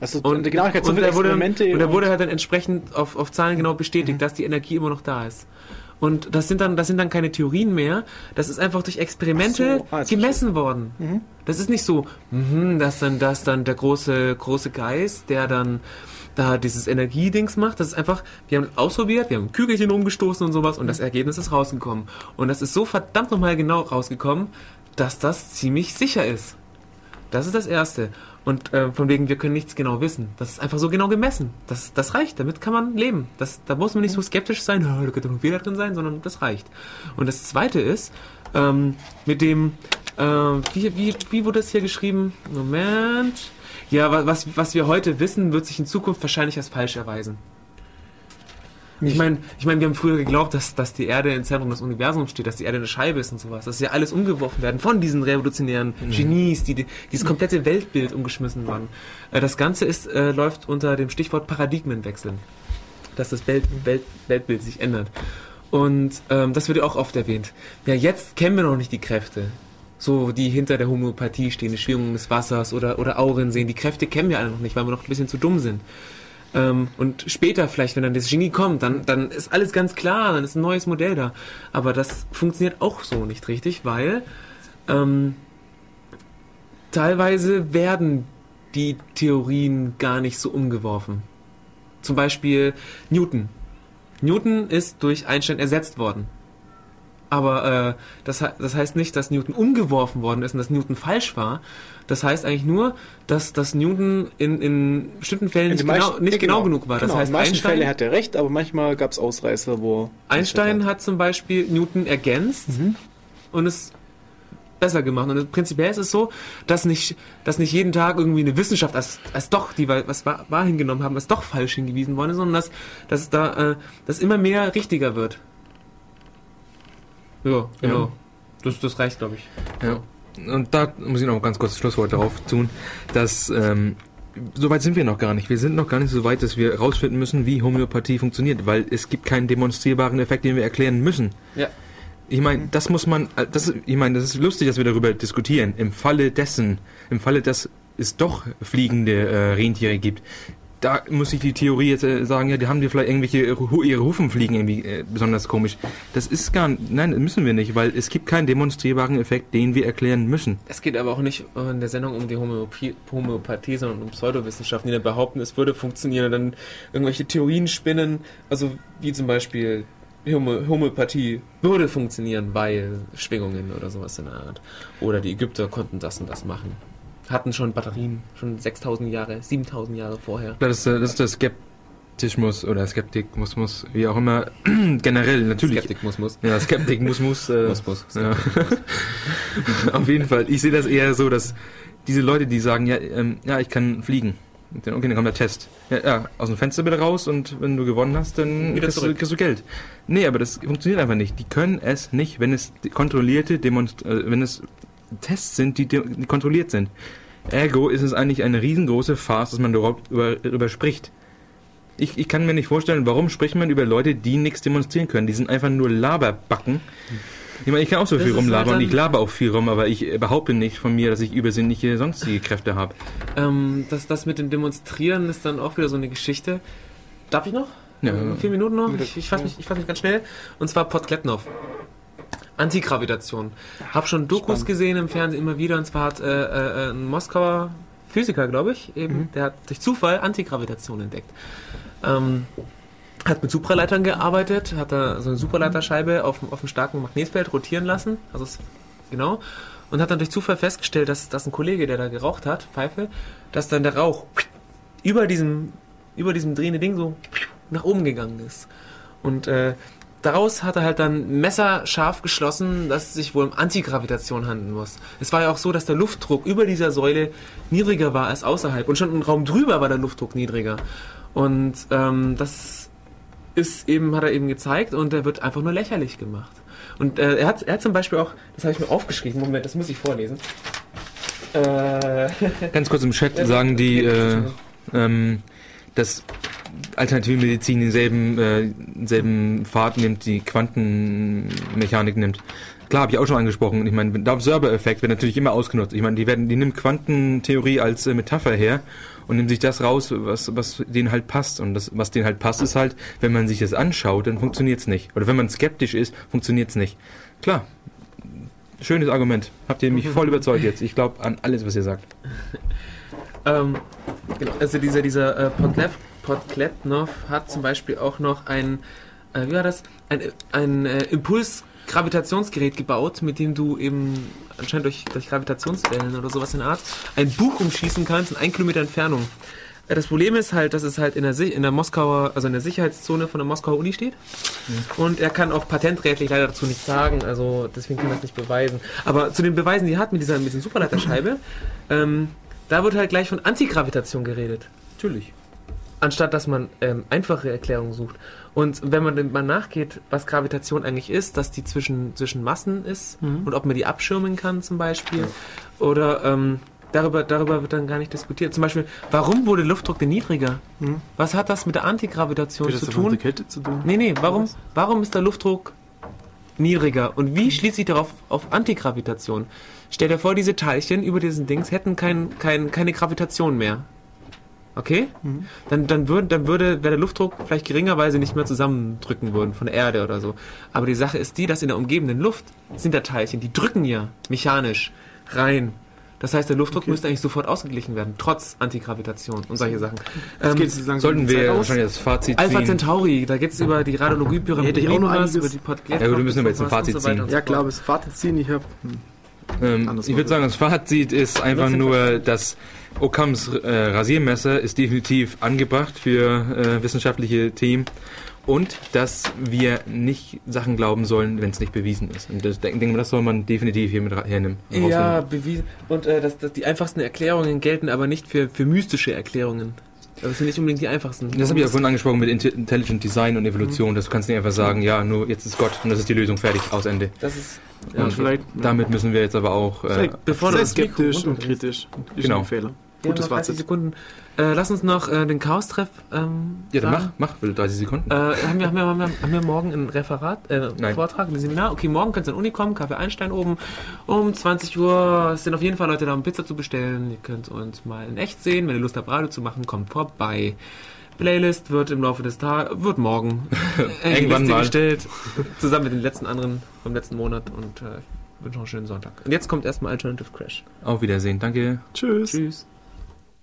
Also Und, Genauigkeit und, er wurde, Experimente und er wurde halt dann entsprechend auf, auf Zahlen genau bestätigt, Mhm. dass die Energie immer noch da ist. Und das sind dann, das sind dann keine Theorien mehr. Das ist einfach durch Experimente so, ah, gemessen worden. Mhm. Das ist nicht so, mhm, dass dann, dass dann der große, große Geist, der dann da dieses Energiedings macht. Das ist einfach, wir haben ausprobiert, wir haben Kügelchen umgestoßen und sowas und das Ergebnis ist rausgekommen. Und das ist so verdammt nochmal genau rausgekommen, dass das ziemlich sicher ist. Das ist das Erste. Und äh, von wegen, wir können nichts genau wissen. Das ist einfach so genau gemessen. Das, das reicht, damit kann man leben. Das, da muss man nicht so skeptisch sein, "Ah, da könnte noch ein Fehler drin sein, sondern das reicht. Und das Zweite ist, ähm, mit dem, äh, wie, wie, wie wurde das hier geschrieben? Moment. Ja, wa- was, was wir heute wissen, wird sich in Zukunft wahrscheinlich als falsch erweisen. Ich meine, ich mein, wir haben früher geglaubt, dass, dass die Erde im Zentrum des Universums steht, dass die Erde eine Scheibe ist und sowas. Dass ja alles umgeworfen werden von diesen revolutionären Genies, die, die dieses komplette Weltbild umgeschmissen wurden. Äh, das Ganze ist, äh, läuft unter dem Stichwort Paradigmenwechseln. Dass das Welt, Welt, Weltbild sich ändert. Und ähm, das wird ja auch oft erwähnt. Ja, jetzt kennen wir noch nicht die Kräfte. So, die hinter der Homöopathie stehen, die Schwingungen des Wassers oder, oder Auren sehen. Die Kräfte kennen wir alle noch nicht, weil wir noch ein bisschen zu dumm sind. Ähm, und später vielleicht, wenn dann das Genie kommt, dann, dann ist alles ganz klar, dann ist ein neues Modell da. Aber das funktioniert auch so nicht richtig, weil ähm, teilweise werden die Theorien gar nicht so umgeworfen. Zum Beispiel Newton. Newton ist durch Einstein ersetzt worden. Aber äh, das, das heißt nicht, dass Newton umgeworfen worden ist und dass Newton falsch war. Das heißt eigentlich nur, dass, dass Newton in, in bestimmten Fällen In nicht, genau, nicht ja, genau, genug war. Das Genau, heißt, in manchen Einstein, Fällen hat er recht, aber manchmal gab es Ausreißer, wo... Einstein hat zum Beispiel Newton ergänzt Mhm. und es besser gemacht. Und prinzipiell ist es so, dass nicht, dass nicht jeden Tag irgendwie eine Wissenschaft als, als doch, die was wahr, hingenommen haben, als doch falsch hingewiesen worden ist, sondern dass, dass da äh, dass immer mehr richtiger wird. Ja, genau. Ja. Das, das reicht, glaube ich. Ja. Und da muss ich noch ganz kurz das Schlusswort darauf tun, dass ähm, so weit sind wir noch gar nicht. Wir sind noch gar nicht so weit, dass wir herausfinden müssen, wie Homöopathie funktioniert, weil es gibt keinen demonstrierbaren Effekt, den wir erklären müssen. Ja. Ich meine, das muss man, äh, das, ich meine, das ist lustig, dass wir darüber diskutieren. Im Falle dessen, im Falle, dass es doch fliegende äh, Rentiere gibt, da muss ich die Theorie jetzt äh, sagen, ja, die haben die vielleicht irgendwelche, Hu- ihre Hufen fliegen irgendwie äh, besonders komisch. Das ist gar, nein, müssen wir nicht, weil es gibt keinen demonstrierbaren Effekt, den wir erklären müssen. Es geht aber auch nicht in der Sendung um die Homöopathie, Homöopathie sondern um Pseudowissenschaften, die dann behaupten, es würde funktionieren und dann irgendwelche Theorien spinnen, also wie zum Beispiel Homö Homöopathie würde funktionieren, weil Schwingungen oder sowas in der Art. Oder die Ägypter konnten das und das machen. Hatten schon Batterien, schon 6000 Jahre, 7000 Jahre vorher. Das ist, das ist der Skeptismus oder Skeptikmusmus, wie auch immer, generell natürlich. Skeptik muss, muss. Ja, Skeptik muss, muss. Äh, Muss, muss. Ja. Auf jeden Fall. Ich sehe das eher so, dass diese Leute, die sagen, ja, ähm, ja, ich kann fliegen. Dann, Okay, dann kommt der Test. Ja, ja, aus dem Fenster bitte raus und wenn du gewonnen hast, dann kriegst du, kriegst du Geld. Nee, aber das funktioniert einfach nicht. Die können es nicht, wenn es kontrollierte Demonst äh, wenn es Tests sind, die, die kontrolliert sind. Ergo ist es eigentlich eine riesengroße Farce, dass man überhaupt über, darüber spricht. Ich, ich kann mir nicht vorstellen, warum spricht man über Leute, die nichts demonstrieren können. Die sind einfach nur Laberbacken. Ich meine, ich kann auch so Das viel halt rumlabern und ich laber auch viel rum, aber ich äh, behaupte nicht von mir, dass ich übersinnliche sonstige Kräfte habe. Ähm, das, das mit dem Demonstrieren ist dann auch wieder so eine Geschichte. Darf ich noch? Ja. Vier Minuten noch? Ich, ich fasse mich, ich fass mich ganz schnell. Und zwar Podkletnov. Antigravitation. Hab schon Dokus Spannend. gesehen im Fernsehen immer wieder. Und zwar hat äh, äh, ein Moskauer Physiker, glaube ich, eben, der hat durch Zufall Antigravitation entdeckt. Ähm, hat mit Supraleitern gearbeitet, hat da so eine Superleiterscheibe auf, auf einem starken Magnetfeld rotieren lassen. Also es, genau. Und hat dann durch Zufall festgestellt, dass, dass ein Kollege, der da geraucht hat, Pfeife, dass dann der Rauch über diesem, über diesem drehenden Ding so nach oben gegangen ist. Und äh, daraus hat er halt dann messerscharf geschlossen, dass es sich wohl um Antigravitation handeln muss. Es war ja auch so, dass der Luftdruck über dieser Säule niedriger war als außerhalb. Und schon im Raum drüber war der Luftdruck niedriger. Und ähm, das ist eben, hat er eben gezeigt und er wird einfach nur lächerlich gemacht. Und äh, er, hat, er hat zum Beispiel auch, das habe ich mir aufgeschrieben, Moment, das muss ich vorlesen. Äh, Ganz kurz im Chat sagen die, äh, ähm, dass alternative Medizin denselben, äh, denselben Pfad nimmt, die Quantenmechanik nimmt. Klar, habe ich auch schon angesprochen. Ich meine, der Observer-Effekt wird natürlich immer ausgenutzt. Ich meine, die werden, die nimmt Quantentheorie als äh, Metapher her und nimmt sich das raus, was, was denen halt passt. Und das, was denen halt passt, ist halt, wenn man sich das anschaut, dann funktioniert's nicht. Oder wenn man skeptisch ist, funktioniert's nicht. Klar. Schönes Argument. Habt ihr mich voll überzeugt jetzt. Ich glaube an alles, was ihr sagt. Ähm, genau, also dieser, dieser äh, Podlev, Podkletnov hat zum Beispiel auch noch ein, äh, wie war das, ein, ein äh, Impuls-Gravitationsgerät gebaut, mit dem du eben anscheinend durch, durch Gravitationswellen oder sowas in der Art ein Buch umschießen kannst in ein Kilometer Entfernung. Äh, Das Problem ist halt, dass es halt in der, in der Moskauer, also in der Sicherheitszone von der Moskauer Uni steht. Und er kann auch patentrechtlich leider dazu nichts sagen, also deswegen kann er das nicht beweisen. Aber zu den Beweisen, die er hat mit dieser, mit dieser Superleiterscheibe, ähm, da wird halt gleich von Antigravitation geredet. Natürlich. Anstatt dass man ähm, einfache Erklärungen sucht. Und wenn man mal nachgeht, was Gravitation eigentlich ist, dass die zwischen, zwischen Massen ist und ob man die abschirmen kann zum Beispiel. Oder ähm, darüber, darüber wird dann gar nicht diskutiert. Zum Beispiel, warum wurde Luftdruck denn niedriger? Mhm. Was hat das mit der Antigravitation das zu mit tun? der Kälte zu tun? Nee, nee, warum, warum ist der Luftdruck niedriger? Und wie schließt sich darauf auf Antigravitation? Stell dir vor, diese Teilchen über diesen Dings hätten kein, kein, keine Gravitation mehr. Okay? Mhm. Dann, dann, würd, dann würde, wäre der Luftdruck vielleicht geringer, weil sie nicht mehr zusammendrücken würden von der Erde oder so. Aber die Sache ist die, dass in der umgebenden Luft sind da Teilchen, die drücken ja mechanisch rein. Das heißt, der Luftdruck Okay. müsste eigentlich sofort ausgeglichen werden, trotz Antigravitation und solche Sachen. Jetzt Ähm, geht's langsam Sollten wir wahrscheinlich das Fazit Alpha ziehen. Centauri, da geht es über die Radiologie-Pyramide, Hätte ich auch noch was, einiges- über die Podcast. Ja gut, wir müssen aber jetzt ein Fazit ziehen. Ja klar, das Fazit ziehen, ich habe Ähm, Anders ich würde sagen, das Fazit ist einfach nur, dass Occams äh, Rasiermesser ist definitiv angebracht für äh, wissenschaftliche Themen und dass wir nicht Sachen glauben sollen, wenn es nicht bewiesen ist. Und das denke denk, das soll man definitiv hier mit hernehmen. Ja, bewiesen. Und äh, dass, dass die einfachsten Erklärungen gelten aber nicht für, für mystische Erklärungen. Das sind nicht unbedingt die einfachsten. Das habe ich ja vorhin angesprochen mit Intelligent Design und Evolution. Das kannst du nicht einfach sagen, ja, nur jetzt ist Gott und das ist die Lösung fertig, aus Ende. Das ist. Und Ja, okay. vielleicht Damit müssen wir jetzt aber auch... Äh, Bevor das skeptisch und kritisch. Ist Genau. ein Fehler. Gutes noch 30 Fazit. Sekunden. Äh, lass uns noch äh, den Chaos-Treff. Ähm, Ja, dann sagen. mach, mach, bitte 30 Sekunden. Äh, haben, wir, haben, wir, haben, wir, haben wir morgen ein Referat, äh, ein Nein. Vortrag, ein Seminar? Okay, morgen könnt ihr an die Uni kommen, Kaffee Einstein oben. Um 20 Uhr sind auf jeden Fall Leute da, um Pizza zu bestellen. Ihr könnt uns mal in echt sehen. Wenn ihr Lust habt, Radio zu machen, kommt vorbei. Playlist wird im Laufe des Tages, wird morgen äh, Irgendwann mal. gestellt. Zusammen mit den letzten anderen vom letzten Monat. Und äh, ich wünsche noch einen schönen Sonntag. Und jetzt kommt erstmal Alternative Crash. Auf Wiedersehen. Danke. Tschüss. Tschüss.